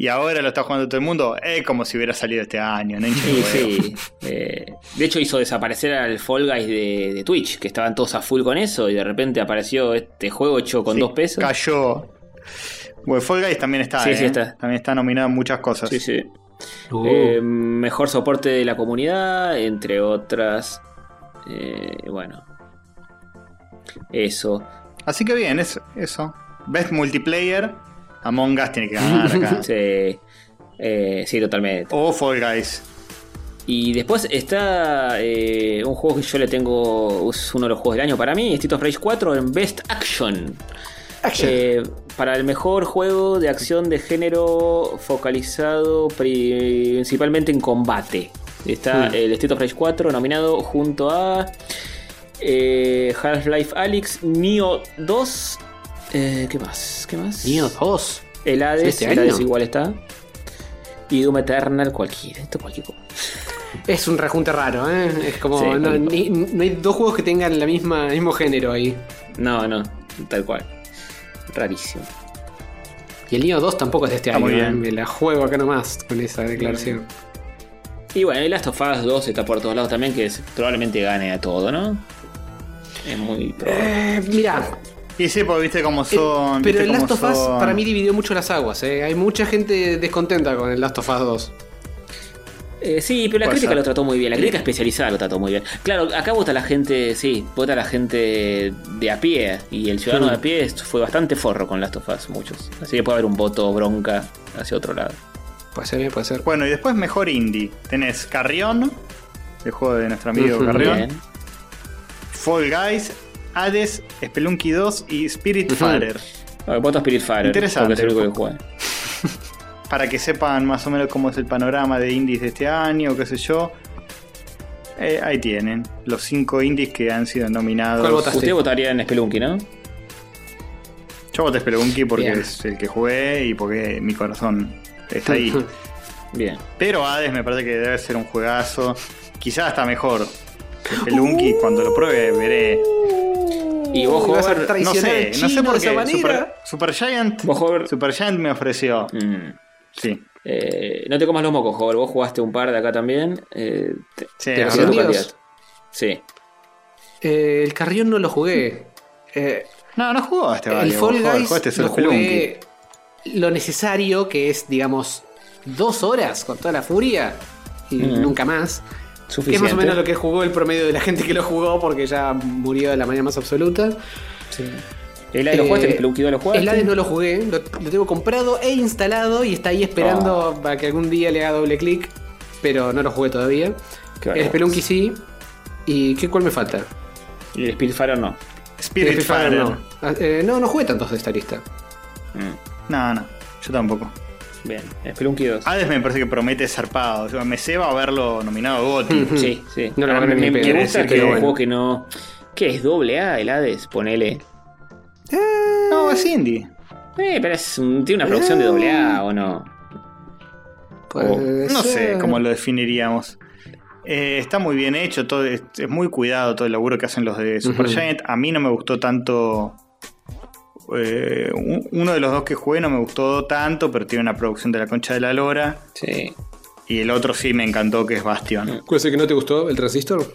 Y ahora lo está jugando todo el mundo, es como si hubiera salido este año, no Sí, sí. Eh, de hecho, hizo desaparecer al Fall Guys de, de Twitch, que estaban todos a full con eso, y de repente apareció este juego hecho con Sí, dos pesos. Cayó. Bueno, Fall Guys también está, Sí, ¿eh? sí está. También está nominado en muchas cosas. Sí, sí. Uh. Eh, mejor soporte de la comunidad, entre otras. Eh, bueno. Eso. Así que bien, eso, eso. Best Multiplayer, Among Us tiene que ganar acá. Sí, eh, sí, totalmente. o Fall Guys. Y después está eh, un juego que yo le tengo, es uno de los juegos del año para mí, Street of Rage 4 en Best Action. Action. Eh, para el mejor juego de acción de género focalizado principalmente en combate. Está el State of Rage 4 nominado junto a eh, Half-Life Alyx, Nioh 2. Eh, ¿Qué más? ¿Qué más? Nioh 2. El Hades, ¿Este el Hades igual está. Y Doom Eternal cualquiera. Esto cualquier cosa. Es un rejunte raro, ¿eh? Es como. Sí, no, cualquier ni- no hay dos juegos que tengan la misma, el mismo género ahí. No, no, tal cual. Rarísimo. Y el Nioh 2 tampoco es de este Está año. muy ¿eh? bien. Me la juego acá nomás con esa declaración. Y bueno, el Last of Us 2 está por todos lados también, que es- probablemente gane a todo, ¿no? Es muy probable. Eh, mira, Y sí, porque viste cómo Eh, son. pero el Last of Us son. para mí dividió mucho las aguas. ¿eh? Hay mucha gente descontenta con el Last of Us 2. Eh, sí, pero la Puede crítica ser. lo trató muy bien, la crítica especializada lo trató muy bien. Claro, acá vota la gente, sí, vota la gente de a pie, y el ciudadano de a pie fue bastante forro con Last of Us, muchos. Así que puede haber un voto bronca hacia otro lado. Puede ser, ¿eh? puede ser. Bueno, y después mejor indie. Tenés Carrión, el juego de nuestro amigo. Carrión. Bien. Fall Guys, Hades, Spelunky 2 y Spirit Ujú. Fighter. Bueno, Voto Spirit Fire, Interesante. porque es el único que juega. Para que sepan más o menos cómo es el panorama de indies de este año, qué sé yo. Eh, ahí tienen los cinco indies que han sido nominados. ¿Cuál votaste? Usted votaría en Spelunky, ¿no? Yo voté Spelunky porque Bien. es el que jugué y porque mi corazón está ahí. Bien. Pero Hades me parece que debe ser un juegazo. Quizás hasta mejor. que Spelunky, cuando lo pruebe, veré. Y vos, Hover, No sé, no sé por de esa qué. manera. Super, Supergiant, vos, Hover, Supergiant me ofreció. mm, Sí. eh, no te comas los mocos, Hover. Vos jugaste un par de acá también. Eh, te, Sí, te tu candidato. Sí. Eh, el Carrión no lo jugué. Eh, No, no jugó a este el. Fall Guys jugaste lo jugué lo necesario, que es, digamos, dos horas con toda la furia y Mm. nunca más. Que es más o menos lo que jugó el promedio de la gente que lo jugó porque ya murió de la manera más absoluta. Sí. ¿El Hades lo Eh, jugaste? ¿El 2 lo jugaste? El Hades no lo jugué, lo, lo tengo comprado e instalado y está ahí esperando Ah. para que algún día le haga doble clic, pero no lo jugué todavía. Qué El. Spelunky sí. ¿Y qué cuál me falta? Y el Spiritfarer no. Spirit El Fighter Fighter. no. Ah, eh, no, no jugué tantos de esta lista. Mm, No, no. Yo tampoco. Bien. Spelunky 2. Hades me parece que promete zarpado. O sea, me ceba a verlo nominado a GOTY. Mm. Sí, sí. No a me, me gusta decir que que es un bueno. juego que no. ¿Qué es? ¿Doble A el Hades? Ponele. No, es indie. Eh, pero es un- tiene una producción de doble A o no. Puede No sé cómo lo definiríamos. Eh, está muy bien hecho, todo, es, es muy cuidado todo el laburo que hacen los de Supergiant. A mí no me gustó tanto. Eh, un- uno de los dos que jugué no me gustó tanto, pero tiene una producción de la concha de la lora. Sí. Y el otro sí me encantó, que es Bastion. ¿Cuál es el que no te gustó? ¿El transistor?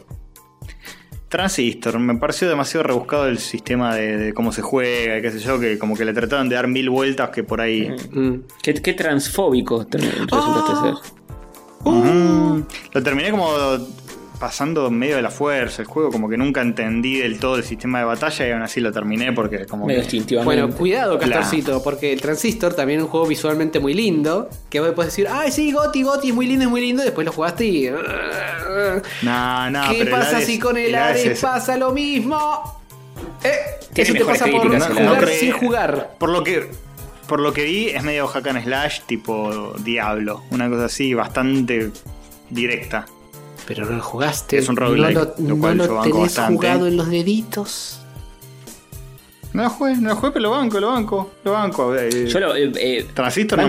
Transistor, me pareció demasiado rebuscado el sistema de, de cómo se juega, y qué sé yo, que como que le trataron de dar mil vueltas que por ahí. Mm. Qué, qué transfóbico te- resultaste Ah. ser. Ujú. Lo terminé como pasando en medio de la fuerza. El juego como que nunca entendí del todo el sistema de batalla y aún así lo terminé porque como Medio que... instintivamente. Bueno, cuidado. Castorcito, porque el Transistor también es un juego visualmente muy lindo. Que vos puedes decir, ay, sí, Goti, Goti, es muy lindo, es muy lindo. Y después lo jugaste y. No, no, ¿Qué pero pasa si con el Hades Hades es- pasa lo mismo? Eh, Tiene eso te pasa por no- jugar sin jugar. Por lo que por lo que vi es medio hack and slash tipo Diablo, una cosa así bastante directa. Pero no lo jugaste. Es un no roguelike, lo, lo no cual lo yo banco tenés bastante. jugado en los deditos. No lo jugué, no lo jugué, pero lo banco, lo banco, lo banco. eh, Yo lo. eh, eh, Transistor no me,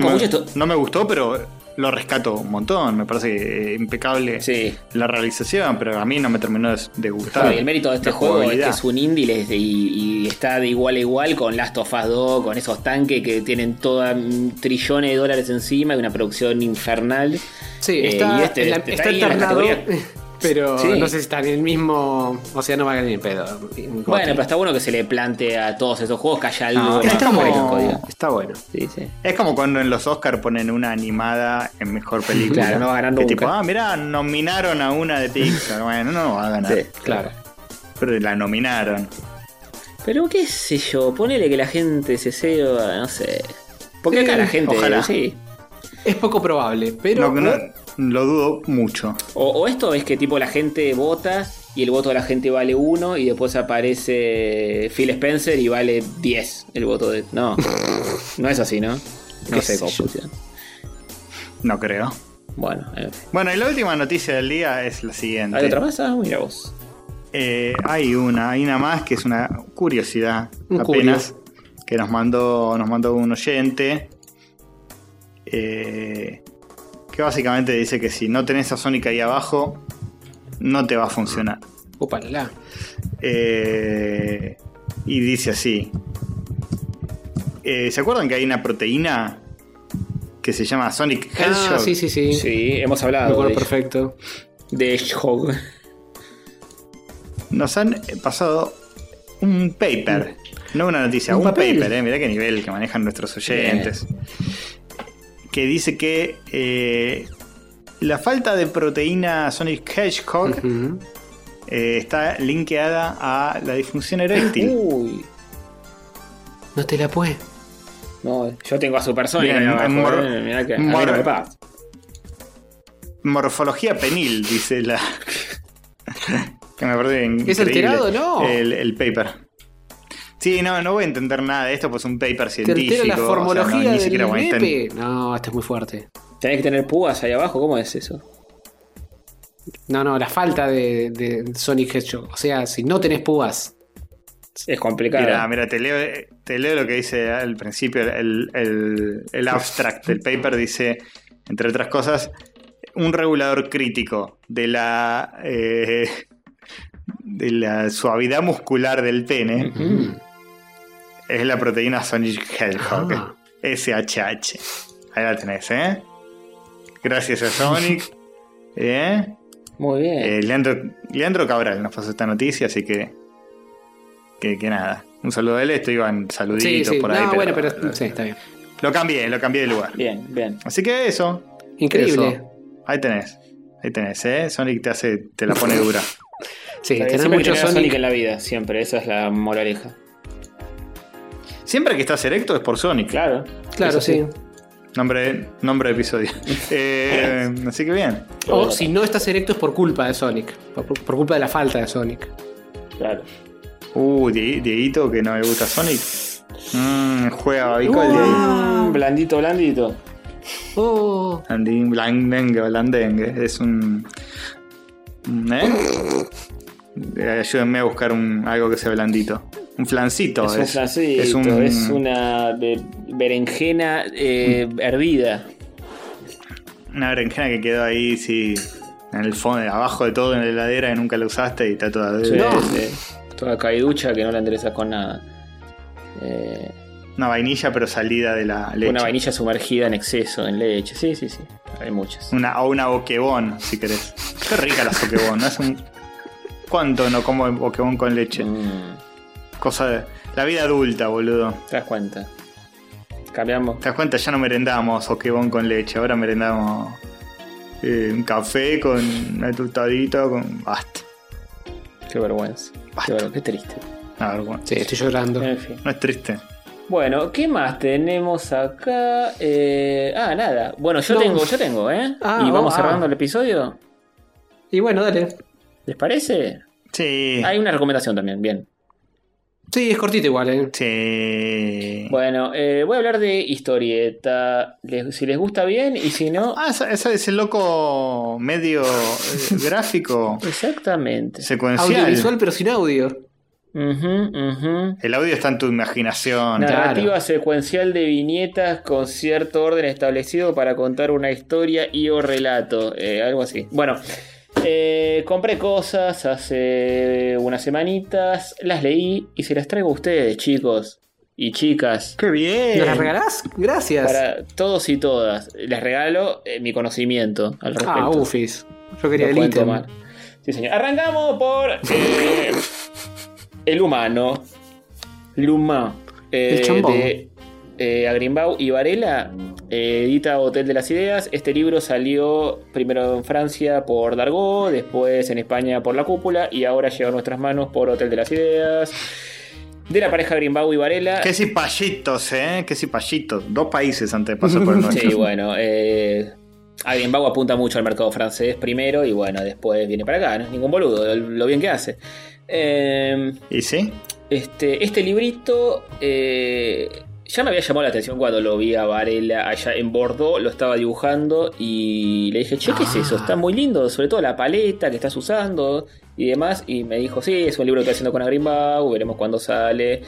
no gustó, pero lo rescato un montón. Me parece eh, impecable Sí. la realización, pero a mí no me terminó de, gustar. Y el mérito de este juego es que es un indie y está de igual a igual con Last of Us 2, con esos tanques que tienen toda mm, trillones de dólares encima y una producción infernal. Sí, Eh, está, y este- en la- este está está ahí en la alternado. categoría. Pero Sí. no sé si está en el mismo. O sea, no va a ganar ni pedo. Bueno, pero está bueno que se le plante a todos estos juegos que haya algo No, más está bueno. Sí, sí. Es como cuando en los Oscar ponen una animada en mejor película. Claro, no va a ganar Que nunca. tipo, ah, mirá, nominaron a una de Pixar. Bueno, no va a ganar. Sí, Claro. Pero la nominaron. Pero qué sé yo, ponele que la gente se ceba, no sé. Porque acá la gente, ojalá. sí. Es poco probable, pero. No, no, lo dudo mucho. O, o esto es que tipo la gente vota y el voto de la gente vale 1 y después aparece Phil Spencer y vale 10 el voto de... No, no es así, ¿no? No ¿Qué sé cómo funciona. No creo. Bueno, eh, Bueno, y la última noticia del día es la siguiente. ¿hay otra más? Ah, mira vos. Eh, hay una, hay una más que es una curiosidad Un apenas que nos mandó, nos mandó un oyente. Eh, que básicamente dice que si no tenés a Sonic ahí abajo, no te va a funcionar. Opa, la, la. Eh, y dice así. Eh, ¿Se acuerdan que hay una proteína que se llama Sonic Hedgehog? Ah, sí, sí, sí. Sí, hemos Me hablado acuerdo de, perfecto. de Hedgehog. Nos han pasado un paper, no una noticia, ¿Un paper, eh, mirá qué nivel que manejan nuestros oyentes. Que dice que eh, la falta de proteína Sonic Hedgehog eh, está linkeada a la disfunción eréctil. Uy. No te la puede. No, yo tengo a Supersonic Bien, ahí abajo, mor- eh, mirá que a mí mor- no. Morfología penil, dice la. que me parece ¿Es increíble alterado, no? El, el paper. Sí, no, no voy a entender nada de esto, pues es un paper científico. la o sea, no, formología ni del siquiera voy a. No, esto es muy fuerte. Tenés que tener púas ahí abajo, ¿cómo es eso? No, no, la falta de, de Sonic Hedgehog. O sea, si no tenés púas. Es complicado. Mira, mira, te leo, te leo lo que dice al principio el, el- el abstract del paper. Dice, entre otras cosas, un regulador crítico de la, eh, de la suavidad muscular del pene. Es la proteína Sonic Hedgehog, Ah. SHH. Ahí la tenés, ¿eh? Gracias a Sonic. ¿eh? Muy bien. Eh, Leandro, Leandro Cabral nos pasó esta noticia, así que, que. que nada. Un saludo a él, esto iban saluditos sí. por ahí. no, pero- bueno, pero sí, está bien. Lo cambié, lo cambié de lugar. Bien, bien. Así que eso. Increíble. eso. Ahí tenés. Ahí tenés, ¿eh? Sonic te hace, te la pone dura. Sí, que mucho Sonic. Sonic en la vida, siempre. Esa es la moraleja. Siempre que estás erecto es por Sonic. Claro. Claro, sí. Nombre, nombre de episodio. Eh, así que bien. O si no estás erecto es por culpa de Sonic. Por, por culpa de la falta de Sonic. Claro. Uh, Die- Dieguito que no le gusta Sonic. Mm, juega Babicoldi. Mm, blandito, blandito. Oh, Andín blandengue, blandengue. Es un. un- ¿Eh? Eh, Ayúdenme a buscar un, algo que sea blandito. Un flancito. es un flancito, es, un- una berenjena eh, hervida. una berenjena que quedó ahí, sí. En el fondo, abajo de todo en la heladera que nunca la usaste y está toda. Sí, No. sí. Toda caiducha que no la enderezas con nada. Eh, Una vainilla, pero salida de la leche. una vainilla sumergida en exceso, en leche. Sí, sí, sí. Hay muchas. Una, o una boquebón, si querés. Qué rica la boquebón, ¿no? Es un. ¿Cuánto no como boquebón con leche? Mm, Cosa de. La vida adulta, boludo. ¿Te das cuenta? Cambiamos. ¿Te das cuenta? Ya no merendamos boquebón con leche, ahora merendamos eh, un café con una tostadita, con. Basta. Qué vergüenza. Qué, ver- qué triste. No, vergüenza. sí, estoy llorando. En fin. No es triste. Bueno, ¿qué más tenemos acá? Eh, ah, nada. Bueno, yo No. tengo, yo tengo, ¿eh? Ah, y vamos oh, cerrando ah. el episodio. Y bueno, dale. ¿Les parece? Sí. Hay una recomendación también, bien. Sí, es cortito igual, ¿eh? Sí. Bueno, eh, voy a hablar de historieta. Les- si les gusta bien y si no. Ah, esa- esa- ese loco medio eh, gráfico Exactamente. secuencial. Audiovisual, pero sin audio. Ujú, ujú. El audio está en tu imaginación. Narrativa secuencial de viñetas con cierto orden establecido para contar una historia y o relato. eh, algo así. Bueno, eh, compré cosas hace unas semanitas, las leí y se las traigo a ustedes, chicos y chicas. ¡Qué bien! ¿Nos las regalás? Gracias. Para todos y todas. Les regalo eh, mi conocimiento al respecto. Ah, ufis. Yo quería No el ítem. mal. Sí, señor. Arrancamos por eh, El humano. L'Humain. eh, El chambón. de eh, Agrimbau y Varela. eh, edita Hotel de las Ideas. Este libro salió primero en Francia por Dargaud, después en España por La Cúpula y ahora llegó a nuestras manos por Hotel de las Ideas. De la pareja Grimbau y Varela. Qué cipallitos, ¿eh? Qué cipallitos. Dos países antes de pasar por el nuestro. Sí, bueno. eh, Greenbaugh apunta mucho al mercado francés primero y bueno, después viene para acá, no es ningún boludo, lo bien que hace. Eh, ¿Y sí? este, este librito eh, ya me había llamado la atención cuando lo vi a Varela allá en Bordeaux, lo estaba dibujando y le dije, che, ¿qué es eso? Está muy lindo, sobre todo la paleta que estás usando y demás. Y me dijo, sí, es un libro que estoy haciendo con Agrimbau, veremos cuándo sale.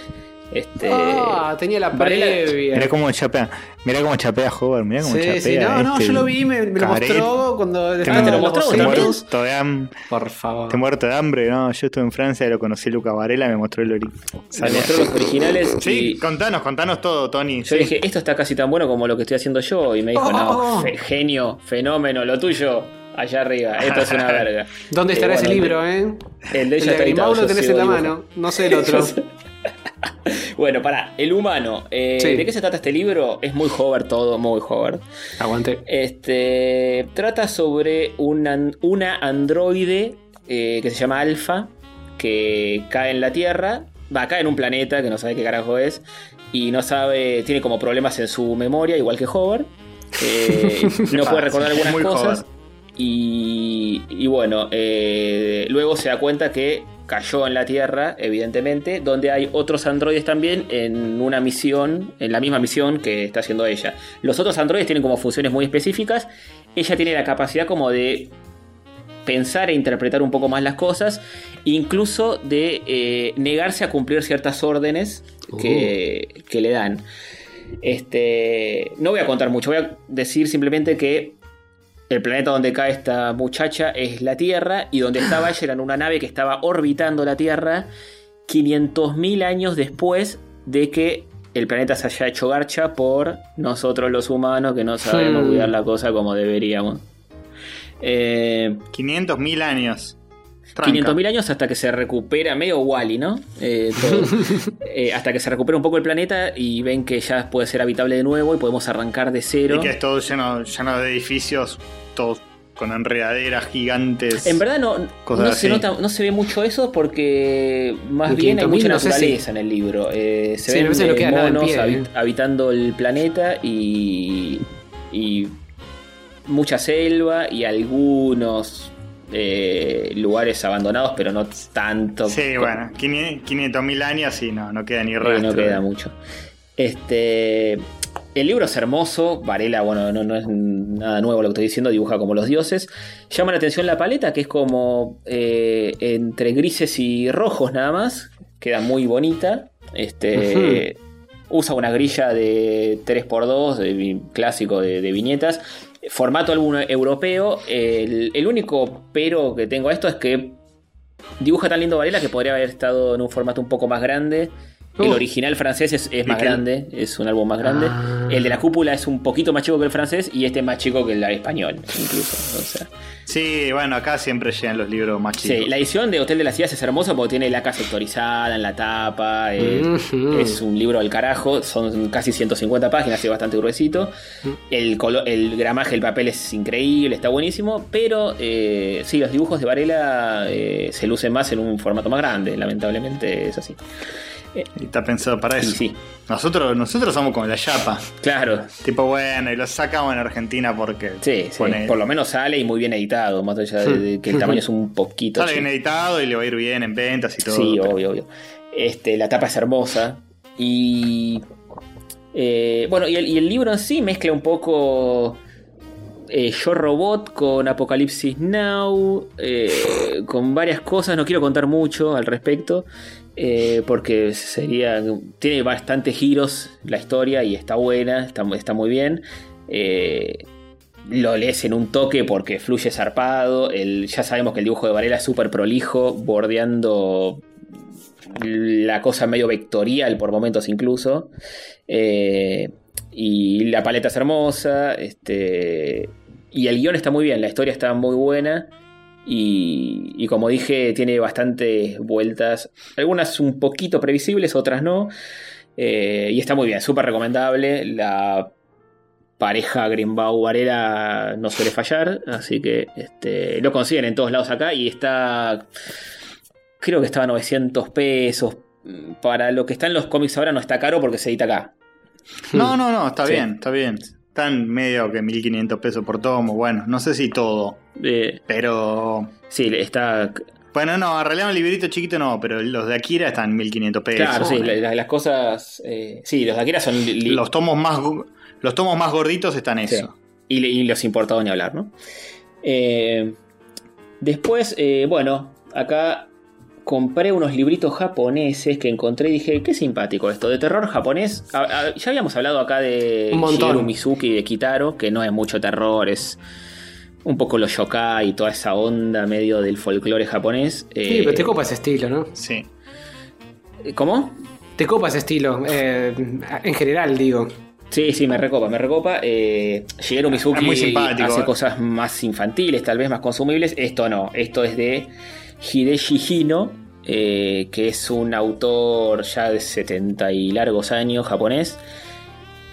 Este, Ah, tenía la previa. Mirá cómo chapea. Mirá cómo chapea Hover. Mirá cómo Sí, chapea. sí, no, no, este yo lo vi, me, me lo mostró cuando Te, te lo mostró te muerto de Por favor. te muerto de hambre, no. Yo estuve en Francia y lo conocí Luca Varela, me mostró el ori. me mostró los originales Sí, y contanos, contanos todo, Tony. yo sí. dije, esto está casi tan bueno como lo que estoy haciendo yo. Y me dijo, Oh, no, oh, oh. fe- genio, fenómeno, lo tuyo, allá arriba, esto es una verga. ¿Dónde estará Eh, ese libro, eh? El de El ella de está yo tenés en la mano, no sé el otro. Bueno, pará, el humano. eh, Sí. ¿De qué se trata este libro? Es muy hover todo, muy hover. Aguante. Este trata sobre una, una androide eh, que se llama Alpha, que cae en la Tierra, va, cae en un planeta que no sabe qué carajo es, y no sabe, tiene como problemas en su memoria, igual que Hover. Eh, no puede recordar algunas muy cosas. Hover. Y, y bueno, eh, luego se da cuenta que cayó en la Tierra, evidentemente, donde hay otros androides también en una misión, en la misma misión que está haciendo ella. Los otros androides tienen como funciones muy específicas. Ella tiene la capacidad como de pensar e interpretar un poco más las cosas, incluso de eh, negarse a cumplir ciertas órdenes que, que le dan. Este, no voy a contar mucho, voy a decir simplemente que el planeta donde cae esta muchacha es la Tierra y donde estaba ella era en una nave que estaba orbitando la Tierra 500.000 años después de que el planeta se haya hecho garcha por nosotros los humanos que no sabemos Hmm. cuidar la cosa como deberíamos. Eh, 500.000 años. Tranca. 500.000 años hasta que se recupera, medio Wally, ¿no? Eh, todo. Eh, hasta que se recupera un poco el planeta y ven que ya puede ser habitable de nuevo y podemos arrancar de cero. Y que es todo lleno, lleno de edificios, todos con enredaderas gigantes. En verdad no, Cosas no se nota, no se ve mucho eso porque más En bien hay 500.000 mucha no sé naturaleza si- en el libro. Eh, se Sí, ven no eh, monos pie, eh. habitando el planeta y, y mucha selva y algunos eh, lugares abandonados, pero no tanto. Sí, bueno, 500.000 años y no, no queda ni Eh, rastro. no queda mucho. Este. El libro es hermoso. Varela, bueno, no, no es nada nuevo lo que estoy diciendo, dibuja como los dioses. Llama la atención la paleta, que es como eh, entre grises y rojos nada más. Queda muy bonita. Este. Usa una grilla de 3x2, de clásico de, de viñetas. Formato álbum europeo. El, el único pero que tengo a esto es que dibuja tan lindo Varela que podría haber estado en un formato un poco más grande. El Uh. original francés es, es ¿Y más grande, es un álbum más grande. Ah. El de la cúpula es un poquito más chico que el francés y este es más chico que el español, incluso. O sea, Sí, bueno, acá siempre llegan los libros más chicos. sí, la edición de Hotel de las Ciudades es hermosa porque tiene la casa sectorizada en la tapa. eh. Es un libro del carajo, son casi 150 páginas, es bastante gruesito. El, colo- el gramaje del papel es increíble, está buenísimo, pero eh, sí, los dibujos de Varela eh, se lucen más en un formato más grande, lamentablemente es así. Y está pensado para eso. sí, Nosotros, nosotros somos como la chapa. claro, Tipo, bueno, y lo sacamos en Argentina porque. Sí, sí, pone- por lo menos sale y muy bien editado, más allá de, de que el tamaño es un poquito Sale bien editado y le va a ir bien en ventas y todo. Sí, pero- obvio, obvio. Este, la tapa es hermosa. Y. eh, bueno, y el, y el libro en sí mezcla un poco. eh, Yo Robot con Apocalipsis Now. eh, con varias cosas. No quiero contar mucho al respecto. Eh, porque sería. Tiene bastantes giros la historia y está buena. Está, está muy bien. Eh, lo lees en un toque porque fluye zarpado. El, ya sabemos que el dibujo de Varela es súper prolijo, bordeando la cosa medio vectorial por momentos incluso. Eh, y la paleta es hermosa. Este, y el guion está muy bien, la historia está muy buena. Y, y como dije, tiene bastantes vueltas. Algunas un poquito previsibles, otras no. Eh, y está muy bien, súper recomendable. La pareja Greenbaugh Varela no suele fallar, así que este, lo consiguen en todos lados acá y está, creo que estaba a 900 pesos. Para lo que está en los cómics ahora no está caro porque se edita acá. No, no, no, está Sí. bien, está bien. Están medio que 1500 pesos por tomo. Bueno, no sé si todo. Eh, Pero. sí, está. Bueno, no, en realidad un librito chiquito no, pero los de Akira están 1500 pesos. Claro, sí, la- la- las cosas. eh, sí, los de Akira son. Los tomos más los tomos más gorditos están Sí. eso. Y, y los importados ni hablar, ¿no? Eh, después, bueno, acá compré unos libritos japoneses que encontré y dije, qué simpático esto, de terror japonés. A- a- ya habíamos hablado acá de Un montón. Shigeru Mizuki y de Kitaro, que no es mucho terror, es un poco los yokai y toda esa onda medio del folclore japonés. Sí, Eh, pero te copa ese estilo, ¿no? Sí. ¿Cómo? Te copa ese estilo. eh, en general, digo. Sí, sí, me recopa, me recopa. Eh, Shigeru Mizuki Es muy simpático, hace eh. cosas más infantiles, tal vez más consumibles. Esto no, esto es de Hideshi Hino, eh, que es un autor ya de 70 y largos años japonés,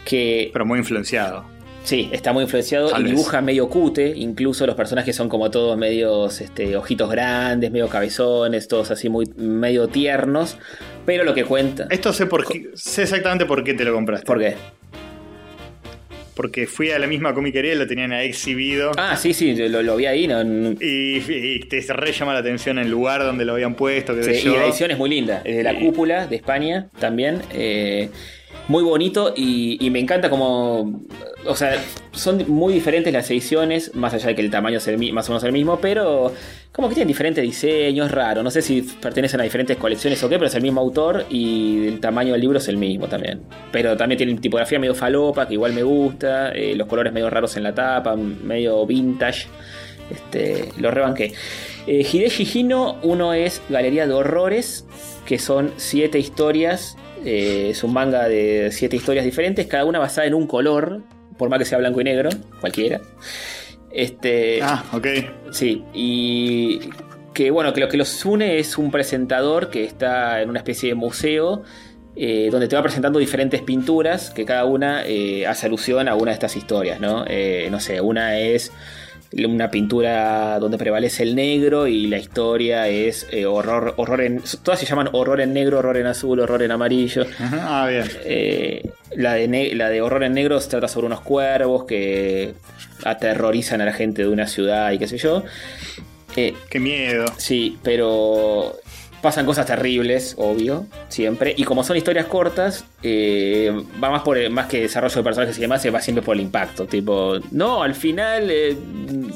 que Pero muy influenciado. sí, está muy influenciado Tal y vez. dibuja medio cute, incluso los personajes son como todos medios este, ojitos grandes, medio cabezones, todos así muy medio tiernos, pero lo que cuenta... Esto sé por qué, sé exactamente por qué te lo compraste. ¿Por qué? Porque fui a la misma comiquería y lo tenían exhibido. Ah, sí, sí, lo, lo vi ahí, no, no- Y, y te re llama la atención el lugar donde lo habían puesto, Sí, yo. y la edición es muy linda. Es de la cúpula de España también. eh, muy bonito y, me encanta como. O sea, son muy diferentes las ediciones, más allá de que el tamaño es el, más o menos el mismo, pero como que tienen diferentes diseños, raro. No sé si pertenecen a diferentes colecciones o qué, pero es el mismo autor y el tamaño del libro es el mismo también. Pero también tiene tipografía medio falopa, que igual me gusta, eh, los colores medio raros en la tapa, medio vintage. Este, lo rebanqué. Eh, Hino, uno es Galería de Horrores, que son siete historias. Eh, es un manga de siete historias diferentes, cada una basada en un color, por más que sea blanco y negro, cualquiera. Este, Ah, ok. Sí, y que bueno, que lo que los une es un presentador que está en una especie de museo eh, donde te va presentando diferentes pinturas que cada una eh, hace alusión a una de estas historias, ¿no? Eh, no sé, una es una pintura donde prevalece el negro y la historia es eh, horror, horror en... Todas se llaman horror en negro, horror en azul, horror en amarillo. Ah, bien. Eh, la, de la de Horror en Negro se trata sobre unos cuervos que aterrorizan a la gente de una ciudad y qué sé yo. Eh, Qué miedo. sí, pero pasan cosas terribles, obvio, siempre. Y como son historias cortas, eh, va más por el- más que desarrollo de personajes y demás, se va siempre por el impacto. Tipo, no, al final eh,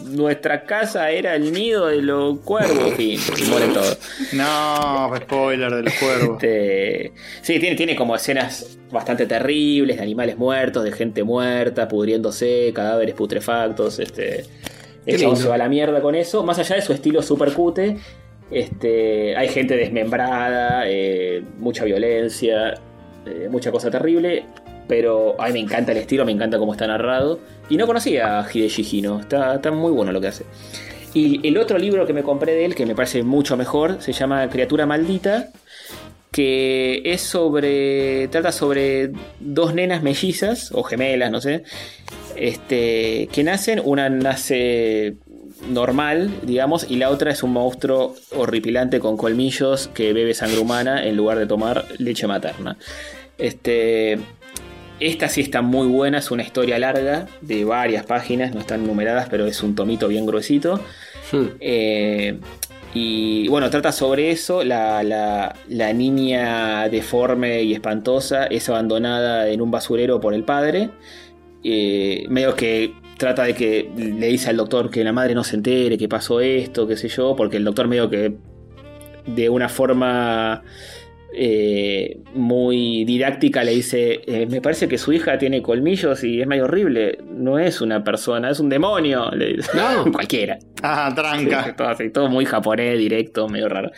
nuestra casa era el nido de los cuervos. Fin, y mueren todos. No, spoiler de los cuervos. Este, sí, tiene, tiene como escenas bastante terribles de animales muertos, de gente muerta, pudriéndose, cadáveres putrefactos. Este, el se va a la mierda con eso. Más allá de su estilo super cute, este, hay gente desmembrada, eh, mucha violencia, eh, mucha cosa terrible. Pero a me encanta el estilo, me encanta cómo está narrado. Y no conocía a Hideshi Hino, está, está muy bueno lo que hace. Y el otro libro que me compré de él, que me parece mucho mejor, se llama Criatura Maldita, que es sobre. trata sobre dos nenas mellizas, o gemelas, no sé, este, que nacen, una nace normal, digamos, y la otra es un monstruo horripilante con colmillos que bebe sangre humana en lugar de tomar leche materna. Este, esta sí está muy buena, es una historia larga de varias páginas, no están numeradas, pero es un tomito bien gruesito. Hmm. Eh, y bueno, trata sobre eso. La, la- la niña deforme y espantosa es abandonada en un basurero por el padre. Eh, medio que trata de que le dice al doctor que la madre no se entere que pasó esto, qué sé yo, porque el doctor medio que de una forma eh, muy didáctica le dice, eh, me parece que su hija tiene colmillos y es medio horrible, no es una persona, es un demonio, le dice. No. cualquiera. Ah, tranca. todo, así, todo muy japonés, directo, medio raro.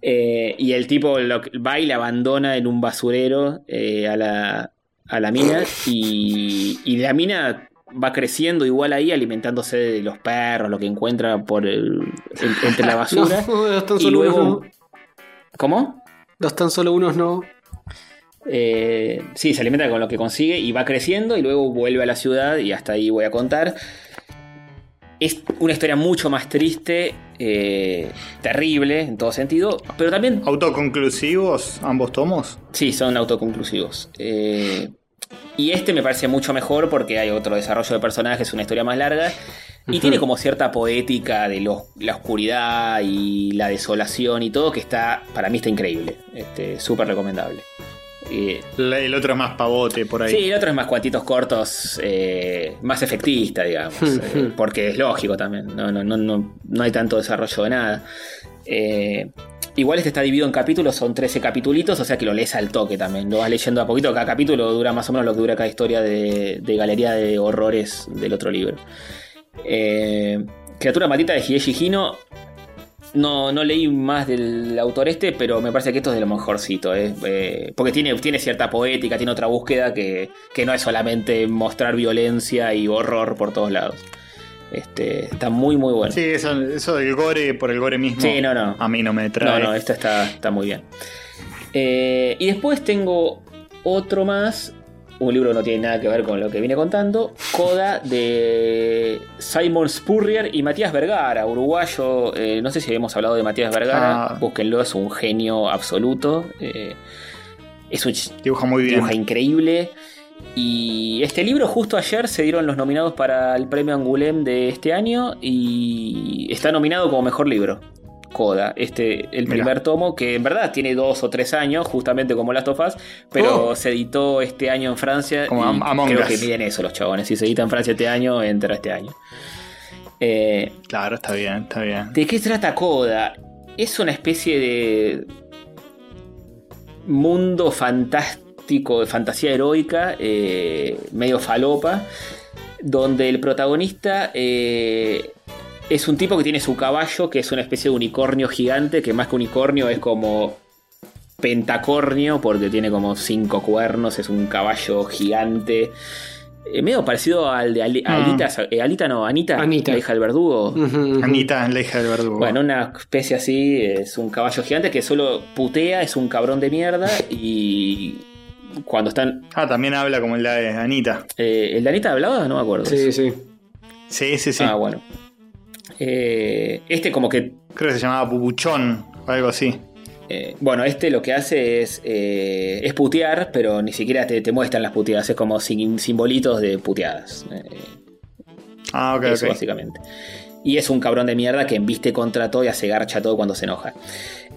Eh, y el tipo lo- va y la abandona en un basurero a, la, a la mina. Y, y la mina va creciendo igual ahí, alimentándose de los perros, lo que encuentra por el, en- entre la basura. No, tan y unos luego. no. ¿Cómo? Los tan solo unos no. Eh, sí, se alimenta con lo que consigue y va creciendo y luego vuelve a la ciudad y hasta ahí voy a contar. Es una historia mucho más triste, eh, terrible en todo sentido, pero también, ¿Autoconclusivos ambos tomos? sí, son autoconclusivos. Eh, Y este me parece mucho mejor porque hay otro desarrollo de personajes, una historia más larga. Y tiene como cierta poética de lo- la oscuridad y la desolación y todo que está, para mí está increíble. Este, Súper recomendable. Y- La- El otro es más pavote por ahí. Sí, el otro es más cuantitos cortos, eh, más efectista, digamos. eh, porque es lógico también. No, no, no, no, no hay tanto desarrollo de nada. Eh, igual este está dividido en capítulos, son 13 capitulitos, o sea que lo lees al toque también. Lo vas leyendo a poquito. Cada capítulo dura más o menos lo que dura cada historia de, de Galería de Horrores del otro libro. Eh, Criatura Matita de Hideshi Hino. No, no leí más del autor este, pero me parece que esto es de lo mejorcito. ¿eh? Eh, porque tiene, tiene cierta poética, tiene otra búsqueda que, que no es solamente mostrar violencia y horror por todos lados. Este, está muy, muy bueno. Sí, eso, eso del gore por el gore mismo. Sí, no, no. A mí no me No, trae. no, esto está, está muy bien. Eh, y después tengo otro más. Un libro que no tiene nada que ver con lo que vine contando. Coda de Simon Spurrier y Matías Vergara, uruguayo. Eh, no sé si habíamos hablado de Matías Vergara. Ah. Búsquenlo, es un genio absoluto. Eh, es un Dibuja muy bien. dibuja increíble. Y este libro, justo ayer se dieron los nominados para el premio Angulem de este año y está nominado como mejor libro. Coda, este, el Mirá. primer tomo, que en verdad tiene dos o tres años, justamente como Last of Us, pero Oh. se editó este año en Francia. Como y Am- Among creo Us. que miden eso los chabones. Si se edita en Francia este año, entra este año. Eh, Claro, está bien, está bien. ¿De qué trata Coda? Es una especie de mundo fantástico, de fantasía heroica, eh, medio falopa, donde el protagonista eh, es un tipo que tiene su caballo, que es una especie de unicornio gigante, que más que unicornio es como pentacornio, porque tiene como cinco cuernos, es un caballo gigante. eh, medio parecido al de Ali- Mm. Alita, eh, Alita no, Anita, Anita. la hija del verdugo. Anita, la hija del verdugo. Bueno, una especie así, es un caballo gigante que solo putea, es un cabrón de mierda y cuando están... Ah, también habla como la de Anita. eh, ¿El de Anita hablaba? No me acuerdo. Sí, sí. Sí, sí, sí. Ah, bueno. Eh, este como que... Creo que se llamaba Pupuchón o algo así. eh, bueno, este lo que hace es, eh, es putear, pero ni siquiera te, te muestran las puteadas, es como sin, simbolitos de puteadas. eh, Ah, ok, Eso básicamente. Y es un cabrón de mierda que embiste contra todo y hace garcha todo cuando se enoja.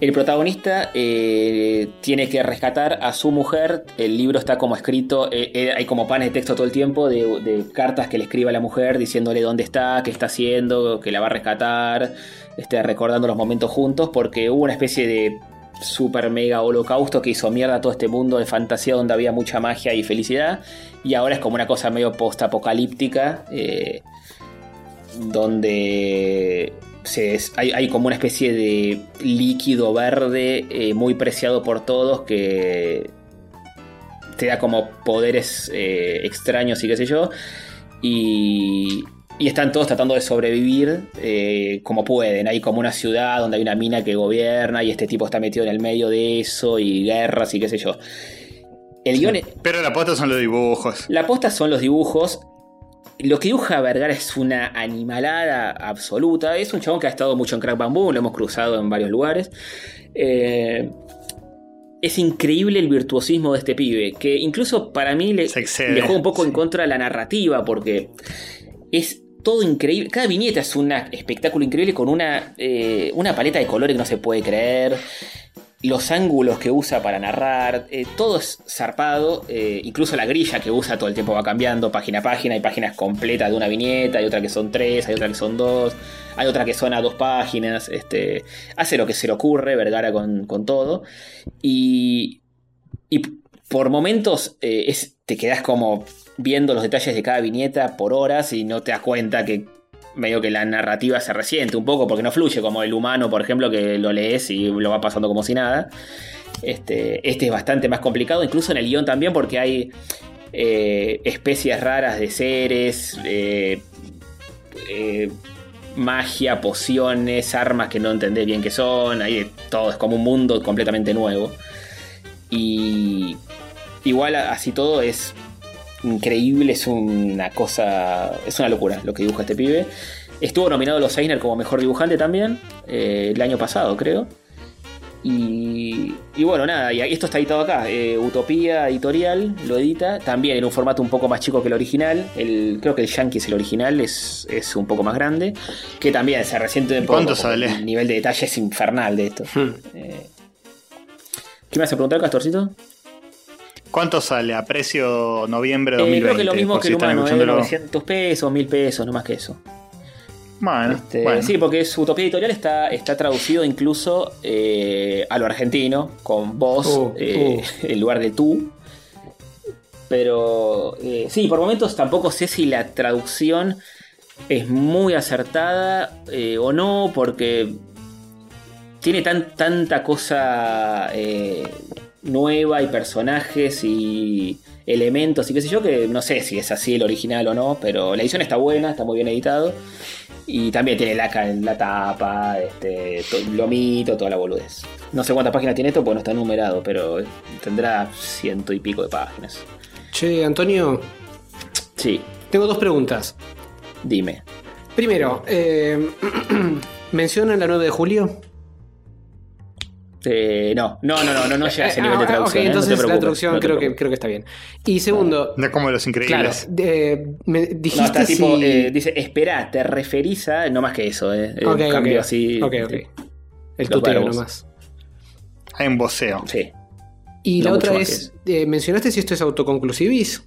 El protagonista eh, tiene que rescatar a su mujer. El libro está como escrito, eh, eh, hay como panes de texto todo el tiempo de, cartas que le escribe a la mujer diciéndole dónde está, qué está haciendo, que la va a rescatar, este, recordando los momentos juntos, porque hubo una especie de super mega holocausto que hizo mierda todo este mundo de fantasía donde había mucha magia y felicidad. Y ahora es como una cosa medio post-apocalíptica. Donde se- hay, hay como una especie de líquido verde eh, muy preciado por todos que te da como poderes eh, extraños y qué sé yo. Y, y están todos tratando de sobrevivir eh, como pueden. Hay como una ciudad donde hay una mina que gobierna y este tipo está metido en el medio de eso y guerras y qué sé yo. El guion es- Pero la posta son los dibujos. la posta son los dibujos. Lo que dibuja Vergara es una animalada absoluta. Es un chabón que ha estado mucho en Crack Bamboo, lo hemos cruzado en varios lugares. Eh, es increíble el virtuosismo de este pibe, que incluso para mí le, le juega un poco en contra de la narrativa, porque es todo increíble. Cada viñeta es un espectáculo increíble con una, eh, una paleta de colores que no se puede creer. Los ángulos que usa para narrar, eh, todo es zarpado. eh, incluso la grilla que usa todo el tiempo va cambiando, página a página. Hay páginas completas de una viñeta, hay otra que son tres, hay otra que son dos, hay otra que son a dos páginas. Este, hace lo que se le ocurre, Vergara con, con todo. Y, y por momentos eh, es, te quedas como viendo los detalles de cada viñeta por horas y no te das cuenta que medio que la narrativa se resiente un poco porque no fluye como el humano, por ejemplo, que lo lees y lo va pasando como si nada. Este, este es bastante más complicado, incluso en el guion también porque hay eh, especies raras de seres, eh, eh, magia, pociones, armas que no entendés bien qué son, hay de todo, es como un mundo completamente nuevo. Y igual así todo es increíble, es una cosa, es una locura lo que dibuja este pibe. Estuvo nominado a los Eisner como mejor dibujante también, eh, el año pasado creo. Y, y bueno, nada, y esto está editado acá. eh, Utopía Editorial lo edita, también en un formato un poco más chico que el original. El, creo que el Yankee es el original, es, es un poco más grande. Que también se resiente un poco. ¿Cuánto porque sale? El nivel de detalle es infernal de esto. Hmm. Eh, ¿Qué me hace preguntar, Castorcito? ¿Cuánto sale a precio noviembre de Eh, 2020? creo que lo mismo que si el humano, eh, escuchándolo. 900 pesos, 1000 pesos, no más que eso. Bueno, Este, bueno. Sí, porque su Utopía Editorial está, está traducido incluso eh, a lo argentino, con vos Uh, eh, uh. en lugar de tú. Pero eh, sí, por momentos tampoco sé si la traducción es muy acertada eh, o no, porque tiene tan, tanta cosa eh, nueva y personajes y elementos y qué sé yo, que no sé si es así el original o no, pero la edición está buena, está muy bien editado. Y también tiene laca en la tapa, este, to- lomito, toda la boludez. No sé cuántas páginas tiene esto porque no está numerado, pero tendrá ciento y pico de páginas. Che, Antonio, Sí, tengo dos preguntas. dime. Primero, eh, ¿mencionan la 9 de julio? Eh, no, no, no, no, no, no llega a ese Eh, nivel de ah, traducción. ok, ¿eh? No te entonces la traducción creo, que, creo que está bien. Y segundo, No es como los claro, increíbles. eh, me dijiste No, está si... tipo, eh, dice, espera, te referís a. No más que eso, ¿eh? Eh, Ok, ok, cambio así. ok, ok. El los tuteo nomás. Hay un voceo. Sí. Y No la otra es, eh, ¿mencionaste si esto es autoconclusivis?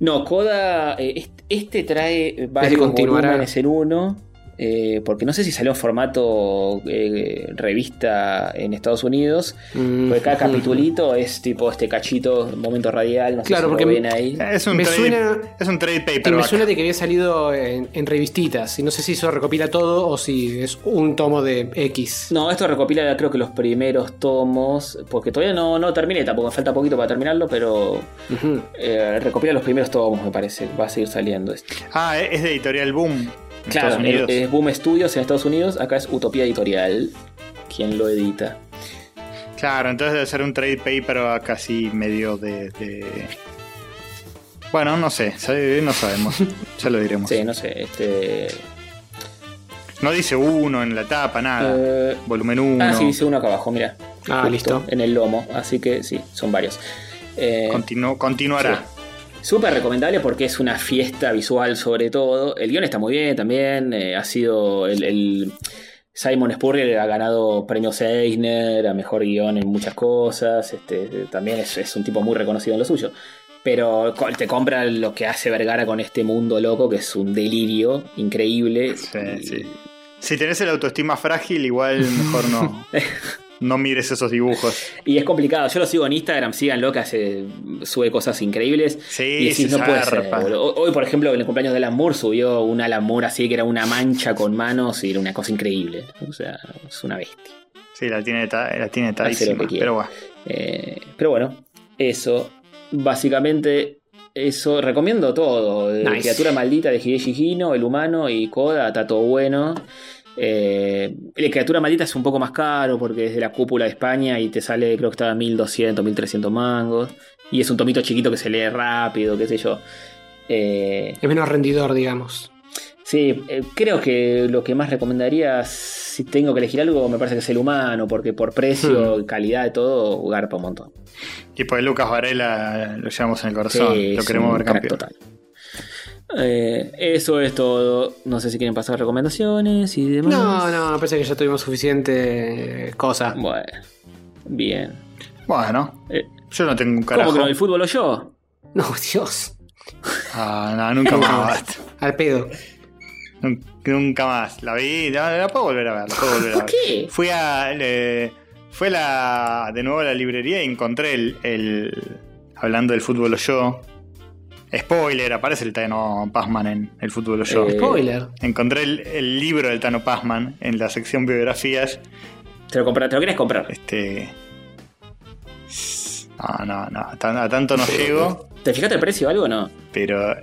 No, Coda. eh, est- este trae varios continuará. volúmenes en uno. Eh, porque no sé si salió en formato eh, revista en Estados Unidos. Mm, Porque cada mm. capitulito es tipo este cachito, momento radial. No sé Claro, si porque lo ven ahí. Es un Me trade, suena- es un trade Y me suena de que había salido en, en revistitas. Y no sé si eso recopila todo o si es un tomo de X. No, esto recopila creo que los primeros tomos. Porque todavía no, no terminé, tampoco falta poquito para terminarlo, pero eh, recopila los primeros tomos, me parece. Va a seguir saliendo esto. Ah, es de editorial Boom. En Claro, Estados Unidos. es Boom Studios en Estados Unidos, acá es Utopía Editorial, quien lo edita. Claro, entonces debe ser un trade paperback así medio de, de- Bueno, no sé, no sabemos. ya lo diremos. Sí, no sé, este. No dice uno en la tapa, nada. eh, Volumen 1. ah, sí, dice uno acá abajo, mira. Ah, listo. En el lomo, así que sí, son varios. Eh, continuará. sí. Súper recomendable porque es una fiesta visual sobre todo. El guion está muy bien también. eh, ha sido el, el- Simon Spurrier ha ganado premios Eisner a mejor guion en muchas cosas. Este, también es, es un tipo muy reconocido en lo suyo. Pero te compra lo que hace Vergara con este mundo loco, que es un delirio increíble. Sí, Y- sí. Si tenés el autoestima frágil, igual mejor no. no mires esos dibujos. Y es complicado. Yo lo sigo en Instagram, síganlo, que hace, sube cosas increíbles. Sí, y decís, no puede ser. zarpa. boludo". Hoy, por ejemplo, en el cumpleaños de Alan Moore subió un Alan Moore así que era una mancha con manos y era una cosa increíble. O sea, es una bestia. Sí, la tiene, ta- la tiene tadísima. Pero bueno. Eh, pero bueno, eso. Básicamente, eso. Recomiendo todo. Nice. Criatura maldita de Hideshi Hino, El humano y Koda, está todo bueno. Eh, la criatura maldita es un poco más caro porque es de la cúpula de España y te sale, creo que estaba 1200, 1300 mangos. Y es un tomito chiquito que se lee rápido, qué sé yo. Eh, Es menos rendidor, digamos. Sí, eh, creo que lo que más recomendaría, si tengo que elegir algo, me parece que es el humano, porque por precio, calidad de todo, garpa un montón. Y pues Lucas Varela lo llevamos en el corazón. Sí, lo queremos ver campeón. total. Eh, eso es todo. No sé si quieren pasar recomendaciones y demás. No, no, me parece que ya tuvimos suficiente eh, cosa. Bueno, bien. Bueno, Eh, yo no tengo un ¿Cómo carajo. que no? ¿El fútbol o yo? No, Dios. Ah, no, nunca más. Al pedo. Nun- Nunca más. La vi, la, la puedo volver a ver. La puedo volver a ¿Por ver. qué? Fui a. le- fui a la, de nuevo a la librería y encontré el. el- hablando del fútbol o yo. Spoiler, aparece el Tano Pazman en el fútbol o yo. Eh, Spoiler. Encontré el, el libro del Tano Pazman en la sección biografías. ¿Te lo, compra- ¿Te lo quieres comprar? Este. No, no, no. A, tan- a tanto no llego. ¿Te fijaste el precio o algo o no? Pero.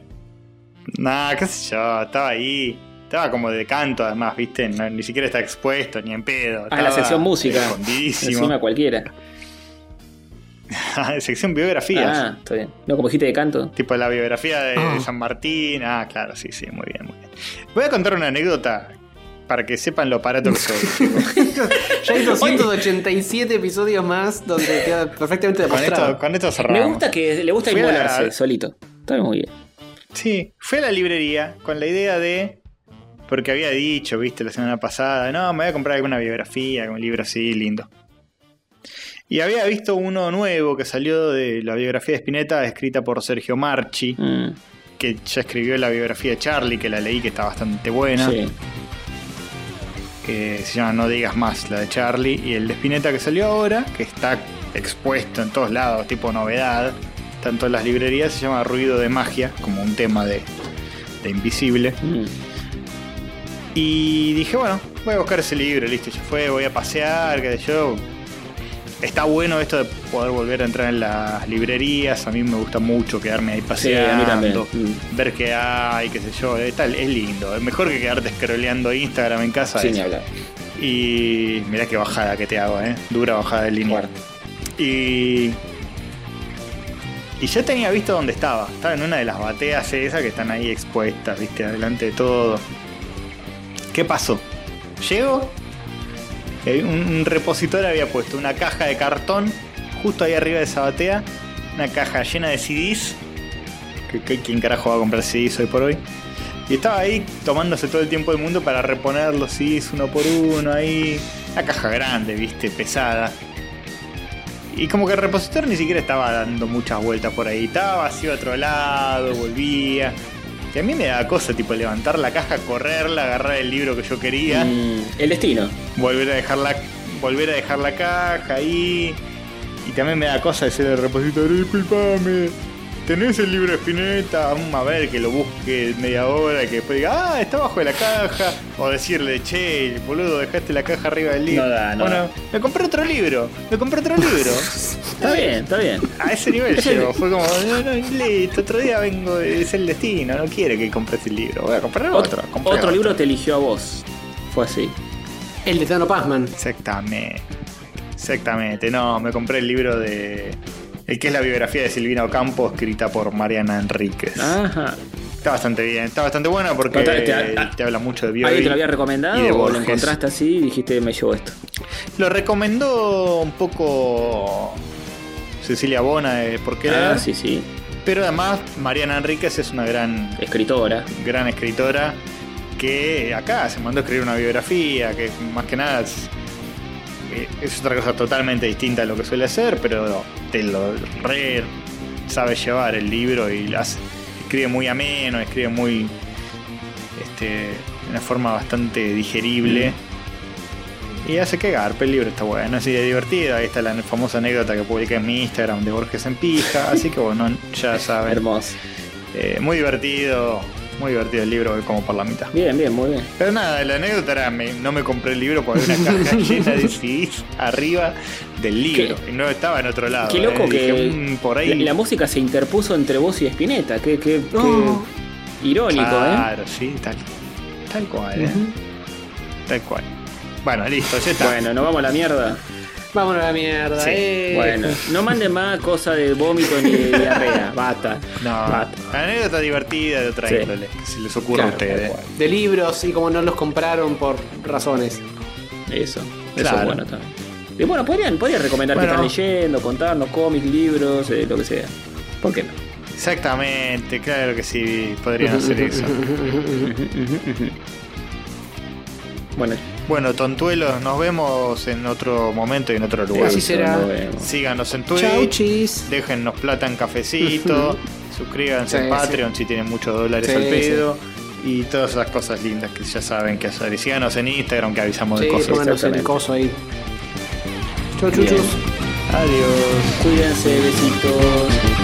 Nada, qué sé yo. Estaba ahí. Estaba como de canto, además, ¿viste? No- ni siquiera está expuesto, ni en pedo. Ah, la sección música. Escondidísimo. Encima cualquiera. sección biografías. Ah, está bien. No, como dijiste de canto. Tipo la biografía de Ah. San Martín. Ah, claro, sí, sí, muy bien, muy bien. Voy a contar una anécdota para que sepan lo barato que soy. Ya hay 287 episodios más donde queda perfectamente con, demostrado. esto, con esto cerramos. Me gusta que le gusta Fui a la- inmolarse solito. Está muy bien. Sí, fui a la librería con la idea de. Porque había dicho, viste, la semana pasada, no, me voy a comprar alguna biografía, algún libro así lindo. Y había visto uno nuevo que salió de la biografía de Spinetta, escrita por Sergio Marchi, Mm, que ya escribió la biografía de Charlie, que la leí, que está bastante buena. sí. que se llama No digas más, la de Charlie, y el de Spinetta que salió ahora, que está expuesto en todos lados, tipo novedad, tanto en las librerías, se llama Ruido de Magia, como un tema de, de Invisible. Mm. Y dije, bueno, voy a buscar ese libro, listo, ya fue, voy a pasear, qué sé yo. Está bueno esto de poder volver a entrar en las librerías, a mí me gusta mucho quedarme ahí Sí, paseando. Mm. ver qué hay, qué sé yo, es, tal, es lindo, es mejor que quedarte scrolleando Instagram en casa. Sin hablar. y mirá qué bajada que te hago, ¿eh? Dura bajada de línea. Fuerte. Y. Y ya tenía visto dónde estaba. Estaba en una de las bateas esas que están ahí expuestas, viste, adelante de todo. ¿Qué pasó? Llego. Un, repositor había puesto una caja de cartón justo ahí arriba de esa batea. Una caja llena de CDs. que- que- ¿Quién carajo va a comprar CDs hoy por hoy? Y estaba ahí tomándose todo el tiempo del mundo para reponer los CDs uno por uno ahí. Una caja grande, viste, pesada. Y como que el repositor ni siquiera estaba dando muchas vueltas por ahí. Estaba así a otro lado, volvía. Y a mí me da cosa, tipo, levantar la caja, correrla, agarrar el libro que yo quería, Mm, el destino. volver a dejar la, volver a dejar la caja ahí. Y también me da cosa decirle al repositor, disculpame, ¿tenés el libro de Spinetta? Vamos a ver, que lo busque media hora, que después diga, ah, está abajo de la caja. O decirle, che, boludo, dejaste la caja arriba del libro. No da, no bueno, da. me compré otro libro, me compré otro libro. Está bien, está bien. A ese nivel llegó. Fue como, no, no, listo, otro día vengo, es el destino, no quiere que compres el libro. Voy a comprar otro. Otro, compré otro libro te eligió a vos. Fue así. El de Tano Pazman. Exactamente. Exactamente. No, me compré el libro de. El que es la biografía de Silvina Ocampo, escrita por Mariana Enríquez. Ajá. Está bastante bien, está bastante buena porque Te- te, te- habla mucho de Bioy. ¿Alguien te lo había recomendado y de o lo encontraste así y dijiste me llevo esto? Lo recomendó un poco Cecilia Bona de Por qué Ah, sí, sí. pero además Mariana Enríquez es una gran Escritora. gran escritora que acá se mandó a escribir una biografía que más que nada es, otra cosa totalmente distinta a lo que suele hacer, pero te lo re sabe llevar el libro y las escribe muy ameno, escribe muy este, de una forma bastante digerible. Y hace que garpe, el libro está bueno, así de divertido. Ahí está la famosa anécdota que publiqué en mi Instagram de Borges en Pija. Así que bueno, ya saben. Hermoso. Eh, muy divertido, muy divertido el libro, como por la mitad. Bien, bien, muy bien. Pero nada, la anécdota era, me- no me compré el libro porque había una caja llena de CDs arriba del libro. Y no estaba en otro lado. Qué loco eh. que Dije, "Mm, por ahí. la, la música se interpuso entre vos y Spinetta. Qué, qué, qué Oh. irónico, ¿eh? Claro, sí, tal, tal cual, eh. Tal cual. Bueno, listo, ya está. Bueno, nos vamos a la mierda. Vámonos a la mierda. Sí, eh. Bueno, no manden más cosas de vómito ni de diarrea. Basta. no, Basta. la anécdota divertida de otra Sí. índole, que se les ocurra a Claro, ustedes. De libros y como no los compraron por razones. Eso. Eso Claro. es bueno también. Y bueno, podrían, podrían recomendar Bueno. qué están leyendo, contarnos cómics, libros, eh, lo que sea. ¿Por qué no? Exactamente, claro que sí, podrían hacer eso. Bueno, Bueno, tontuelos, nos vemos en otro momento y en otro lugar. Así será. Síganos en Chau, Twitch, chis. déjennos plata en cafecito, suscríbanse Sí, en Patreon si tienen muchos dólares Sí, al pedo. Y todas esas cosas lindas que ya saben que hacer. Y síganos en Instagram que avisamos Sí, de cosas. pónganos el coso ahí. Chau, chuchus. Adiós. cuídense, besitos.